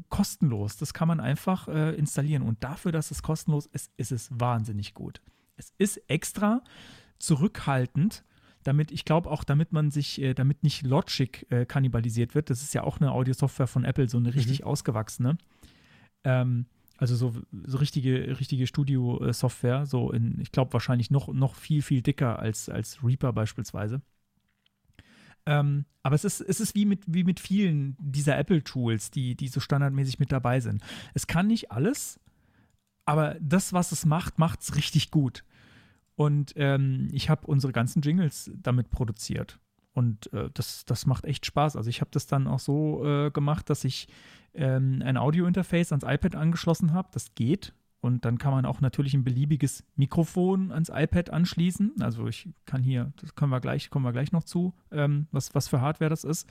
kostenlos. Das kann man einfach äh, installieren. Und dafür, dass es kostenlos ist, ist es wahnsinnig gut. Es ist extra zurückhaltend, damit, ich glaube auch, damit man sich, äh, damit nicht Logic äh, kannibalisiert wird. Das ist ja auch eine Audiosoftware von Apple, so eine richtig ausgewachsene. Ähm, also so, so richtige, richtige Studio-Software, so in, ich glaube, wahrscheinlich noch, noch viel, viel dicker als, als Reaper beispielsweise. Ähm, aber es ist, es ist wie mit, wie mit vielen dieser Apple-Tools, die, die so standardmäßig mit dabei sind. Es kann nicht alles, aber das, was es macht, macht es richtig gut. Und ähm, ich habe unsere ganzen Jingles damit produziert. Und äh, das, das macht echt Spaß. Also ich habe das dann auch so äh, gemacht, dass ich ähm, ein Audio-Interface ans iPad angeschlossen habe. Das geht. Und dann kann man auch natürlich ein beliebiges Mikrofon ans iPad anschließen. Also ich kann hier, das können wir gleich, kommen wir gleich noch zu, ähm, was, was für Hardware das ist.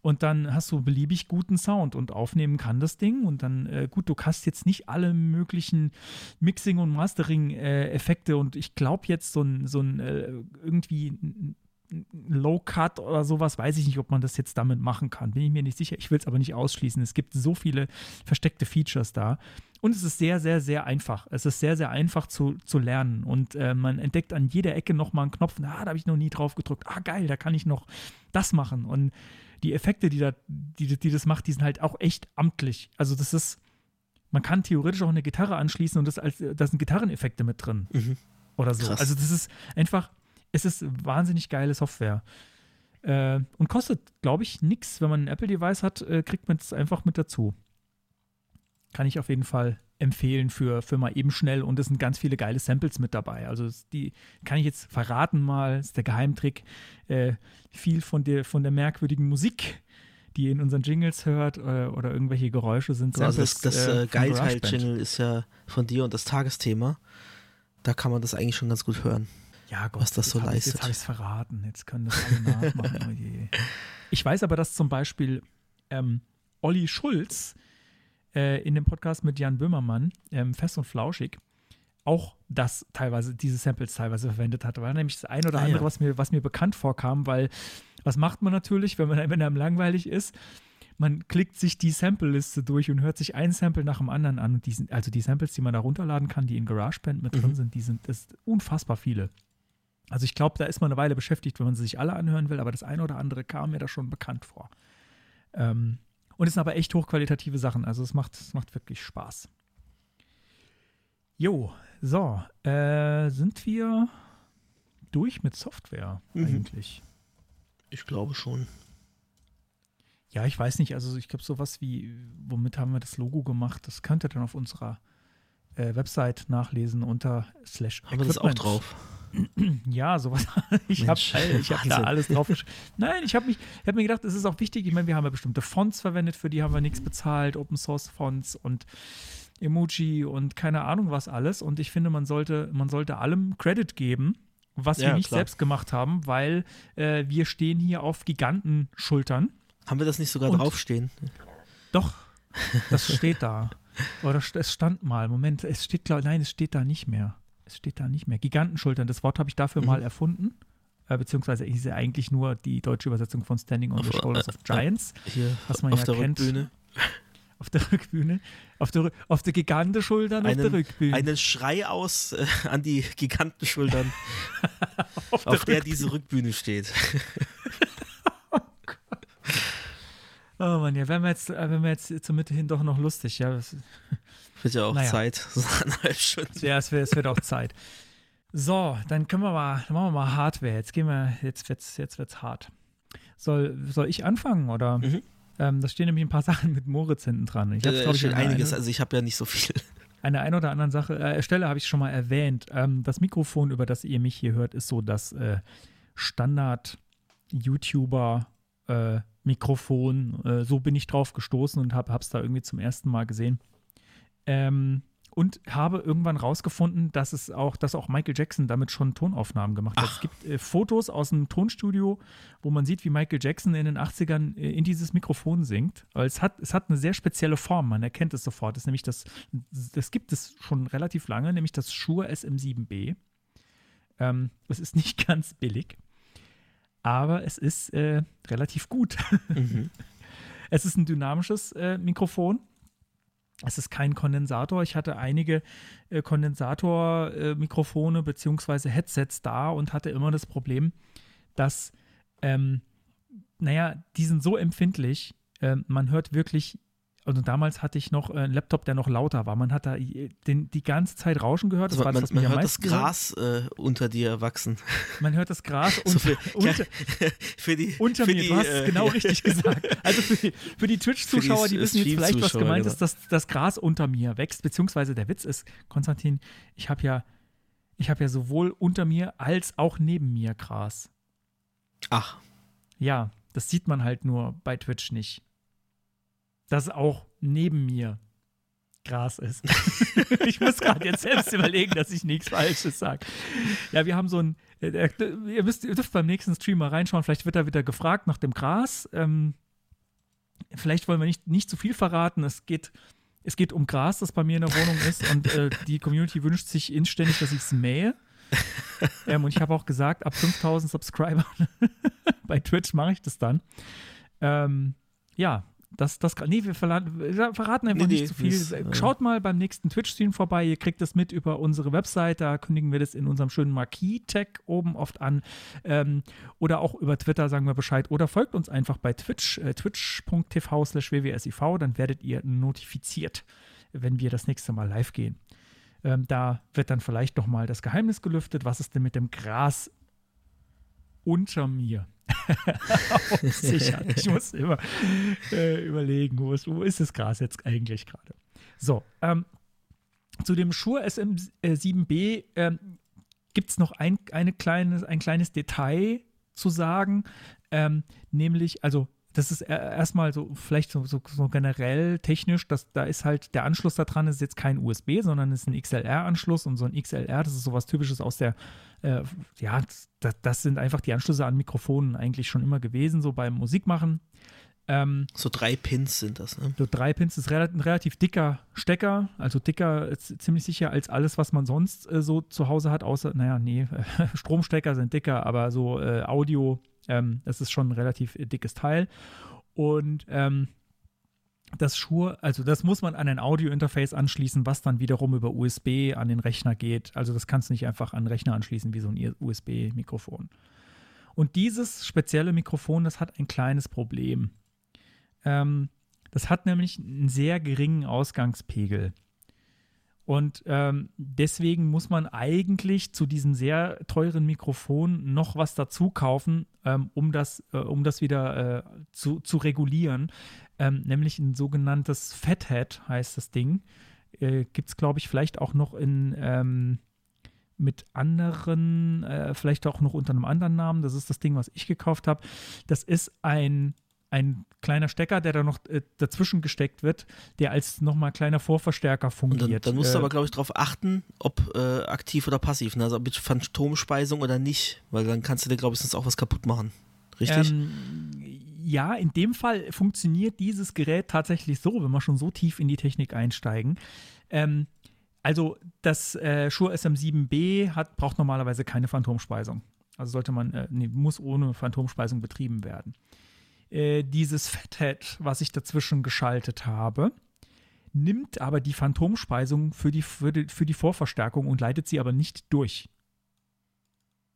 Und dann hast du beliebig guten Sound und aufnehmen kann das Ding. Und dann, äh, gut, du hast jetzt nicht alle möglichen Mixing- und Mastering-Effekte. und ich glaube jetzt so ein, so ein äh, irgendwie ein Low-Cut oder sowas, weiß ich nicht, ob man das jetzt damit machen kann. Bin ich mir nicht sicher. Ich will es aber nicht ausschließen. Es gibt so viele versteckte Features da. Und es ist sehr, sehr, sehr einfach. Es ist sehr, sehr einfach zu, zu lernen. Und äh, man entdeckt an jeder Ecke nochmal einen Knopf. Ah, da habe ich noch nie drauf gedrückt. Ah, geil, da kann ich noch das machen. Und die Effekte, die, da, die, die das macht, die sind halt auch echt amtlich. Also das ist, man kann theoretisch auch eine Gitarre anschließen und das als, da sind Gitarreneffekte mit drin. Mhm. Oder so. Krass. Also das ist einfach, Es ist wahnsinnig geile Software. Äh, und kostet, glaube ich, nichts. Wenn man ein Apple-Device hat, äh, kriegt man es einfach mit dazu. Kann ich auf jeden Fall empfehlen für, für mal eben schnell. Und es sind ganz viele geile Samples mit dabei. Also die kann ich jetzt verraten mal, ist der Geheimtrick. Äh, viel von der, von der merkwürdigen Musik, die ihr in unseren Jingles hört oder, oder irgendwelche Geräusche sind Also das, Samples, das äh, äh, von Geilteil GarageBand. Channel ist ja von dir und das Tagesthema. Da kann man das eigentlich schon ganz gut hören. Ja, Gott, was das so leistet. Jetzt habe ich es verraten. Jetzt können das alle nachmachen. Oh je. Ich weiß aber, dass zum Beispiel ähm, Olli Schulz äh, in dem Podcast mit Jan Böhmermann, ähm, Fest und Flauschig, auch das teilweise, diese Samples teilweise verwendet hat. War nämlich das ein oder Ah, andere, ja. was, mir, was mir bekannt vorkam, weil was macht man natürlich, wenn, man, wenn einem langweilig ist? Man klickt sich die Sample-Liste durch und hört sich ein Sample nach dem anderen an. Und die sind, also die Samples, die man da runterladen kann, die in GarageBand mit drin Mhm. sind, die sind das ist unfassbar viele. Also ich glaube, da ist man eine Weile beschäftigt, wenn man sie sich alle anhören will, aber das eine oder andere kam mir da schon bekannt vor. Ähm, und es sind aber echt hochqualitative Sachen, also es macht, es macht wirklich Spaß. Jo, so, äh, sind wir durch mit Software Mhm. eigentlich? Ich glaube schon. Ja, ich weiß nicht, also ich glaube sowas wie, womit haben wir das Logo gemacht, das könnt ihr dann auf unserer äh, Website nachlesen unter slash Haben wir das auch drauf? Ja, sowas. Ich habe hab da alles drauf. Nein, ich habe habe mir gedacht, es ist auch wichtig. Ich meine, wir haben ja bestimmte Fonts verwendet, für die haben wir nichts bezahlt, Open Source Fonts und Emoji und keine Ahnung was alles. Und ich finde, man sollte, man sollte allem Credit geben, was wir Ja, nicht klar. selbst gemacht haben, weil äh, wir stehen hier auf Gigantenschultern. Haben wir das nicht sogar Und- draufstehen? Doch, das steht da. Oder es stand mal. Moment, es steht, glaub, nein, es steht da nicht mehr. Es steht da nicht mehr. Gigantenschultern, das Wort habe ich dafür Mhm. mal erfunden. Äh, beziehungsweise ist ja eigentlich nur die deutsche Übersetzung von Standing on the Shoulders äh, of Giants, Hier was man auf ja der kennt. Rückbühne. Auf der Rückbühne. Auf der, auf der Gigantenschultern auf der Einen, Rückbühne. einen Schrei aus äh, an die Gigantenschultern, auf der auf der Rückbühne. diese Rückbühne steht. Oh Mann, ja, wären wir jetzt, äh, wären wir jetzt zur Mitte hin doch noch lustig. Ja, Wird ja auch Naja. Zeit. Ja, es wird, es wird auch Zeit. So, dann können wir mal, dann machen wir mal Hardware. Jetzt gehen wir, jetzt wird's, jetzt wird's hart. Soll, soll ich anfangen oder? Mhm. Ähm, da stehen nämlich ein paar Sachen mit Moritz hinten dran. Ich hab's, Äh, ich, einiges, Eine, also ich habe ja nicht so viel. an der einen oder anderen Sache, äh, Stelle habe ich schon mal erwähnt. Ähm, das Mikrofon, über das ihr mich hier hört, ist so das äh, Standard-YouTuber äh, Mikrofon. Äh, so bin ich drauf gestoßen und habe es da irgendwie zum ersten Mal gesehen. Ähm, und habe irgendwann rausgefunden, dass es auch, dass auch Michael Jackson damit schon Tonaufnahmen gemacht hat. Es gibt äh, Fotos aus einem Tonstudio, wo man sieht, wie Michael Jackson in den 80ern äh, in dieses Mikrofon singt. Aber es hat, es hat eine sehr spezielle Form, man erkennt es sofort. Das ist nämlich das, das gibt es schon relativ lange, nämlich das Shure SM7B. Ähm, es ist nicht ganz billig, aber es ist äh, relativ gut. Mhm. Es ist ein dynamisches äh, Mikrofon. Es ist kein Kondensator. Ich hatte einige äh, Kondensator-Mikrofone beziehungsweise Headsets da und hatte immer das Problem, dass, ähm, naja, die sind so empfindlich, ähm, man hört wirklich, also damals hatte ich noch äh, einen Laptop, der noch lauter war. Man hat da äh, den, die ganze Zeit Rauschen gehört. Das Also war man das, was man hört das. Gras äh, unter dir wachsen. Man hört das Gras So unter, viel- unter, für die, unter für mir, die, du hast äh, es genau richtig gesagt. Also für die, für die Twitch-Zuschauer, die Für wissen jetzt vielleicht, was gemeint genau. ist, dass das Gras unter mir wächst, beziehungsweise der Witz ist, Konstantin, ich habe ja, ich habe ja sowohl unter mir als auch neben mir Gras. Ach, Ja, das sieht man halt nur bei Twitch nicht. Dass auch neben mir Gras ist. ich muss gerade jetzt selbst überlegen, dass ich nichts Falsches sage. Ja, wir haben so ein. äh, äh, Ihr, müsst, ihr dürft beim nächsten Stream mal reinschauen. Vielleicht wird da wieder gefragt nach dem Gras. Ähm, vielleicht wollen wir nicht, nicht zu viel verraten. Es geht, es geht um Gras, das bei mir in der Wohnung ist. Und äh, die Community wünscht sich inständig, dass ich es mähe. ähm, und ich habe auch gesagt, ab 5000 Subscribern bei Twitch mache ich das dann. Ähm, ja, das, das, nee, wir wir verraten einfach Nee, nicht nee, zu viel. äh, Schaut mal beim nächsten Twitch-Stream vorbei. Ihr kriegt das mit über unsere Website. Da kündigen wir das in unserem schönen Marquis-Tag oben oft an. Ähm, oder auch über Twitter sagen wir Bescheid. Oder folgt uns einfach bei Twitch, äh, twitch.tv slash wwsiv. Dann werdet ihr notifiziert, wenn wir das nächste Mal live gehen. Ähm, da wird dann vielleicht noch mal das Geheimnis gelüftet, was es denn mit dem Gras unter mir. sicher. Ich muss immer äh, überlegen, wo ist, wo ist das Gras jetzt eigentlich gerade. So, ähm, zu dem Shure SM7B ähm, gibt es noch ein, eine kleines, ein kleines Detail zu sagen, ähm, nämlich, also das ist erstmal so, vielleicht so, so, so, generell technisch, dass da ist halt der Anschluss da dran, ist jetzt kein USB, sondern ist ein XLR-Anschluss und so ein XLR, das ist sowas Typisches aus der, äh, ja, das, das, sind einfach die Anschlüsse an Mikrofonen eigentlich schon immer gewesen, so beim Musikmachen. Ähm, so drei Pins sind das, ne? So drei Pins ist ein relativ dicker Stecker, also dicker ziemlich sicher als alles, was man sonst äh, so zu Hause hat, außer, naja, nee, Stromstecker sind dicker, aber so äh, Audio, ähm, das ist schon ein relativ äh, dickes Teil. Und ähm, das Shure, also das muss man an ein Audio-Interface anschließen, was dann wiederum über USB an den Rechner geht. Also das kannst du nicht einfach an den Rechner anschließen wie so ein USB-Mikrofon. Und dieses spezielle Mikrofon, das hat ein kleines Problem. Ähm, das hat nämlich einen sehr geringen Ausgangspegel. Und ähm, deswegen muss man eigentlich zu diesem sehr teuren Mikrofon noch was dazu kaufen, ähm, um, das, äh, um das wieder äh, zu, zu regulieren. Ähm, nämlich ein sogenanntes Fathead heißt das Ding. Äh, Gibt es, glaube ich, vielleicht auch noch in ähm, mit anderen, äh, vielleicht auch noch unter einem anderen Namen. Das ist das Ding, was ich gekauft habe. Das ist ein ein kleiner Stecker, der da noch äh, dazwischen gesteckt wird, der als nochmal kleiner Vorverstärker fungiert. Dann, dann musst du äh, aber, glaube ich, darauf achten, ob äh, aktiv oder passiv, ne? also mit Phantomspeisung oder nicht, weil dann kannst du dir, glaube ich, sonst auch was kaputt machen. Richtig? Ähm, ja, in dem Fall funktioniert dieses Gerät tatsächlich so, wenn wir schon so tief in die Technik einsteigen. Ähm, also das äh, Shure SM7B hat, braucht normalerweise keine Phantomspeisung. Also sollte man, äh, nee, muss ohne Phantomspeisung betrieben werden. Äh, dieses Fathead, was ich dazwischen geschaltet habe, nimmt aber die Phantomspeisung für die, für die, für die Vorverstärkung und leitet sie aber nicht durch.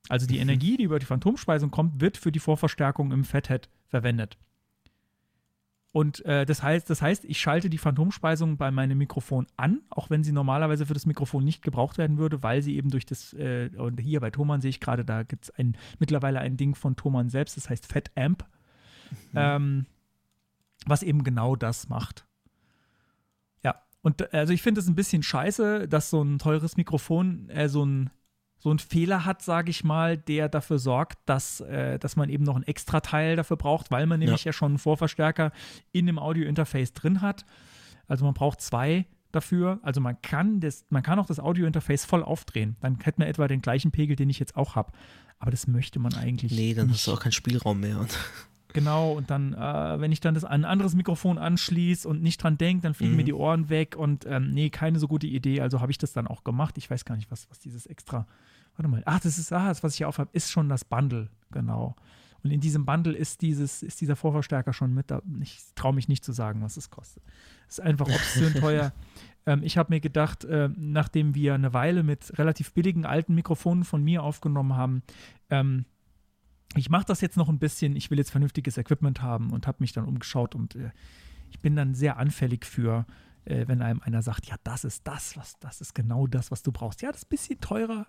Also die mhm. Energie, die über die Phantomspeisung kommt, wird für die Vorverstärkung im Fathead verwendet. Und äh, das, heißt, das heißt, ich schalte die Phantomspeisung bei meinem Mikrofon an, auch wenn sie normalerweise für das Mikrofon nicht gebraucht werden würde, weil sie eben durch das, äh, und hier bei Thomann sehe ich gerade, da gibt es mittlerweile ein Ding von Thomann selbst, das heißt Fat Amp mhm. ähm, was eben genau das macht. Ja, und also ich finde es ein bisschen scheiße, dass so ein teures Mikrofon äh, so ein so ein Fehler hat, sage ich mal, der dafür sorgt, dass, äh, dass man eben noch ein extra Teil dafür braucht, weil man nämlich ja, ja schon einen Vorverstärker in dem Audio-Interface drin hat. Also man braucht zwei dafür. Also man kann das, man kann auch das Audio-Interface voll aufdrehen. Dann hätte man etwa den gleichen Pegel, den ich jetzt auch habe. Aber das möchte man eigentlich. Nee, dann nicht. hast du auch keinen Spielraum mehr. Genau, und dann, äh, wenn ich dann das ein anderes Mikrofon anschließe und nicht dran denke, dann fliegen mhm. mir die Ohren weg und ähm, nee, keine so gute Idee. Also habe ich das dann auch gemacht. Ich weiß gar nicht, was, was dieses extra. Warte mal. Ach, das ist, ah, das, was ich hier aufhabe, ist schon das Bundle, genau. Und in diesem Bundle ist, dieses, ist dieser Vorverstärker schon mit. Da, ich traue mich nicht zu sagen, was es kostet. Es ist einfach obszön teuer. Ähm, ich habe mir gedacht, äh, nachdem wir eine Weile mit relativ billigen alten Mikrofonen von mir aufgenommen haben, ähm, ich mache das jetzt noch ein bisschen, ich will jetzt vernünftiges Equipment haben und habe mich dann umgeschaut und äh, ich bin dann sehr anfällig für, äh, wenn einem einer sagt, ja, das ist das, was, das ist genau das, was du brauchst. Ja, das ist ein bisschen teurer.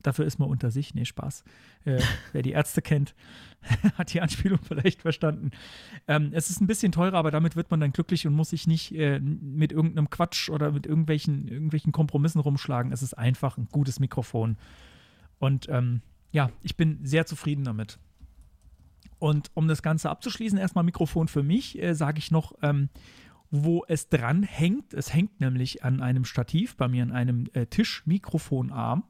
Dafür ist man unter sich. Nee, Spaß. Äh, wer die Ärzte kennt, hat die Anspielung vielleicht verstanden. Ähm, es ist ein bisschen teurer, aber damit wird man dann glücklich und muss sich nicht äh, mit irgendeinem Quatsch oder mit irgendwelchen, irgendwelchen Kompromissen rumschlagen. Es ist einfach ein gutes Mikrofon. Und ähm, ja, ich bin sehr zufrieden damit. Und um das Ganze abzuschließen, erstmal Mikrofon für mich, äh, sage ich noch, ähm, wo es dran hängt. Es hängt nämlich an einem Stativ, bei mir an einem äh, Tischmikrofonarm.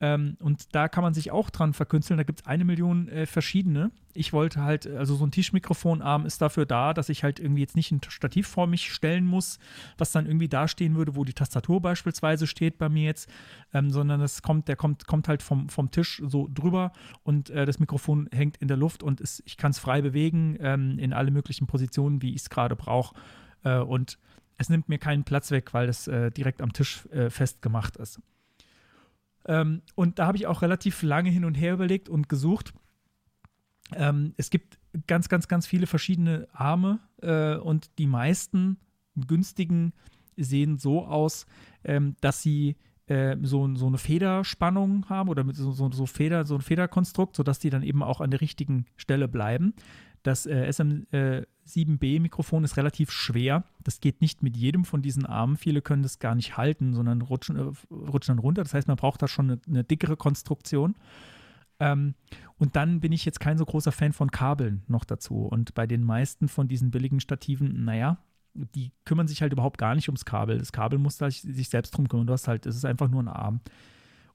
Ähm, und da kann man sich auch dran verkünsteln. Da gibt es eine Million äh, verschiedene. Ich wollte halt, also so ein Tischmikrofonarm ist dafür da, dass ich halt irgendwie jetzt nicht ein Stativ vor mich stellen muss, was dann irgendwie dastehen würde, wo die Tastatur beispielsweise steht bei mir jetzt, ähm, sondern das kommt, der kommt, kommt halt vom, vom Tisch so drüber und äh, das Mikrofon hängt in der Luft und ist, ich kann es frei bewegen ähm, in alle möglichen Positionen, wie ich es gerade brauche. Äh, und es nimmt mir keinen Platz weg, weil es äh, direkt am Tisch äh, festgemacht ist. Ähm, und da habe ich auch relativ lange hin und her überlegt und gesucht. Ähm, es gibt ganz, ganz, ganz viele verschiedene Arme äh, und die meisten günstigen sehen so aus, ähm, dass sie äh, so, so eine Federspannung haben oder mit so, so, so, Feder, so ein Federkonstrukt, sodass die dann eben auch an der richtigen Stelle bleiben. Das äh, SM7B-Mikrofon ist relativ schwer. Das geht nicht mit jedem von diesen Armen. Viele können das gar nicht halten, sondern rutschen, äh, rutschen dann runter. Das heißt, man braucht da schon eine, eine dickere Konstruktion. Ähm, und dann bin ich jetzt kein so großer Fan von Kabeln noch dazu. Und bei den meisten von diesen billigen Stativen, naja, die kümmern sich halt überhaupt gar nicht ums Kabel. Das Kabel muss da sich selbst drum kümmern. Du hast halt, es ist einfach nur ein Arm.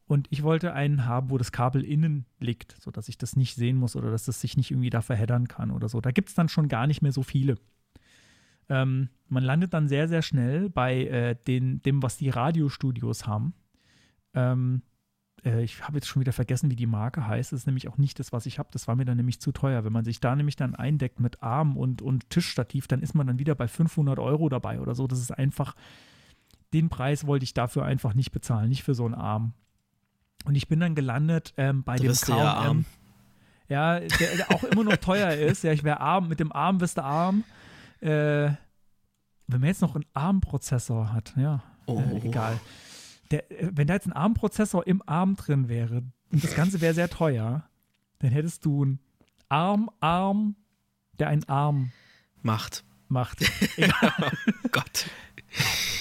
Und ich wollte einen haben, wo das Kabel innen liegt, sodass ich das nicht sehen muss oder dass das sich nicht irgendwie da verheddern kann oder so. Da gibt es dann schon gar nicht mehr so viele. Ähm, man landet dann sehr, sehr schnell bei äh, den, dem, was die Radiostudios haben. Ähm, äh, ich habe jetzt schon wieder vergessen, wie die Marke heißt. Das ist nämlich auch nicht das, was ich habe. Das war mir dann nämlich zu teuer. Wenn man sich da nämlich dann eindeckt mit Arm und, und Tischstativ, dann ist man dann wieder bei 500 Euro dabei oder so. Das ist einfach, den Preis wollte ich dafür einfach nicht bezahlen, nicht für so einen Arm. Und ich bin dann gelandet ähm, bei Da dem du ja arm. Ja, der, der auch immer noch teuer ist. Ja, ich wäre arm, mit dem Arm wirst du arm. Äh, wenn man jetzt noch einen ARM-Prozessor hat, ja, Oh. äh, egal. Der, äh, wenn da jetzt ein ARM-Prozessor im Arm drin wäre und das Ganze wäre sehr teuer, dann hättest du einen Arm-Arm, der einen Arm Macht. macht. Egal. Gott.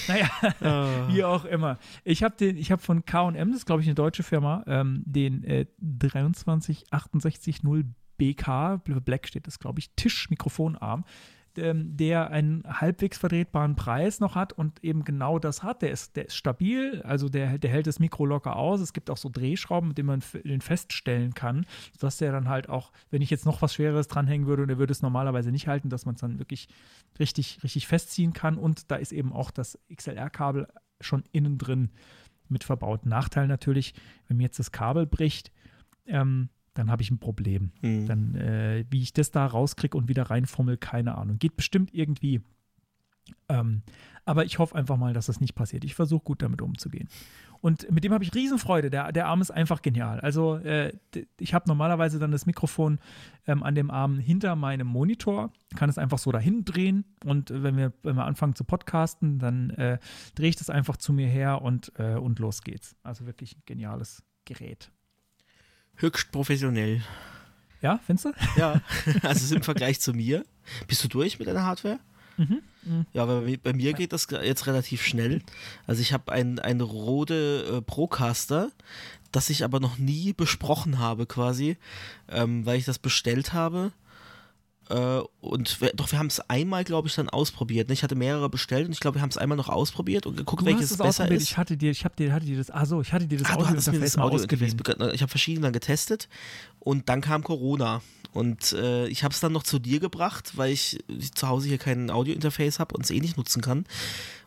Naja, Ah. wie auch immer. Ich habe den, ich habe von K&M, das ist glaube ich eine deutsche Firma, ähm, den äh, 23860BK, für Black steht das glaube ich, Tischmikrofonarm, der einen halbwegs vertretbaren Preis noch hat und eben genau das hat. Der ist, der ist stabil, also der, der hält das Mikro locker aus. Es gibt auch so Drehschrauben, mit denen man den feststellen kann, sodass der dann halt auch, wenn ich jetzt noch was Schweres dranhängen würde und der würde es normalerweise nicht halten, dass man es dann wirklich richtig, richtig festziehen kann. Und da ist eben auch das XLR-Kabel schon innen drin mit verbaut. Nachteil natürlich, wenn mir jetzt das Kabel bricht, ähm, dann habe ich ein Problem. Hm. Dann, äh, wie ich das da rauskriege und wieder reinfummel, keine Ahnung. Geht bestimmt irgendwie. Ähm, aber ich hoffe einfach mal, dass das nicht passiert. Ich versuche gut damit umzugehen. Und mit dem habe ich Riesenfreude. Der, der Arm ist einfach genial. Also äh, ich habe normalerweise dann das Mikrofon ähm, an dem Arm hinter meinem Monitor, kann es einfach so dahin drehen und wenn wir, wenn wir anfangen zu podcasten, dann äh, drehe ich das einfach zu mir her und, äh, und los geht's. Also wirklich ein geniales Gerät. Höchst professionell. Ja, findest du? Ja, also im Vergleich zu mir. Bist du durch mit deiner Hardware? Mhm. Ja, aber bei, bei mir geht das jetzt relativ schnell. Also ich habe ein, ein Rode äh, Procaster, das ich aber noch nie besprochen habe quasi, ähm, weil ich das bestellt habe. Äh, und wir, doch, wir haben es einmal, glaube ich, dann ausprobiert. Ne? Ich hatte mehrere bestellt und ich glaube, wir haben es einmal noch ausprobiert und geguckt, Du welches besser ist. Ich hatte dir, ich dir, hatte dir das, ah so, ich hatte dir das Ah, Audio-Interface das bekannt. Ich habe verschiedene dann getestet und dann kam Corona. Und äh, ich habe es dann noch zu dir gebracht, weil ich zu Hause hier kein Audio-Interface habe und es eh nicht nutzen kann.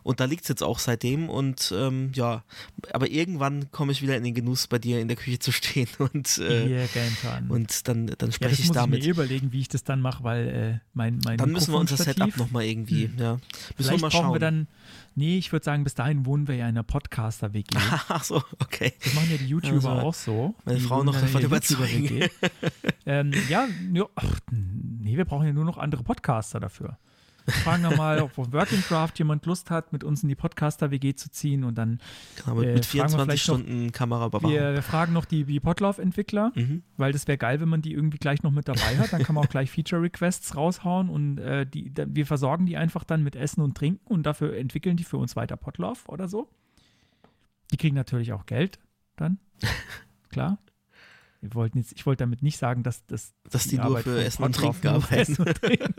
Und da liegt es jetzt auch seitdem. Und ähm, ja, aber irgendwann komme ich wieder in den Genuss, bei dir in der Küche zu stehen und, äh, Gentan. und dann, dann ja, spreche das ich muss damit. ich mir eh überlegen, wie ich das dann mache, weil äh, mein, mein dann müssen wir unser Setup nochmal irgendwie, ja. Müssen wir mal schauen. wir dann, nee, ich würde sagen, bis dahin wohnen wir ja in einer Podcaster-WG. Ach so, okay. Das machen ja die YouTuber Also, auch so. meine Frau noch davon überzeugen. Ähm, ja, ja, ach, nee, wir brauchen ja nur noch andere Podcaster dafür. Wir fragen dann mal, ob auf Working Craft jemand Lust hat, mit uns in die Podcaster-WG zu ziehen und dann Genau, mit, Äh, mit fragen wir 24 vielleicht noch- Stunden Kameraüberwachung. wir, wir fragen noch die, die Potlauf-Entwickler, Mhm. weil das wäre geil, wenn man die irgendwie gleich noch mit dabei hat. Dann kann man auch gleich Feature-Requests raushauen und äh, die, da, wir versorgen die einfach dann mit Essen und Trinken und dafür entwickeln die für uns weiter Potlauf oder so. Die kriegen natürlich auch Geld dann, klar. Wir wollten jetzt, ich wollte damit nicht sagen, dass, dass Dass die nur Arbeit für Essen und Trinken arbeiten. Essen und Trinken.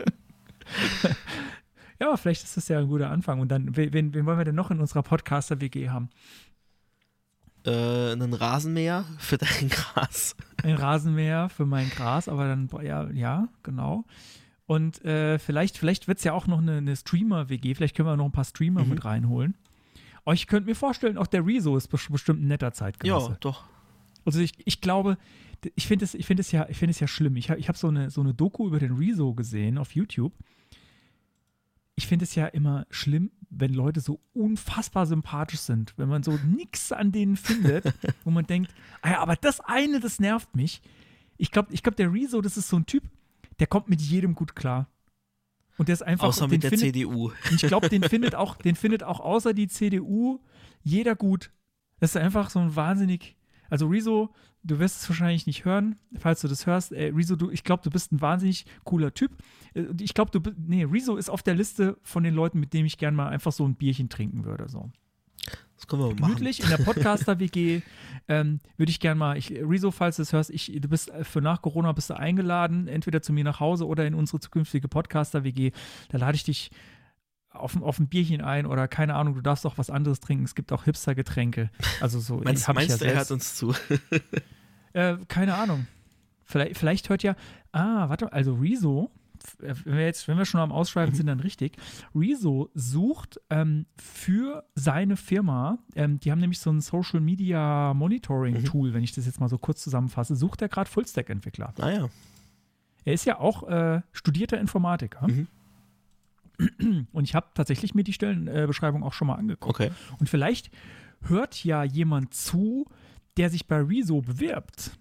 ja, vielleicht ist das ja ein guter Anfang. Und dann, wen, wen wollen wir denn noch in unserer Podcaster-WG haben? äh, einen Rasenmäher für dein Gras. ein Rasenmäher für mein Gras, aber dann, ja, ja, genau. Und äh, vielleicht, vielleicht wird es ja auch noch eine, eine Streamer-WG, vielleicht können wir noch ein paar Streamer Mhm. mit reinholen. Aber ich könnte mir vorstellen, auch der Rezo ist bes- bestimmt ein netter Zeitgenosse. Ja, doch. Also ich, ich glaube, ich finde es, ich finde es ja, ich finde es ja schlimm. Ich habe ich hab so eine, so eine Doku über den Rezo gesehen auf YouTube. Ich finde es ja immer schlimm, wenn Leute so unfassbar sympathisch sind, wenn man so nichts an denen findet, wo man denkt, ah ja, aber das eine, das nervt mich. Ich glaube, ich glaube, der Rezo, das ist so ein Typ, der kommt mit jedem gut klar. Und der ist einfach, Außer mit der findet, CDU. ich glaube, den findet auch, den findet auch außer die CDU jeder gut. Das ist einfach so ein wahnsinnig. Also Rezo, du wirst es wahrscheinlich nicht hören, falls du das hörst. Äh, Rezo, du, ich glaube, du bist ein wahnsinnig cooler Typ. Äh, ich glaube, du bi- nee, Rezo ist auf der Liste von den Leuten, mit denen ich gern mal einfach so ein Bierchen trinken würde. So. Das können wir mal machen. Gemütlich in der Podcaster-WG ähm, würde ich gern mal, ich, Rezo, falls du es hörst, ich, du bist äh, für nach Corona bist du eingeladen, entweder zu mir nach Hause oder in unsere zukünftige Podcaster-WG. Da lade ich dich auf, ein- auf ein Bierchen ein oder keine Ahnung, du darfst auch was anderes trinken. Es gibt auch Hipster-Getränke. Also so, Meinst, meinst ja du, er hört uns zu? Äh, keine Ahnung. Vielleicht, vielleicht hört ja. Ah, warte, also Rezo, äh, wenn wir jetzt, wenn wir schon am Ausschreiben Mhm. sind, dann richtig. Rezo sucht ähm, für seine Firma, ähm, die haben nämlich so ein Social Media Monitoring Mhm. Tool, wenn ich das jetzt mal so kurz zusammenfasse, sucht er gerade Fullstack-Entwickler. Ah ja. Er ist ja auch äh, studierter Informatiker. Mhm. Und ich habe tatsächlich mir die Stellenbeschreibung auch schon mal angeguckt. Okay. Und vielleicht hört ja jemand zu, der sich bei Rezo bewirbt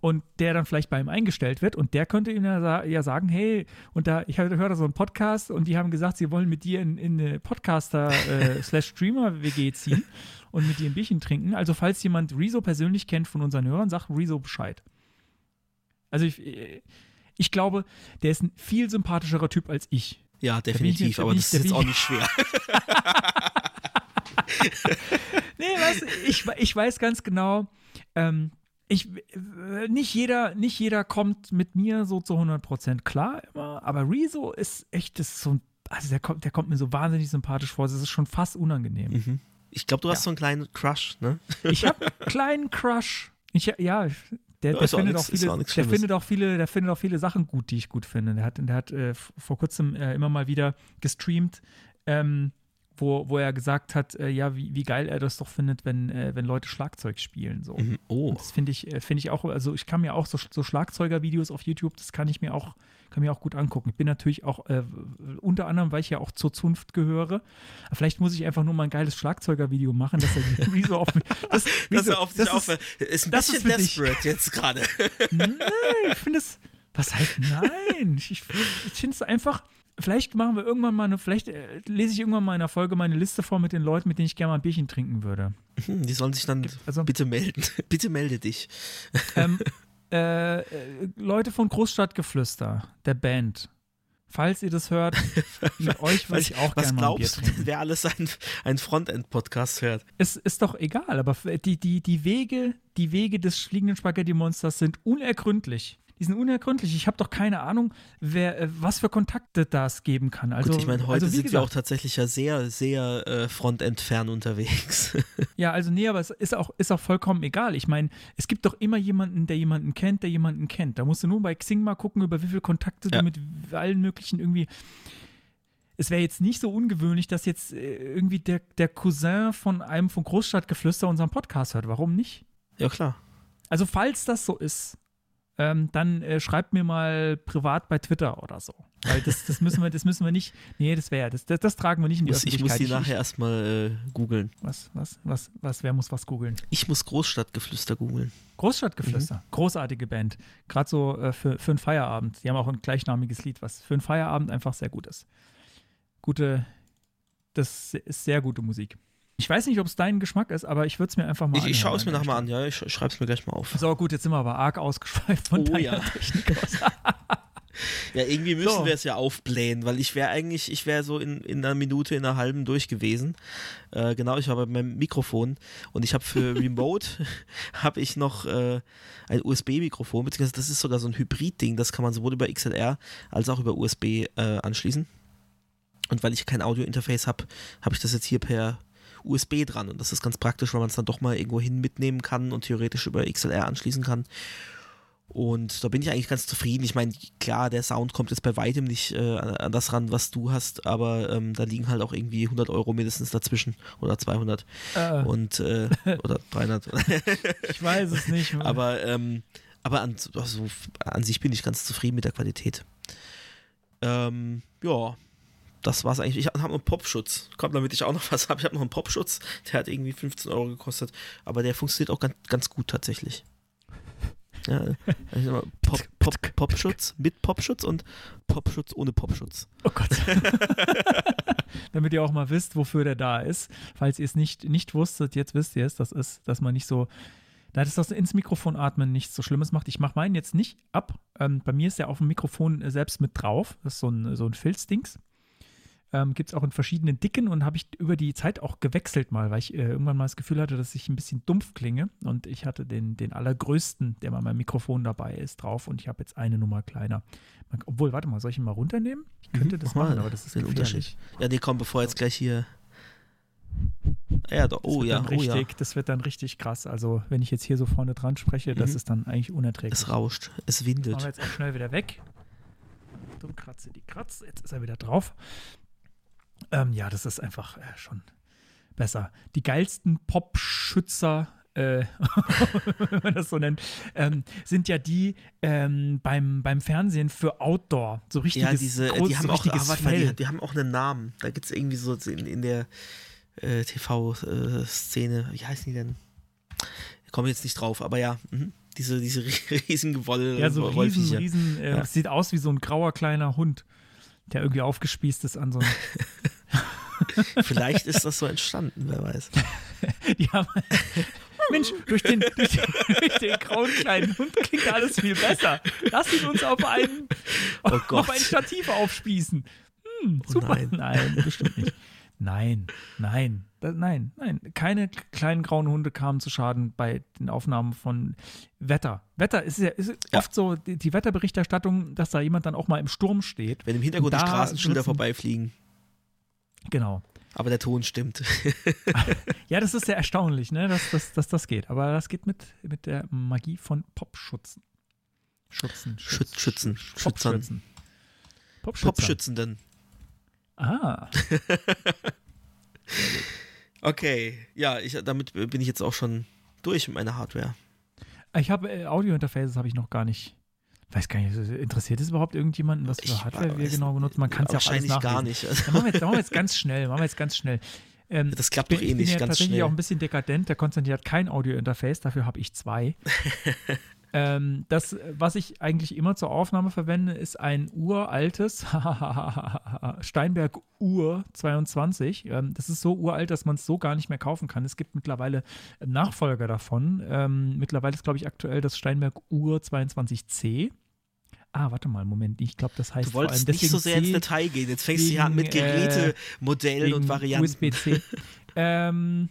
und der dann vielleicht bei ihm eingestellt wird und der könnte ihm ja, sa- ja sagen, hey, und da, ich höre da so einen Podcast und die haben gesagt, sie wollen mit dir in, in eine Podcaster äh, slash Streamer WG ziehen und mit dir ein Bierchen trinken. Also falls jemand Rezo persönlich kennt von unseren Hörern, sagt Rezo Bescheid. Also ich, äh, ich glaube, der ist ein viel sympathischerer Typ als ich. Ja, bin ich mir- definitiv, da aber das ich- ist da jetzt auch ich- nicht schwer. Nee, weißt du, ich, ich weiß ganz genau, ähm, ich, äh, nicht, jeder, nicht jeder kommt mit mir so zu 100% klar immer, aber Rezo ist echt das ist so ein, also der kommt, der kommt mir so wahnsinnig sympathisch vor, es ist schon fast unangenehm. Mhm. Ich glaube, du hast Ja. so einen kleinen Crush, ne? Ich habe einen kleinen Crush. Ich, ja, der, der, auch findet nix- auch ist viele, nix der findet auch viele, der findet auch viele Sachen gut, die ich gut finde. Der hat, der hat äh, vor kurzem äh, immer mal wieder gestreamt, ähm, wo, wo er gesagt hat, äh, ja, wie, wie geil er das doch findet, wenn, äh, wenn Leute Schlagzeug spielen. So. Mhm. Oh. Und das finde ich, äh, finde ich auch, also ich kann mir auch so, so Schlagzeuger-Videos auf YouTube, das kann ich mir auch, kann mir auch gut angucken. Ich bin natürlich auch, äh, unter anderem, weil ich ja auch zur Zunft gehöre, vielleicht muss ich einfach nur mal ein geiles Schlagzeuger-Video machen, dass er die Rezo auf mich. Das, Dass er auf dich das ist-. Ist ein das bisschen ist für dich. desperate jetzt gerade. Nein, ich finde es. Was heißt nein? Ich, ich finde es einfach. Vielleicht machen wir irgendwann mal eine, vielleicht äh, lese ich irgendwann mal in einer Folge meine Liste vor mit den Leuten, mit denen ich gerne mal ein Bierchen trinken würde. Hm, Die sollen sich dann Also- bitte melden. bitte melde dich. ähm, äh, äh, Leute von Großstadtgeflüster, der Band. Falls ihr das hört, mit euch würde Was, ich auch gerne mal ein Bier glaubst du, trinken. wer alles einen, einen Frontend-Podcast hört? Es ist doch egal, aber die, die, die Wege, die Wege des fliegenden Spaghetti-Monsters sind unergründlich. Die sind unergründlich. Ich habe doch keine Ahnung, wer, äh, was für Kontakte das geben kann. Also, Gut, ich meine, heute also sind wir auch gesagt, tatsächlich ja sehr, sehr äh, Frontend-fern unterwegs. Ja, also nee, aber es ist auch, ist auch vollkommen egal. Ich meine, es gibt doch immer jemanden, der jemanden kennt, der jemanden kennt. Da musst du nur bei Xing mal gucken, über wie viele Kontakte Ja. du mit allen möglichen irgendwie. Es wäre jetzt nicht so ungewöhnlich, dass jetzt äh, irgendwie der, der Cousin von einem von Großstadtgeflüster unseren Podcast hört. Warum nicht? ja, klar. Also, falls das so ist, ähm, dann äh, schreibt mir mal privat bei Twitter oder so. Weil das, das müssen wir, das müssen wir nicht. Nee, das wäre, das, das, das tragen wir nicht in die Muss, ich muss Öffentlichkeit. die nachher erstmal äh, googeln. was, was, was, was, wer muss was googeln? Ich muss Großstadtgeflüster googeln. Großstadtgeflüster, großartige Band. Gerade so äh, für, für einen Feierabend. Die haben auch ein gleichnamiges Lied, was für einen Feierabend einfach sehr gut ist. Gute, das ist sehr gute Musik. Ich weiß nicht, ob es dein Geschmack ist, aber ich würde es mir einfach mal Ich, ich schaue es mir nachher mal an, ja, ich schreibe es mir gleich mal auf. So, gut, jetzt sind wir aber arg ausgeschweift von Oh deiner ja. Technik aus. Ja, irgendwie müssen So. wir es ja aufblähen, weil ich wäre eigentlich, ich wäre so in, in einer Minute, in einer halben durch gewesen. Äh, genau, ich war bei meinem Mikrofon und ich habe für Remote habe ich noch äh, ein USB-Mikrofon, beziehungsweise das ist sogar so ein Hybrid-Ding, das kann man sowohl über XLR als auch über USB äh, anschließen. Und weil ich kein Audio-Interface habe, habe ich das jetzt hier per USB dran und das ist ganz praktisch, weil man es dann doch mal irgendwo hin mitnehmen kann und theoretisch über XLR anschließen kann. Und da bin ich eigentlich ganz zufrieden. Ich meine, klar, der Sound kommt jetzt bei weitem nicht äh, an das ran, was du hast, aber ähm, da liegen halt auch irgendwie 100 Euro mindestens dazwischen oder 200 äh, und äh, oder 300. ich weiß es nicht. aber ähm, aber an, also, an sich bin ich ganz zufrieden mit der Qualität. Ähm, ja, das war's eigentlich. Ich habe noch einen Popschutz. Kommt, damit ich auch noch was habe. Ich habe noch einen Popschutz. Der hat irgendwie 15 Euro gekostet, aber der funktioniert auch ganz, ganz gut tatsächlich. Ja, also Pop, Pop, Popschutz mit Popschutz und Popschutz ohne Popschutz. Oh Gott. Damit ihr auch mal wisst, wofür der da ist. Falls ihr es nicht, nicht wusstet, jetzt wisst ihr es, das ist, dass man nicht so, da das das ins Mikrofon atmen nichts so Schlimmes macht. Ich mache meinen jetzt nicht ab. Ähm, bei mir ist der auf dem Mikrofon äh, selbst mit drauf. Das ist so ein, so ein Filzdings. Ähm, Gibt es auch in verschiedenen Dicken und habe ich über die Zeit auch gewechselt mal, weil ich äh, irgendwann mal das Gefühl hatte, dass ich ein bisschen dumpf klinge. Und ich hatte den, den allergrößten, der bei meinem Mikrofon dabei ist, drauf und ich habe jetzt eine Nummer kleiner. Man, obwohl, warte mal, soll ich ihn mal runternehmen? Ich könnte das Mach mal machen, aber das ist gefährlich. Unterschied. Ja, nee, komm, bevor jetzt gleich hier. Ja, doch. Das Oh wird ja, dann oh ja. richtig, Das wird dann richtig krass. Also, wenn ich jetzt hier so vorne dran spreche, das Mhm. ist dann eigentlich unerträglich. Es rauscht, es Machen wir windet. jetzt auch schnell wieder weg. Dumm kratze die Kratz. Jetzt ist er wieder drauf. Ähm, ja, das ist einfach äh, schon besser. Die geilsten Popschützer, äh, wenn man das so nennt, ähm, sind ja die ähm, beim, beim Fernsehen für Outdoor. So richtiges, Ja, diese, äh, groß, die haben so auch, richtiges ah, mal, Fell. die, die haben auch einen Namen. Da gibt es irgendwie so in, in der äh, TV-Szene, wie heißen die denn? Ich komme jetzt nicht drauf, aber ja, mhm. diese, diese riesen Gewoll Ja, so riesen, Wollviecher. riesen, äh, Ja. sieht aus wie so ein grauer kleiner Hund, der irgendwie aufgespießt ist an so einem. Vielleicht ist das so entstanden, wer weiß. Haben, Mensch, durch den, durch, den, durch den grauen kleinen Hund klingt alles viel besser. Lass ihn uns auf ein, Oh auf ein Stativ aufspießen. Hm, Oh super. nein. nein, bestimmt nicht. Nein, nein, nein, nein. Keine kleinen grauen Hunde kamen zu Schaden bei den Aufnahmen von Wetter. Wetter ist ja ist Ja. oft so die, die Wetterberichterstattung, dass da jemand dann auch mal im Sturm steht. Wenn im Hintergrund die Straßenschilder vorbeifliegen. Genau. Aber der Ton stimmt. Ja, das ist sehr erstaunlich, ne, dass, dass, dass das geht. Aber das geht mit, mit der Magie von Popschutzen. Schutzen. Schütz, Schützen, Schützern. Popschützen. Popschützenden. Ah, Okay, ja, ich, damit bin ich jetzt auch schon durch mit meiner Hardware. ich habe äh, Audio-Interfaces habe ich noch gar nicht. Weiß gar nicht, interessiert es überhaupt irgendjemanden, was für Hardware wir genau benutzen? Man kann es ja auch alles Wahrscheinlich gar nicht. Dann machen wir, jetzt, machen wir jetzt ganz schnell, machen wir jetzt ganz schnell. Ähm, Das klappt doch eh ich bin nicht ja ganz tatsächlich schnell. auch ein bisschen dekadent. Der Konstantin hat kein Audio-Interface, dafür habe ich zwei. ähm, das, was ich eigentlich immer zur Aufnahme verwende, ist ein uraltes Steinberg Ur 22. Ähm, das ist so uralt, dass man es so gar nicht mehr kaufen kann. Es gibt mittlerweile Nachfolger davon. Ähm, mittlerweile ist, glaube ich, aktuell das Steinberg Ur 22C. Ah, warte mal, Moment. Ich glaube, das heißt Du wolltest nicht so sehr ins Detail gehen. Jetzt fängst du hier an mit wegen, äh, und Varianten. USB-C. ähm,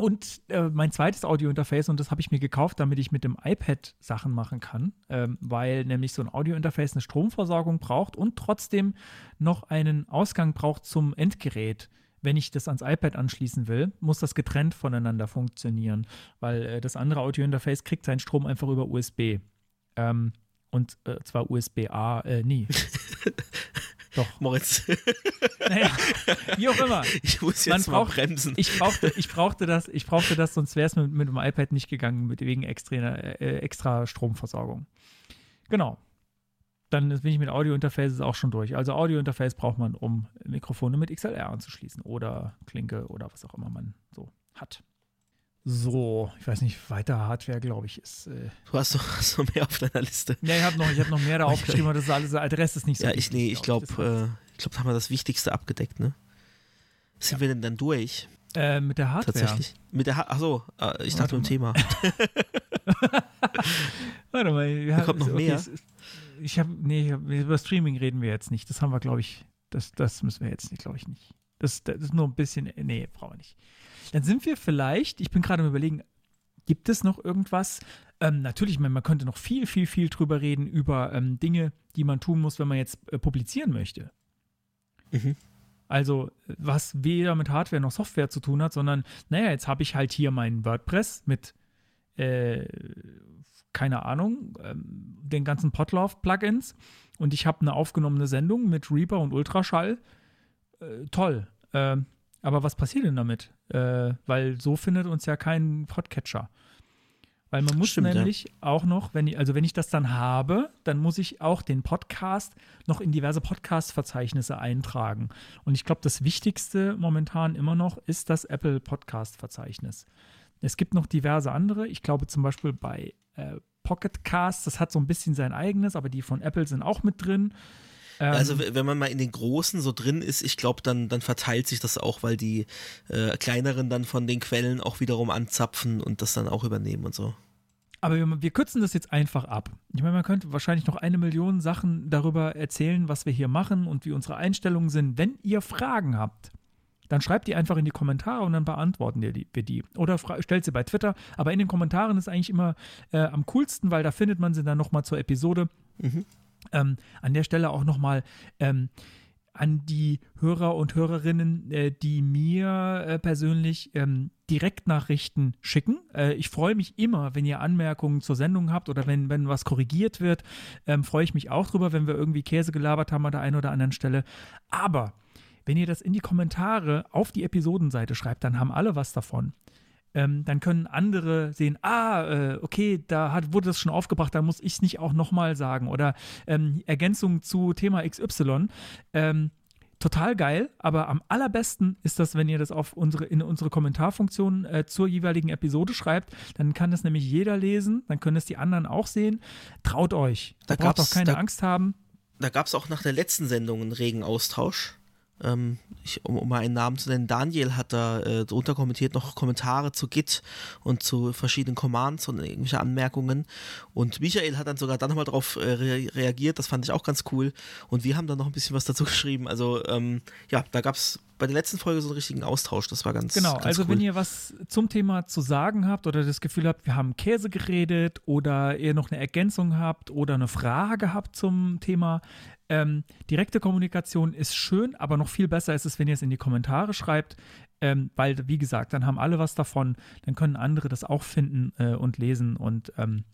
und äh, mein zweites Audio-Interface, und das habe ich mir gekauft, damit ich mit dem iPad Sachen machen kann, ähm, weil nämlich so ein Audio-Interface eine Stromversorgung braucht und trotzdem noch einen Ausgang braucht zum Endgerät. Wenn ich das ans iPad anschließen will, muss das getrennt voneinander funktionieren, weil äh, das andere Audio-Interface kriegt seinen Strom einfach über USB. Ähm, und äh, zwar USB-A, äh, nie. Doch. Moritz, Naja, wie auch immer. ich muss Man jetzt mal braucht- bremsen. Ich brauchte, ich brauchte das, ich brauchte das, sonst wäre es mit, mit dem iPad nicht gegangen, mit, wegen extra, äh, extra Stromversorgung. Genau. Dann bin ich mit Audio-Interfaces auch schon durch. Also Audio-Interface braucht man, um Mikrofone mit XLR anzuschließen oder Klinke oder was auch immer man so hat. So, ich weiß nicht, weiter Hardware, glaube ich, ist. Äh, Du hast doch, hast doch mehr auf deiner Liste. ja, ich habe noch, ich hab noch mehr da aufgeschrieben, aber das ist alles, der Rest ist nicht so. Ja, ich, nee, ich glaube, glaub äh, ich glaube, da haben wir das Wichtigste abgedeckt, ne? Sind wir denn dann durch? Äh, mit der Hardware. Tatsächlich. Mit der ha Achso, äh, ich dachte mit dem Thema. Warte mal, wir kommt noch okay, mehr. Ich habe, nee, über Streaming reden wir jetzt nicht. Das haben wir, glaube ich, das, das müssen wir jetzt nicht, glaube ich, nicht. Das, das ist nur ein bisschen, nee, brauchen wir nicht. Dann sind wir vielleicht, ich bin gerade am überlegen, gibt es noch irgendwas? Ähm, natürlich, man, man könnte noch viel, viel, viel drüber reden, über ähm, Dinge, die man tun muss, wenn man jetzt äh, publizieren möchte. Mhm. Also, was weder mit Hardware noch Software zu tun hat, sondern, naja, jetzt habe ich halt hier meinen WordPress mit, äh, keine Ahnung, ähm, den ganzen Potlauf-Plugins und ich habe eine aufgenommene Sendung mit Reaper und Ultraschall. Äh, toll. Ähm, aber was passiert denn damit? Äh, weil so findet uns ja kein Podcatcher. Weil man muss Stimmt, ja. nämlich auch noch, wenn ich, also wenn ich das dann habe, dann muss ich auch den Podcast noch in diverse Podcast-Verzeichnisse eintragen. Und ich glaube, das Wichtigste momentan immer noch ist das Apple Podcast-Verzeichnis. Es gibt noch diverse andere. Ich glaube zum Beispiel bei äh, Pocket Cast, das hat so ein bisschen sein eigenes, aber die von Apple sind auch mit drin. Ähm, Also wenn man mal in den großen so drin ist, ich glaube, dann, dann verteilt sich das auch, weil die äh, kleineren dann von den Quellen auch wiederum anzapfen und das dann auch übernehmen und so. Aber wir, wir kürzen das jetzt einfach ab. Ich meine, man könnte wahrscheinlich noch eine Million Sachen darüber erzählen, was wir hier machen und wie unsere Einstellungen sind. Wenn ihr Fragen habt, dann schreibt die einfach in die Kommentare und dann beantworten wir die. Oder stellt sie bei Twitter. Aber in den Kommentaren ist eigentlich immer äh, am coolsten, weil da findet man sie dann nochmal zur Episode. Ähm, an der Stelle auch nochmal ähm, an die Hörer und Hörerinnen, äh, die mir äh, persönlich ähm, Direktnachrichten schicken. Äh, ich freue mich immer, wenn ihr Anmerkungen zur Sendung habt oder wenn, wenn was korrigiert wird. Ähm, freue ich mich auch drüber, wenn wir irgendwie Käse gelabert haben an der einen oder anderen Stelle. Aber wenn ihr das in die Kommentare auf die Episodenseite schreibt, dann haben alle was davon. Ähm, dann können andere sehen, ah, äh, okay, da hat, wurde das schon aufgebracht, da muss ich es nicht auch nochmal sagen. Oder ähm, Ergänzung zu Thema XY. Ähm, total geil, aber am allerbesten ist das, wenn ihr das auf unsere, in unsere Kommentarfunktion äh, zur jeweiligen Episode schreibt. Dann kann das nämlich jeder lesen, dann können es die anderen auch sehen. Traut euch. Da, braucht auch keine da- Angst haben. Da gab es auch nach der letzten Sendung einen regen Austausch. Ähm, ich, um, um mal einen Namen zu nennen, Daniel hat da äh, drunter kommentiert noch Kommentare zu Git und zu verschiedenen Commands und irgendwelche Anmerkungen. Und Michael hat dann sogar dann nochmal drauf äh, re reagiert, das fand ich auch ganz cool. Und wir haben dann noch ein bisschen was dazu geschrieben. Also ähm, ja, da gab es bei der letzten Folge so einen richtigen Austausch, das war ganz Genau, ganz also cool. wenn ihr was zum Thema zu sagen habt oder das Gefühl habt, wir haben Käse geredet oder ihr noch eine Ergänzung habt oder eine Frage habt zum Thema, ähm, direkte Kommunikation ist schön, aber noch viel besser ist es, wenn ihr es in die Kommentare schreibt, ähm, weil, wie gesagt, dann haben alle was davon, dann können andere das auch finden äh, und lesen und ähm,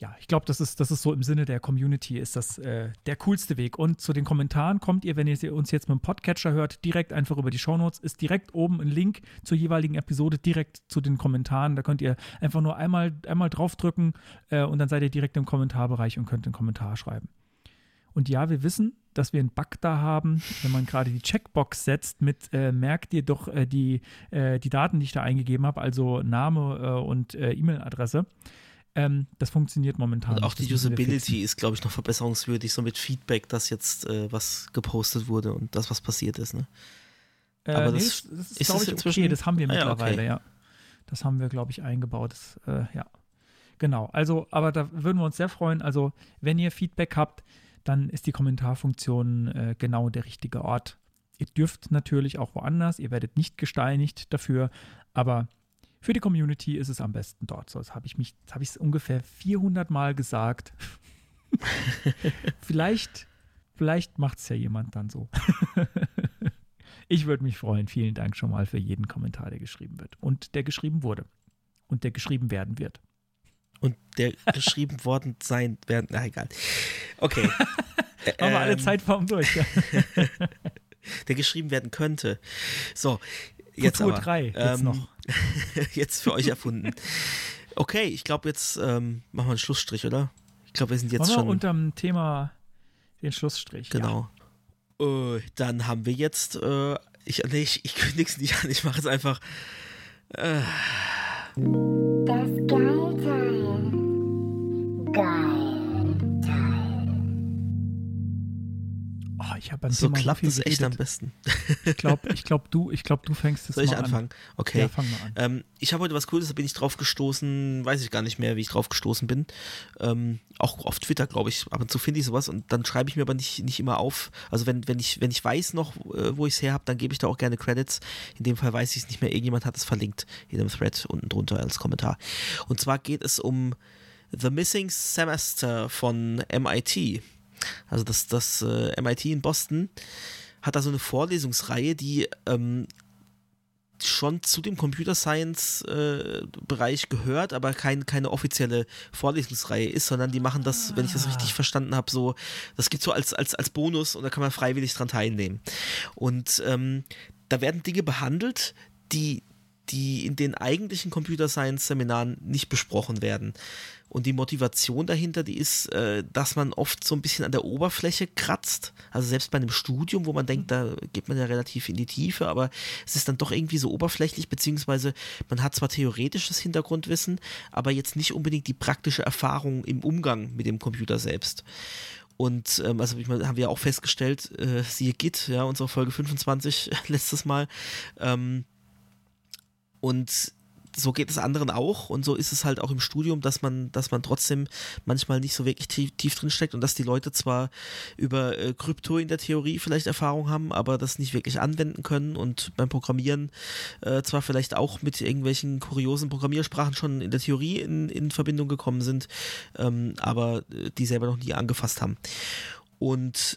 ja, ich glaube, das ist, das ist so im Sinne der Community, ist das äh, der coolste Weg. Und zu den Kommentaren kommt ihr, wenn ihr uns jetzt mit dem Podcatcher hört, direkt einfach über die Shownotes, ist direkt oben ein Link zur jeweiligen Episode, direkt zu den Kommentaren. Da könnt ihr einfach nur einmal, einmal draufdrücken äh, und dann seid ihr direkt im Kommentarbereich und könnt einen Kommentar schreiben. Und ja, wir wissen, dass wir einen Bug da haben, wenn man gerade die Checkbox setzt mit, äh, merkt ihr doch äh, die, äh, die Daten, die ich da eingegeben habe, also Name äh, und äh, E-Mail-Adresse. Ähm, das funktioniert momentan. Und auch die. Usability ist, glaube ich, noch verbesserungswürdig, so mit Feedback, dass jetzt äh, was gepostet wurde und das, was passiert ist. Ne? Aber nee, das- das, ist, ist glaube ich, inzwischen- okay. Das haben wir Ah mittlerweile, okay. ja. Das haben wir, glaube ich, eingebaut. Das, ja. Genau. Also, aber da würden wir uns sehr freuen. Also, wenn ihr Feedback habt, dann ist die Kommentarfunktion äh, genau der richtige Ort. Ihr dürft natürlich auch woanders. Ihr werdet nicht gesteinigt dafür. Aber für die Community ist es am besten dort. So, das habe ich mich, habe ich ungefähr 400 Mal gesagt. vielleicht, vielleicht macht es ja jemand dann so. Ich würde mich freuen. Vielen Dank schon mal für jeden Kommentar, der geschrieben wird. Und der geschrieben wurde. Und der geschrieben werden wird. Und der geschrieben worden sein werden. Na egal. Okay. Haben wir alle Ähm, Zeitformen durch. Ja. Der geschrieben werden könnte. So, jetzt Futur aber. 3 jetzt ähm, noch. jetzt für euch erfunden. Okay, ich glaube, jetzt ähm, machen wir einen Schlussstrich, oder? Ich glaube, wir sind jetzt wir schon. unterm Thema den Schlussstrich. Ja. Genau. Äh, dann haben wir jetzt. Äh, ich, nee, ich, ich kündige es nicht an. Ich mache es einfach. Äh, Das Geilteil. Geilteil. Oh, ich habe so Thema klappt es echt am besten. Ich glaube, ich glaub, du, ich glaub, du fängst es Soll ich anfangen? an. Okay. Ja, fang mal an. Ähm, ich habe heute was Cooles, da bin ich drauf gestoßen, weiß ich gar nicht mehr, wie ich drauf gestoßen bin. Ähm, auch auf Twitter, glaube ich, ab und zu finde ich sowas und dann schreibe ich mir aber nicht, nicht immer auf. Also wenn, wenn, ich, wenn ich weiß noch, äh, wo ich es her habe, dann gebe ich da auch gerne Credits. In dem Fall weiß ich es nicht mehr, irgendjemand hat es verlinkt in einem Thread unten drunter als Kommentar. Und zwar geht es um The Missing Semester von MIT. Also das, das äh, MIT in Boston hat da so eine Vorlesungsreihe, die ähm, schon zu dem Computer Science äh, Bereich gehört, aber kein, keine offizielle Vorlesungsreihe ist, sondern die machen das, wenn ich das richtig verstanden habe, so, das gibt so als, als, als Bonus und da kann man freiwillig dran teilnehmen. Und ähm, da werden Dinge behandelt, die die in den eigentlichen Computer Science Seminaren nicht besprochen werden. Und die Motivation dahinter, die ist, äh, dass man oft so ein bisschen an der Oberfläche kratzt. Also selbst bei einem Studium, wo man denkt, da geht man ja relativ in die Tiefe, aber es ist dann doch irgendwie so oberflächlich, beziehungsweise man hat zwar theoretisches Hintergrundwissen, aber jetzt nicht unbedingt die praktische Erfahrung im Umgang mit dem Computer selbst. Und ähm, also ich meine, haben wir auch festgestellt, äh, siehe Git, ja, unsere Folge 25 letztes Mal. Ähm, und so geht es anderen auch und so ist es halt auch im Studium, dass man, dass man trotzdem manchmal nicht so wirklich tief, tief drin steckt und dass die Leute zwar über äh, Krypto in der Theorie vielleicht Erfahrung haben, aber das nicht wirklich anwenden können und beim Programmieren äh, zwar vielleicht auch mit irgendwelchen kuriosen Programmiersprachen schon in der Theorie in, in Verbindung gekommen sind, ähm, aber äh, die selber noch nie angefasst haben. Und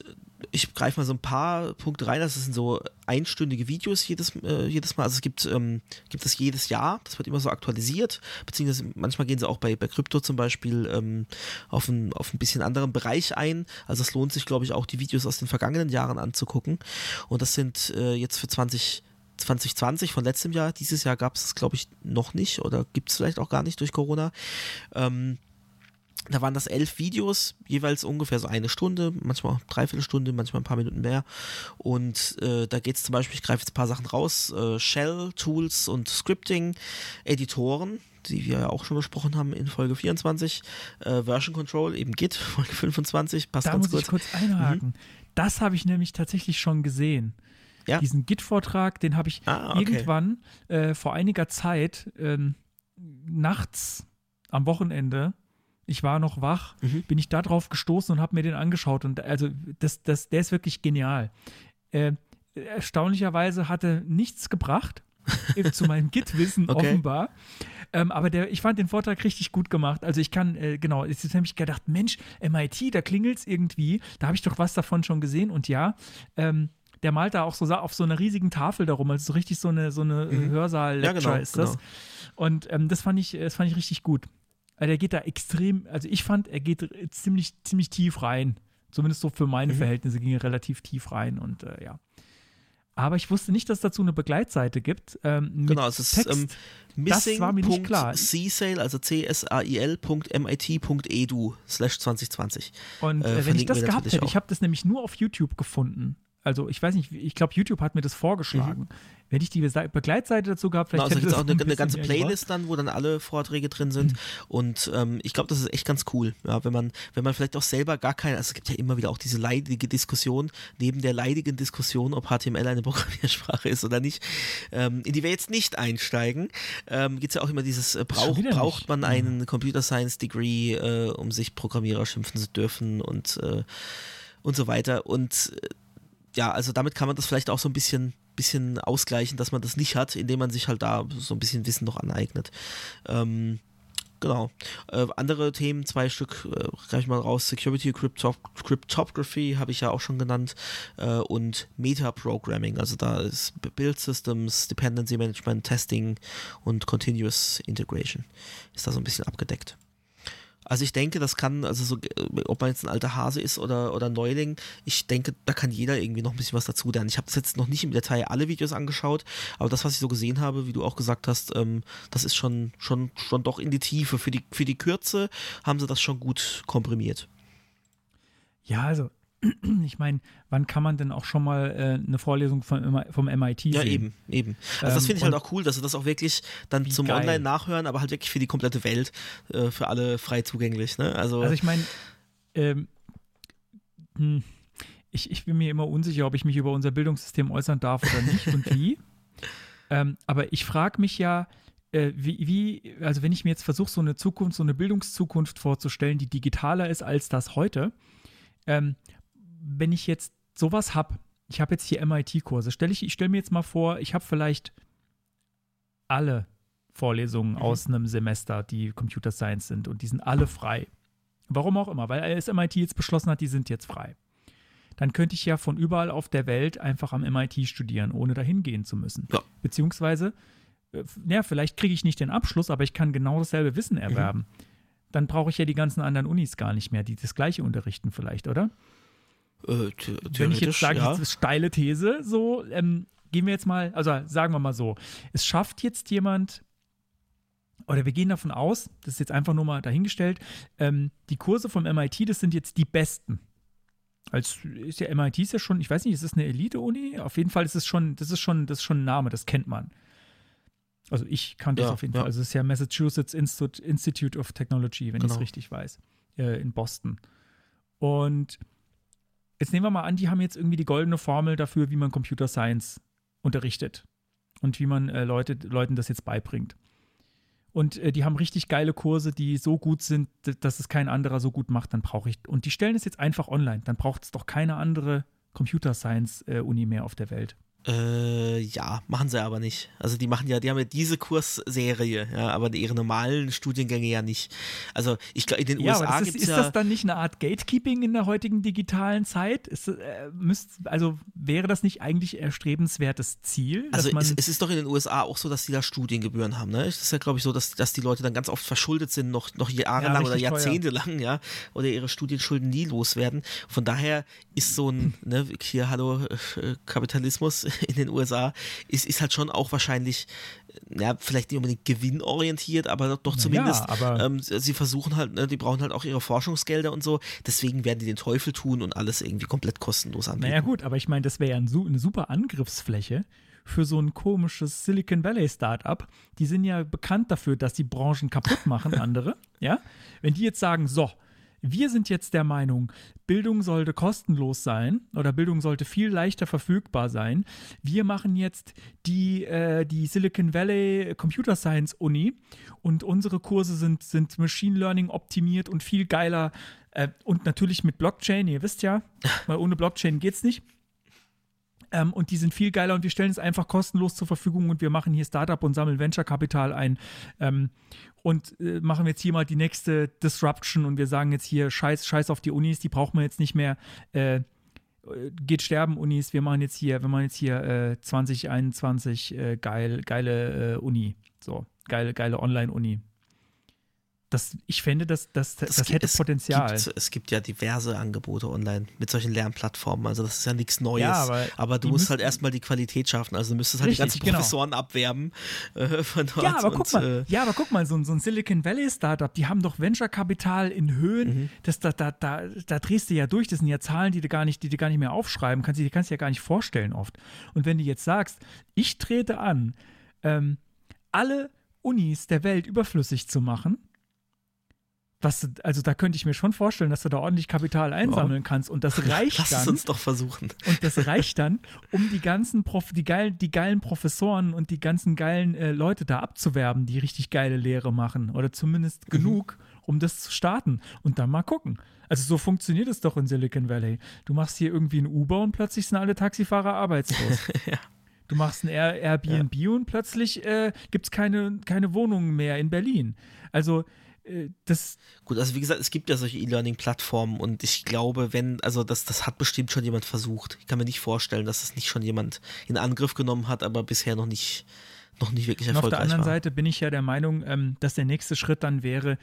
ich greife mal so ein paar Punkte rein. Das sind so einstündige Videos jedes, äh, jedes Mal. Also es gibt, ähm, gibt es jedes Jahr. Das wird immer so aktualisiert. Beziehungsweise manchmal gehen sie auch bei, bei Krypto zum Beispiel ähm, auf, ein, auf ein bisschen anderen Bereich ein. Also es lohnt sich, glaube ich, auch die Videos aus den vergangenen Jahren anzugucken. Und das sind äh, jetzt für 20 2020 von letztem Jahr. Dieses Jahr gab es glaube ich, noch nicht oder gibt es vielleicht auch gar nicht durch Corona. Ähm, da waren das elf Videos, jeweils ungefähr so eine Stunde, manchmal dreiviertel Stunde, manchmal ein paar Minuten mehr. Und äh, da geht es zum Beispiel, ich greife jetzt ein paar Sachen raus, äh, Shell, Tools und Scripting, Editoren, die wir ja auch schon besprochen haben in Folge 24, äh, Version Control, eben Git, Folge 25, passt Da ganz muss kurz. ich kurz einhaken. Das habe ich nämlich tatsächlich schon gesehen. Ja. Diesen Git-Vortrag, den habe ich Ah, okay. irgendwann äh, vor einiger Zeit ähm, nachts am Wochenende, ich war noch wach, Mhm. bin ich da drauf gestoßen und habe mir den angeschaut. Und also das, das, der ist wirklich genial. Äh, erstaunlicherweise hatte nichts gebracht äh, zu meinem Git-Wissen Okay. offenbar. Ähm, aber der, ich fand den Vortrag richtig gut gemacht. Also ich kann, äh, genau, es ist nämlich gedacht, Mensch, MIT, da klingelt es irgendwie. Da habe ich doch was davon schon gesehen. Und ja, ähm, der malt da auch so auf so einer riesigen Tafel darum. Also so richtig so eine, so eine Hörsaal-Lecture Mhm. Ja, genau, ist das. genau. Und ähm, das fand ich, das fand ich richtig gut. Also der geht da extrem, also ich fand, er geht ziemlich, ziemlich tief rein. Zumindest so für Mhm. meine Verhältnisse ging er relativ tief rein und äh, ja. Aber ich wusste nicht, dass es dazu eine Begleitseite gibt. Ähm, Genau, es ist Text. ähm, Das war mir nicht klar. missing.csale, also csail.mit.edu slash 2020. Und äh, äh, wenn ich das gehabt hätte, ich habe das nämlich nur auf YouTube gefunden. Also ich weiß nicht, ich glaube, YouTube hat mir das vorgeschlagen. Wenn ich die Begleitseite dazu gehabt Genau, vielleicht also hätte gibt es auch eine, ein eine ganze Playlist dann, wo dann alle Vorträge drin sind. Mhm. Und ähm, ich glaube, das ist echt ganz cool. Ja, wenn man, wenn man vielleicht auch selber gar keine, also es gibt ja immer wieder auch diese leidige Diskussion, neben der leidigen Diskussion, ob HTML eine Programmiersprache ist oder nicht, ähm, in die wir jetzt nicht einsteigen, ähm, gibt es ja auch immer dieses, äh, brauch, braucht nicht. man einen Computer Science Degree, äh, um sich Programmierer schimpfen zu dürfen und, äh, und so weiter. Und äh, ja, also damit kann man das vielleicht auch so ein bisschen, bisschen ausgleichen, dass man das nicht hat, indem man sich halt da so ein bisschen Wissen noch aneignet. Ähm, genau. Äh, andere Themen, zwei Stück, äh, ich mal raus. Security, Crypto Cryptography habe ich ja auch schon genannt äh, und Meta-Programming, also da ist Build Systems, Dependency Management, Testing und Continuous Integration ist da so ein bisschen abgedeckt. Also ich denke, das kann, also so, äh, ob man jetzt ein alter Hase ist oder, oder Neuling, ich denke, da kann jeder irgendwie noch ein bisschen was dazu lernen. Ich habe das jetzt noch nicht im Detail alle Videos angeschaut, aber das, was ich so gesehen habe, wie du auch gesagt hast, ähm, das ist schon, schon, schon doch in die Tiefe. Für die, für die Kürze haben sie das schon gut komprimiert. Ja, also ich meine, wann kann man denn auch schon mal äh, eine Vorlesung vom, vom MIT Ja, sehen? eben, eben. Also das Ähm, finde ich halt und- auch cool, dass sie das auch wirklich dann zum. Online-Nachhören, aber halt wirklich für die komplette Welt, äh, für alle frei zugänglich. Ne? Also, Also ich meine, ähm, hm, ich, ich bin mir immer unsicher, ob ich mich über unser Bildungssystem äußern darf oder nicht und wie. Ähm, aber ich frage mich ja, äh, wie, wie, also wenn ich mir jetzt versuche, so eine Zukunft, so eine Bildungszukunft vorzustellen, die digitaler ist als das heute, ähm, wenn ich jetzt sowas habe, ich habe jetzt hier MIT-Kurse, stell ich, ich stelle mir jetzt mal vor, ich habe vielleicht alle Vorlesungen aus einem Semester, die Computer Science sind und die sind alle frei. Warum auch immer, weil das MIT jetzt beschlossen hat, die sind jetzt frei. Dann könnte ich ja von überall auf der Welt einfach am MIT studieren, ohne dahin gehen zu müssen. Ja. Beziehungsweise, äh, ja, vielleicht kriege ich nicht den Abschluss, aber ich kann genau dasselbe Wissen erwerben. Dann brauche ich ja die ganzen anderen Unis gar nicht mehr, die das gleiche unterrichten vielleicht, oder? Äh, the- Wenn ich jetzt sage, ja. das ist steile These, so, ähm, gehen wir jetzt mal, also sagen wir mal so, es schafft jetzt jemand, oder wir gehen davon aus, das ist jetzt einfach nur mal dahingestellt, ähm, die Kurse vom MIT, das sind jetzt die besten. Als ist ja MIT ist ja schon, ich weiß nicht, ist es eine Elite-Uni? Auf jeden Fall ist es schon, das ist schon, das ist schon ein Name, das kennt man. Also ich kannte das Ja, auf jeden ja. Fall. Also es ist ja Massachusetts Institute, Institute of Technology, wenn ich Genau. es richtig weiß, äh, in Boston. Und jetzt nehmen wir mal an, die haben jetzt irgendwie die goldene Formel dafür, wie man Computer Science unterrichtet und wie man äh, Leute, Leuten das jetzt beibringt. Und äh, die haben richtig geile Kurse, die so gut sind, dass es kein anderer so gut macht, dann brauche ich. Und die stellen es jetzt einfach online. Dann braucht es doch keine andere Computer Science äh, Uni mehr auf der Welt. Äh, ja, machen sie aber nicht. Also die machen ja, die haben ja diese Kursserie, ja, aber ihre normalen Studiengänge ja nicht. Also ich glaube, in den Ja, USA ist, gibt ist ja. das dann nicht eine Art Gatekeeping in der heutigen digitalen Zeit? Ist, äh, müsst, also wäre das nicht eigentlich erstrebenswertes Ziel? Also es, es ist doch in den USA auch so, dass die da Studiengebühren haben. Ne? Es ist ja, glaube ich, so, dass, dass die Leute dann ganz oft verschuldet sind, noch, noch jahrelang oder richtig teuer. jahrzehntelang, ja, oder ihre Studienschulden nie loswerden. Von daher ist so ein, ne, hier, hallo, äh, Kapitalismus in den USA, ist, ist halt schon auch wahrscheinlich, äh, ja, vielleicht nicht unbedingt gewinnorientiert, aber doch, zumindest, ja, aber- ähm, sie versuchen halt, ne, die brauchen halt auch ihre Forschungsgelder und so, deswegen werden die den Teufel tun und alles irgendwie komplett kostenlos anbieten. naja, gut, aber ich meine, das wäre ja ein, eine super Angriffsfläche für so ein komisches Silicon Valley Startup. Die sind ja bekannt dafür, dass die Branchen kaputt machen, andere. Ja, wenn die jetzt sagen, so, wir sind jetzt der Meinung, Bildung sollte kostenlos sein oder Bildung sollte viel leichter verfügbar sein. Wir machen jetzt die, äh, die Silicon Valley Computer Science Uni und unsere Kurse sind, sind Machine Learning optimiert und viel geiler äh, und natürlich mit Blockchain, ihr wisst ja, weil ohne Blockchain geht's nicht. Ähm, und die sind viel geiler und wir stellen es einfach kostenlos zur Verfügung und wir machen hier Startup und sammeln Venture-Kapital ein ähm, und äh, machen jetzt hier mal die nächste Disruption und wir sagen jetzt hier Scheiß, Scheiß auf die Unis, die brauchen wir jetzt nicht mehr. Äh, geht sterben Unis, wir machen jetzt hier, wir machen jetzt hier äh, 2021 äh, geil, geile äh, Uni. So, geile, geile Online-Uni. Das, ich fände, das, das, das, Es gibt- hätte Potenzial. Gibt, es gibt ja diverse Angebote online mit solchen Lernplattformen. Also das ist ja nichts Neues. Ja, aber du die musst halt erstmal die Qualität schaffen. Also du müsstest halt die Richtig, ganzen genau. Professoren abwerben äh, von dort. Ja, aber guck und, mal, Äh, ja, aber guck mal, so, ein- so ein Silicon Valley Startup, die haben doch Venture-Kapital in Höhen, Mhm. das, da, da, da, da drehst du ja durch, das sind ja Zahlen, die du gar nicht, die du gar nicht mehr aufschreiben kannst, die kannst du ja gar nicht vorstellen oft. Und wenn du jetzt sagst, ich trete an, ähm, alle Unis der Welt überflüssig zu machen, was, also da könnte ich mir schon vorstellen, dass du da ordentlich Kapital einsammeln kannst und das reicht lass es dann. uns doch versuchen. Und das reicht dann, um die ganzen Prof die, geilen, die geilen Professoren und die ganzen geilen äh, Leute da abzuwerben, die richtig geile Lehre machen. Oder zumindest genug, um das zu starten. Und dann mal gucken. Also so funktioniert es doch in Silicon Valley. Du machst hier irgendwie ein Uber und plötzlich sind alle Taxifahrer arbeitslos. Du machst ein Air Airbnb und plötzlich äh, gibt es keine, keine Wohnungen mehr in Berlin. Also das, Gut, also wie gesagt, es gibt ja solche E-Learning-Plattformen und ich glaube, wenn, also das, das hat bestimmt schon jemand versucht. Ich kann mir nicht vorstellen, dass das nicht schon jemand in Angriff genommen hat, aber bisher noch nicht, noch nicht wirklich Und auf erfolgreich der anderen war. Seite bin ich ja der Meinung, ähm, dass der nächste Schritt dann wäre,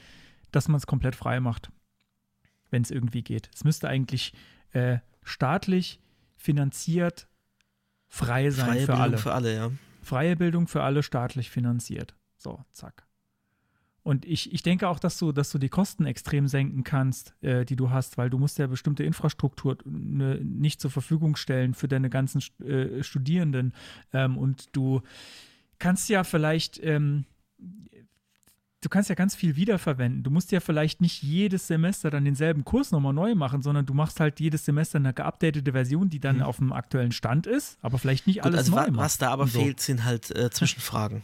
dass man es komplett frei macht, wenn es irgendwie geht. Es müsste eigentlich äh, staatlich finanziert frei sein Freie für Bildung alle. für alle, ja. Freie Bildung für alle staatlich finanziert. So, zack. Und ich, ich denke auch, dass du, dass du die Kosten extrem senken kannst, äh, die du hast, weil du musst ja bestimmte Infrastruktur ne, nicht zur Verfügung stellen für deine ganzen äh, Studierenden. Ähm, und du kannst ja vielleicht, ähm, du kannst ja ganz viel wiederverwenden. Du musst ja vielleicht nicht jedes Semester dann denselben Kurs nochmal neu machen, sondern du machst halt jedes Semester eine geupdatete Version, die dann auf dem aktuellen Stand ist, aber vielleicht nicht Gut, alles also neu wa macht. was da aber so. fehlt, sind halt äh, Zwischenfragen.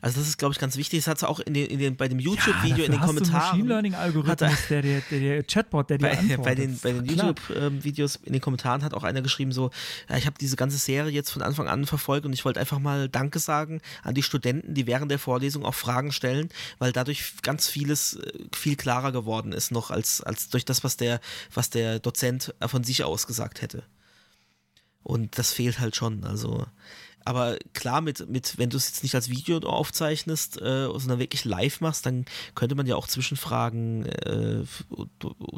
Also das ist, glaube ich, ganz wichtig. Das hat es auch in den, in den, bei dem YouTube-Video dafür in den hast du Kommentaren. Machine Learning Algorithmus, hat er- der, der, der, Chatbot, der dir bei, antwortet. bei den, bei den. YouTube-Videos in den Kommentaren hat auch einer geschrieben so, ja, ich habe diese ganze Serie jetzt von Anfang an verfolgt und ich wollte einfach mal Danke sagen an die Studenten, die während der Vorlesung auch Fragen stellen, weil dadurch ganz vieles äh, viel klarer geworden ist noch als, als durch das, was der, was der Dozent von sich aus gesagt hätte. Und das fehlt halt schon. Also, aber klar, mit, mit, wenn du es jetzt nicht als Video aufzeichnest, äh, sondern wirklich live machst, dann könnte man ja auch Zwischenfragen äh,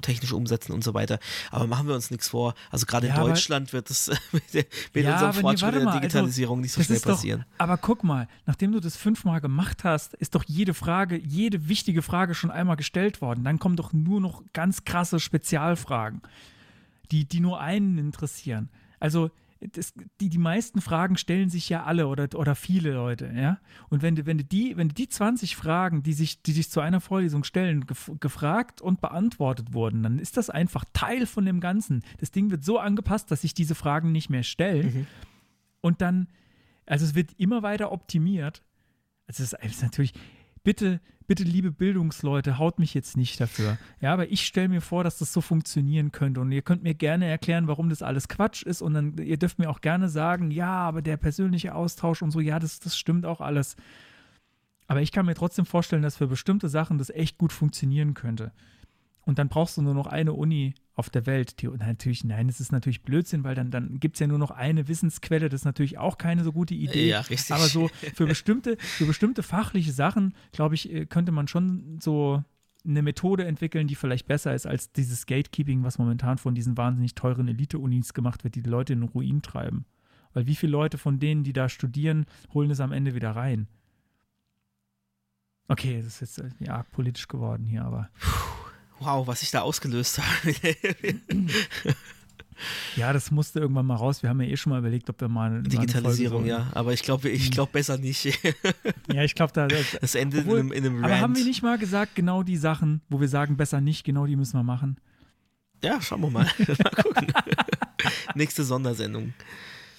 technisch umsetzen und so weiter. Aber machen wir uns nichts vor. Also gerade Ja, in Deutschland wird das mit, der- mit Ja, unserem nee, Fortschritt in der also, Digitalisierung nicht so schnell ist doch- passieren. Aber guck mal, nachdem du das fünfmal gemacht hast, ist doch jede Frage, jede wichtige Frage schon einmal gestellt worden. Dann kommen doch nur noch ganz krasse Spezialfragen, die, die nur einen interessieren. Also das, die, die meisten Fragen stellen sich ja alle oder, oder viele Leute, ja. Und wenn du, wenn du die, wenn du die 20 Fragen, die sich, die sich zu einer Vorlesung stellen, gef gefragt und beantwortet wurden, dann ist das einfach Teil von dem Ganzen. Das Ding wird so angepasst, dass sich diese Fragen nicht mehr stellen. Und dann, also es wird immer weiter optimiert. Also es ist natürlich, bitte, bitte, liebe Bildungsleute, haut mich jetzt nicht dafür. Ja, aber ich stelle mir vor, dass das so funktionieren könnte. Und ihr könnt mir gerne erklären, warum das alles Quatsch ist. Und dann, ihr dürft mir auch gerne sagen, ja, aber der persönliche Austausch und so, ja, das, das stimmt auch alles. Aber ich kann mir trotzdem vorstellen, dass für bestimmte Sachen das echt gut funktionieren könnte. Und dann brauchst du nur noch eine Uni auf der Welt. Die, natürlich, nein, das ist natürlich Blödsinn, weil dann, dann gibt es ja nur noch eine Wissensquelle. Das ist natürlich auch keine so gute Idee. Ja, richtig. Aber so für bestimmte, für bestimmte fachliche Sachen, glaube ich, äh, könnte man schon so eine Methode entwickeln, die vielleicht besser ist als dieses Gatekeeping, was momentan von diesen wahnsinnig teuren Elite-Unis gemacht wird, die die Leute in den Ruin treiben. Weil wie viele Leute von denen, die da studieren, holen es am Ende wieder rein? Okay, das ist jetzt äh, arg politisch geworden hier, aber Wow, was ich da ausgelöst habe. ja, das musste irgendwann mal raus. Wir haben ja eh schon mal überlegt, ob wir mal eine, Digitalisierung, mal ja. Aber ich glaube, ich glaube besser nicht. Ja, ich glaube, da, da Das endet Obwohl- in einem, in einem aber haben wir nicht mal gesagt, genau die Sachen, wo wir sagen, besser nicht, genau die müssen wir machen? Ja, schauen wir mal. mal gucken. Nächste Sondersendung.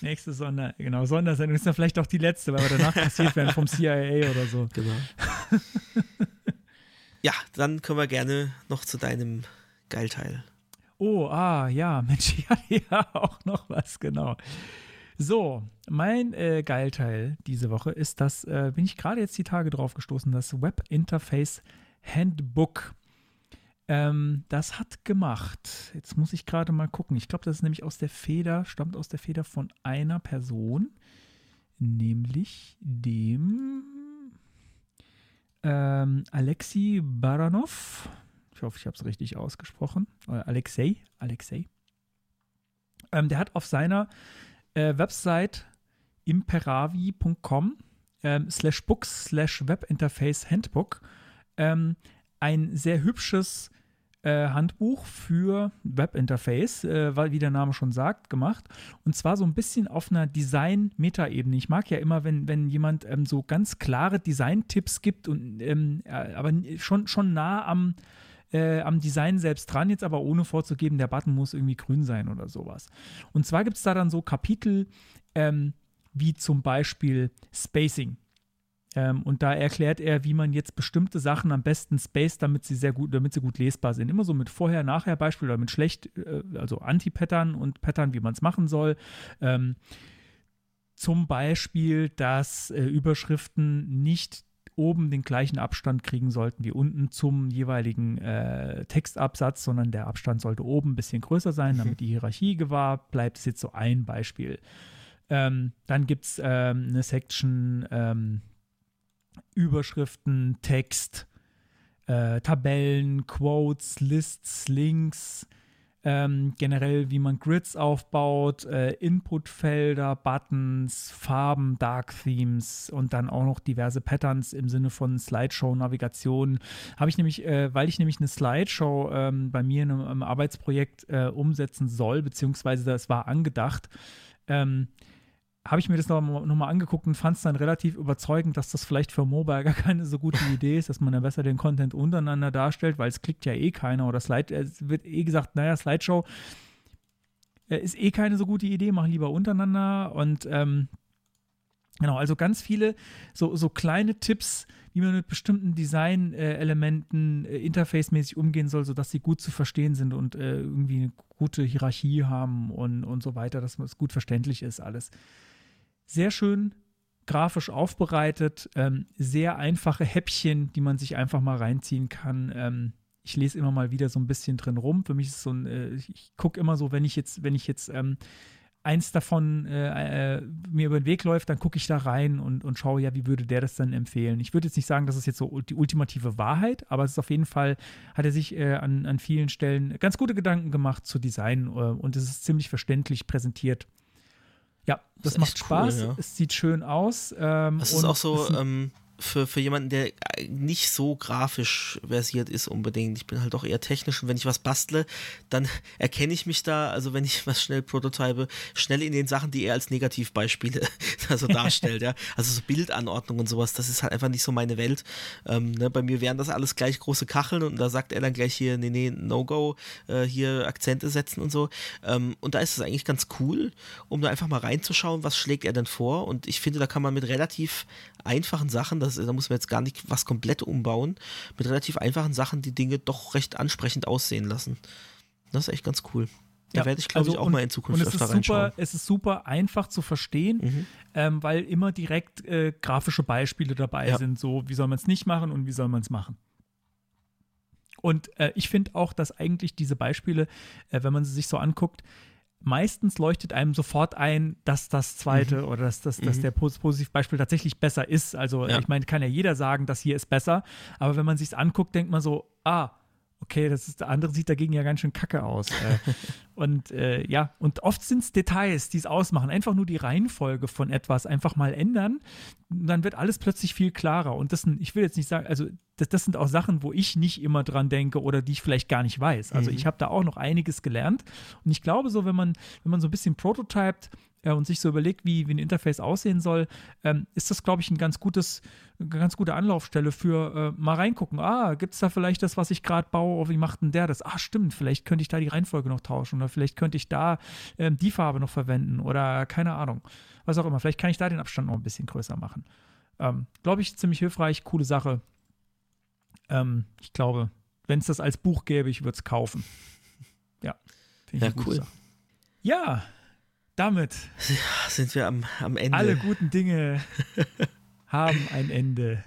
Nächste Sonder, genau, Sondersendung ist dann vielleicht auch die letzte, weil wir danach kassiert werden vom CIA oder so. Genau. Ja, dann können wir gerne noch zu deinem Geilteil. Oh, ah, ja, Mensch, ich ja auch noch was, genau. So, mein äh, Geilteil diese Woche ist das, äh, bin ich gerade jetzt die Tage drauf gestoßen, das Web Interface Handbook. Ähm, das hat gemacht. Jetzt muss ich gerade mal gucken. Ich glaube, das ist nämlich aus der Feder, stammt aus der Feder von einer Person, nämlich dem ähm, Alexei Baranov. Ich hoffe, ich habe es richtig ausgesprochen. Oder Alexei. Alexei. Ähm, der hat auf seiner äh, Website imperavi.com ähm, slash books slash webinterface handbook ähm, ein sehr hübsches äh, Handbuch für Webinterface, äh, weil, wie der Name schon sagt, gemacht. Und zwar so ein bisschen auf einer Design-Meta-Ebene. Ich mag ja immer, wenn, wenn jemand ähm, so ganz klare Design-Tipps gibt und ähm, äh, aber schon, schon nah am, äh, am Design selbst dran, jetzt aber ohne vorzugeben, der Button muss irgendwie grün sein oder sowas. Und zwar gibt es da dann so Kapitel ähm, wie zum Beispiel Spacing. Ähm, und da erklärt er, wie man jetzt bestimmte Sachen am besten space, damit sie sehr gut, damit sie gut lesbar sind. Immer so mit Vorher-Nachher-Beispiel oder mit schlecht, äh, also Anti-Pattern und Pattern, wie man es machen soll. Ähm, zum Beispiel, dass äh, Überschriften nicht oben den gleichen Abstand kriegen sollten wie unten zum jeweiligen äh, Textabsatz, sondern der Abstand sollte oben ein bisschen größer sein, damit die Hierarchie gewahrt bleibt. Das ist jetzt so ein Beispiel. Ähm, dann gibt es ähm, eine Section ähm, Überschriften, Text, äh, Tabellen, Quotes, Lists, Links, ähm, generell wie man Grids aufbaut, äh, Inputfelder, Buttons, Farben, Dark Themes und dann auch noch diverse Patterns im Sinne von Slideshow, Navigation. Habe ich nämlich, äh, weil ich nämlich eine Slideshow ähm, bei mir in einem, einem Arbeitsprojekt äh, umsetzen soll, beziehungsweise das war angedacht, ähm, habe ich mir das nochmal noch mal angeguckt und fand es dann relativ überzeugend, dass das vielleicht für Mobile gar keine so gute Idee ist, dass man ja besser den Content untereinander darstellt, weil es klickt ja eh keiner oder Slide, es wird eh gesagt, naja, Slideshow äh, ist eh keine so gute Idee, mach lieber untereinander und ähm, Genau, also ganz viele so, so kleine Tipps, wie man mit bestimmten Design-Elementen äh, interfacemäßig umgehen soll, sodass sie gut zu verstehen sind und äh, irgendwie eine gute Hierarchie haben und, und so weiter, dass es gut verständlich ist alles. Sehr schön grafisch aufbereitet, ähm, sehr einfache Häppchen, die man sich einfach mal reinziehen kann. Ähm, ich lese immer mal wieder so ein bisschen drin rum. Für mich ist es so ein, äh, ich gucke immer so, wenn ich jetzt, wenn ich jetzt ähm, eins davon äh, äh, mir über den Weg läuft, dann gucke ich da rein und, und schaue, ja, wie würde der das dann empfehlen. Ich würde jetzt nicht sagen, das ist jetzt so die ultimative Wahrheit, aber es ist auf jeden Fall, hat er sich äh, an, an vielen Stellen ganz gute Gedanken gemacht zu Design äh, und es ist ziemlich verständlich präsentiert. Ja, das, ist macht Spaß, cool, ja. es sieht schön aus. Ähm, Das ist und auch so ähm, für, für jemanden, der nicht so grafisch versiert ist unbedingt. Ich bin halt auch eher technisch und wenn ich was bastle, dann erkenne ich mich da, also wenn ich was schnell prototype, schnell in den Sachen, die er als Negativbeispiele also darstellt, ja. Also so Bildanordnung und sowas, das ist halt einfach nicht so meine Welt. Ähm, ne, bei mir wären das alles gleich große Kacheln und da sagt er dann gleich hier, nee, nee, No-Go, äh, hier Akzente setzen und so. Ähm, und da ist es eigentlich ganz cool, um da einfach mal reinzuschauen, was schlägt er denn vor. Und ich finde, da kann man mit relativ einfachen Sachen, das, da muss man jetzt gar nicht was komplett umbauen, mit relativ einfachen Sachen die Dinge doch recht ansprechend aussehen lassen. Das ist echt ganz cool. Da Ja, werde ich, glaube also ich, auch und- mal in Zukunft und es öfter ist reinschauen. super, es ist super einfach zu verstehen, Mhm. ähm, weil immer direkt äh, grafische Beispiele dabei Ja. sind. So, wie soll man es nicht machen und wie soll man es machen. Und äh, ich finde auch, dass eigentlich diese Beispiele, äh, wenn man sie sich so anguckt, meistens leuchtet einem sofort ein, dass das zweite oder dass, dass, dass Mhm. der Pos- Positivbeispiel tatsächlich besser ist. Also Ja. ich meine, kann ja jeder sagen, das hier ist besser, aber wenn man sich anguckt, denkt man so, ah, okay, das ist, der andere sieht dagegen ja ganz schön kacke aus. äh, und äh, ja, und oft sind es Details, die es ausmachen. Einfach nur die Reihenfolge von etwas einfach mal ändern, dann wird alles plötzlich viel klarer. Und das sind, ich will jetzt nicht sagen, also das, das sind auch Sachen, wo ich nicht immer dran denke oder die ich vielleicht gar nicht weiß. Also ich habe da auch noch einiges gelernt. Und ich glaube so, wenn man, wenn man so ein bisschen prototypt äh, und sich so überlegt, wie, wie ein Interface aussehen soll, ähm, ist das, glaube ich, ein ganz gutes, eine ganz gute Anlaufstelle für äh, mal reingucken. Ah, gibt es da vielleicht das, was ich gerade baue? Oh, wie macht denn der das? Ah, stimmt, vielleicht könnte ich da die Reihenfolge noch tauschen oder vielleicht könnte ich da ähm, die Farbe noch verwenden oder keine Ahnung. Was auch immer. Vielleicht kann ich da den Abstand noch ein bisschen größer machen. Ähm, glaube ich, ziemlich hilfreich, coole Sache. Ähm, ich glaube, wenn es das als Buch gäbe, ich würde es kaufen. Ja, finde ich Ja, cool. Sache. Ja, damit Sind wir am, am Ende. alle guten Dinge haben ein Ende.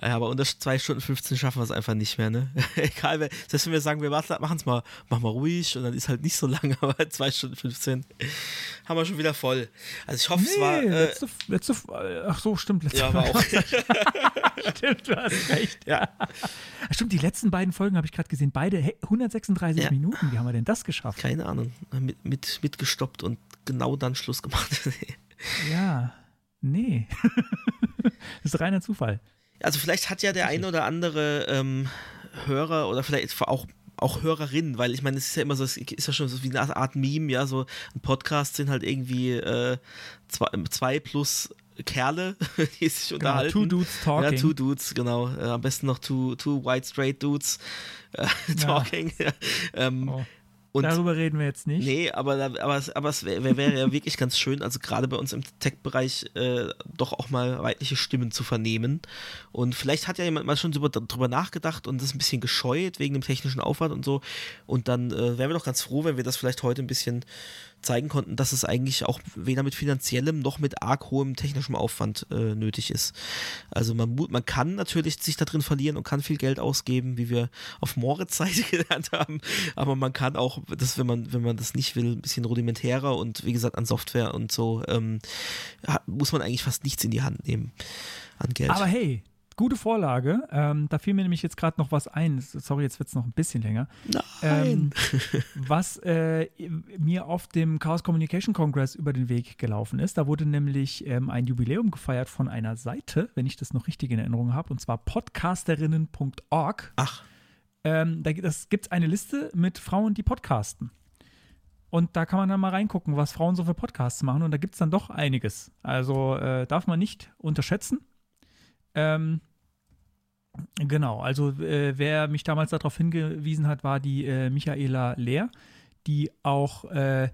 Ja, aber unter 2 Stunden 15 schaffen wir es einfach nicht mehr, ne? Egal, wer- selbst wenn wir sagen, wir machen es mal, mach mal ruhig und dann ist halt nicht so lang, aber 2 Stunden 15 haben wir schon wieder voll. Also ich hoffe, es war. Äh, letzte, letzte, ach so, stimmt. Letzte ja, war auch. Stimmt, du hast recht. Ja. Stimmt, die letzten beiden Folgen habe ich gerade gesehen. Beide hey, 136 Ja. Minuten. Wie haben wir denn das geschafft? Keine Ahnung. Mit, mit, mitgestoppt und genau dann Schluss gemacht. Ja, nee. das ist reiner Zufall. also vielleicht hat ja der ein oder andere ähm, Hörer oder vielleicht auch auch Hörerin, weil ich meine, es ist ja immer so, es ist ja schon so wie eine Art Meme, ja, so ein Podcast sind halt irgendwie äh, zwei, zwei plus Kerle, die sich Genau, unterhalten. two dudes talking. Ja, two dudes, genau. Äh, am besten noch two, two white straight dudes äh, talking. Ja. Ähm, Oh, und Darüber reden wir jetzt nicht. Nee, aber, aber, es- aber es wär, wär, wäre ja wirklich ganz schön, also gerade bei uns im Tech-Bereich äh, doch auch mal weibliche Stimmen zu vernehmen. Und vielleicht hat ja jemand mal schon drüber, drüber nachgedacht und das ein bisschen gescheut wegen dem technischen Aufwand und so. Und dann äh, wären wir doch ganz froh, wenn wir das vielleicht heute ein bisschen zeigen konnten, dass es eigentlich auch weder mit finanziellem noch mit arg hohem technischem Aufwand äh, nötig ist. Also man, man kann natürlich sich da drin verlieren und kann viel Geld ausgeben, wie wir auf Moritz Seite gelernt haben, aber man kann auch, das, wenn man, wenn man das nicht will, ein bisschen rudimentärer und wie gesagt an Software und so, ähm, muss man eigentlich fast nichts in die Hand nehmen an Geld. Aber hey, gute Vorlage. Ähm, da fiel mir nämlich jetzt gerade noch was ein. Sorry, jetzt wird es noch ein bisschen länger. Nein. Ähm, was äh, mir auf dem Chaos Communication Congress über den Weg gelaufen ist. Da wurde nämlich ähm, ein Jubiläum gefeiert von einer Seite, wenn ich das noch richtig in Erinnerung habe, und zwar podcasterinnen.org. Ach, Ähm, da gibt es eine Liste mit Frauen, die podcasten. Und da kann man dann mal reingucken, was Frauen so für Podcasts machen. Und da gibt es dann doch einiges. Also äh, darf man nicht unterschätzen. Ähm, genau, also äh, wer mich damals darauf hingewiesen hat, war die äh, Michaela Lehr, die auch äh,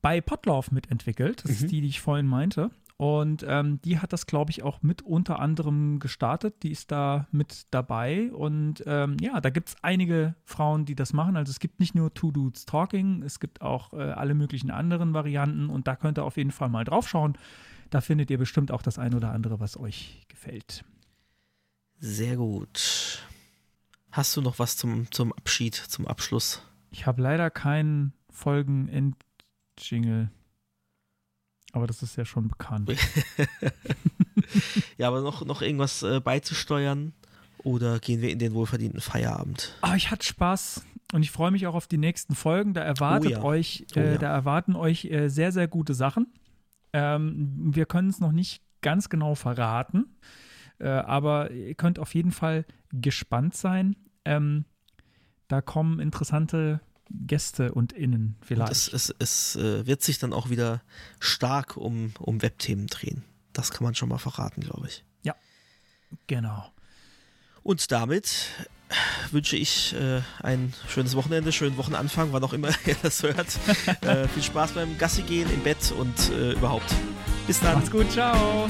bei Potlauf mitentwickelt. Das ist die, die ich vorhin meinte. Und ähm, die hat das, glaube ich, auch mit unter anderem gestartet. Die ist da mit dabei. Und ähm, ja, da gibt es einige Frauen, die das machen. Also es gibt nicht nur Two Dudes Talking, es gibt auch äh, alle möglichen anderen Varianten. Und da könnt ihr auf jeden Fall mal drauf schauen. Da findet ihr bestimmt auch das ein oder andere, was euch gefällt. Sehr gut. Hast du noch was zum, zum Abschied, zum Abschluss? Ich habe leider keinen Folgen-End-Jingle. Aber das ist ja schon bekannt. Ja, aber noch, noch irgendwas äh, beizusteuern? Oder gehen wir in den wohlverdienten Feierabend? Ah, ich hatte Spaß und ich freue mich auch auf die nächsten Folgen. Da erwartet Oh ja. euch, Oh äh, ja. da erwarten euch äh, sehr, sehr gute Sachen. Ähm, wir können es noch nicht ganz genau verraten, äh, aber ihr könnt auf jeden Fall gespannt sein. Ähm, da kommen interessante Gäste und Innen Und vielleicht. es, es, es äh, wird sich dann auch wieder stark um, um Webthemen drehen. Das kann man schon mal verraten, glaube ich. genau. Und damit wünsche ich äh, ein schönes Wochenende, schönen Wochenanfang, wann auch immer ihr das hört. äh, viel Spaß beim Gassi gehen im Bett und äh, überhaupt. Bis dann. Macht's gut, ciao.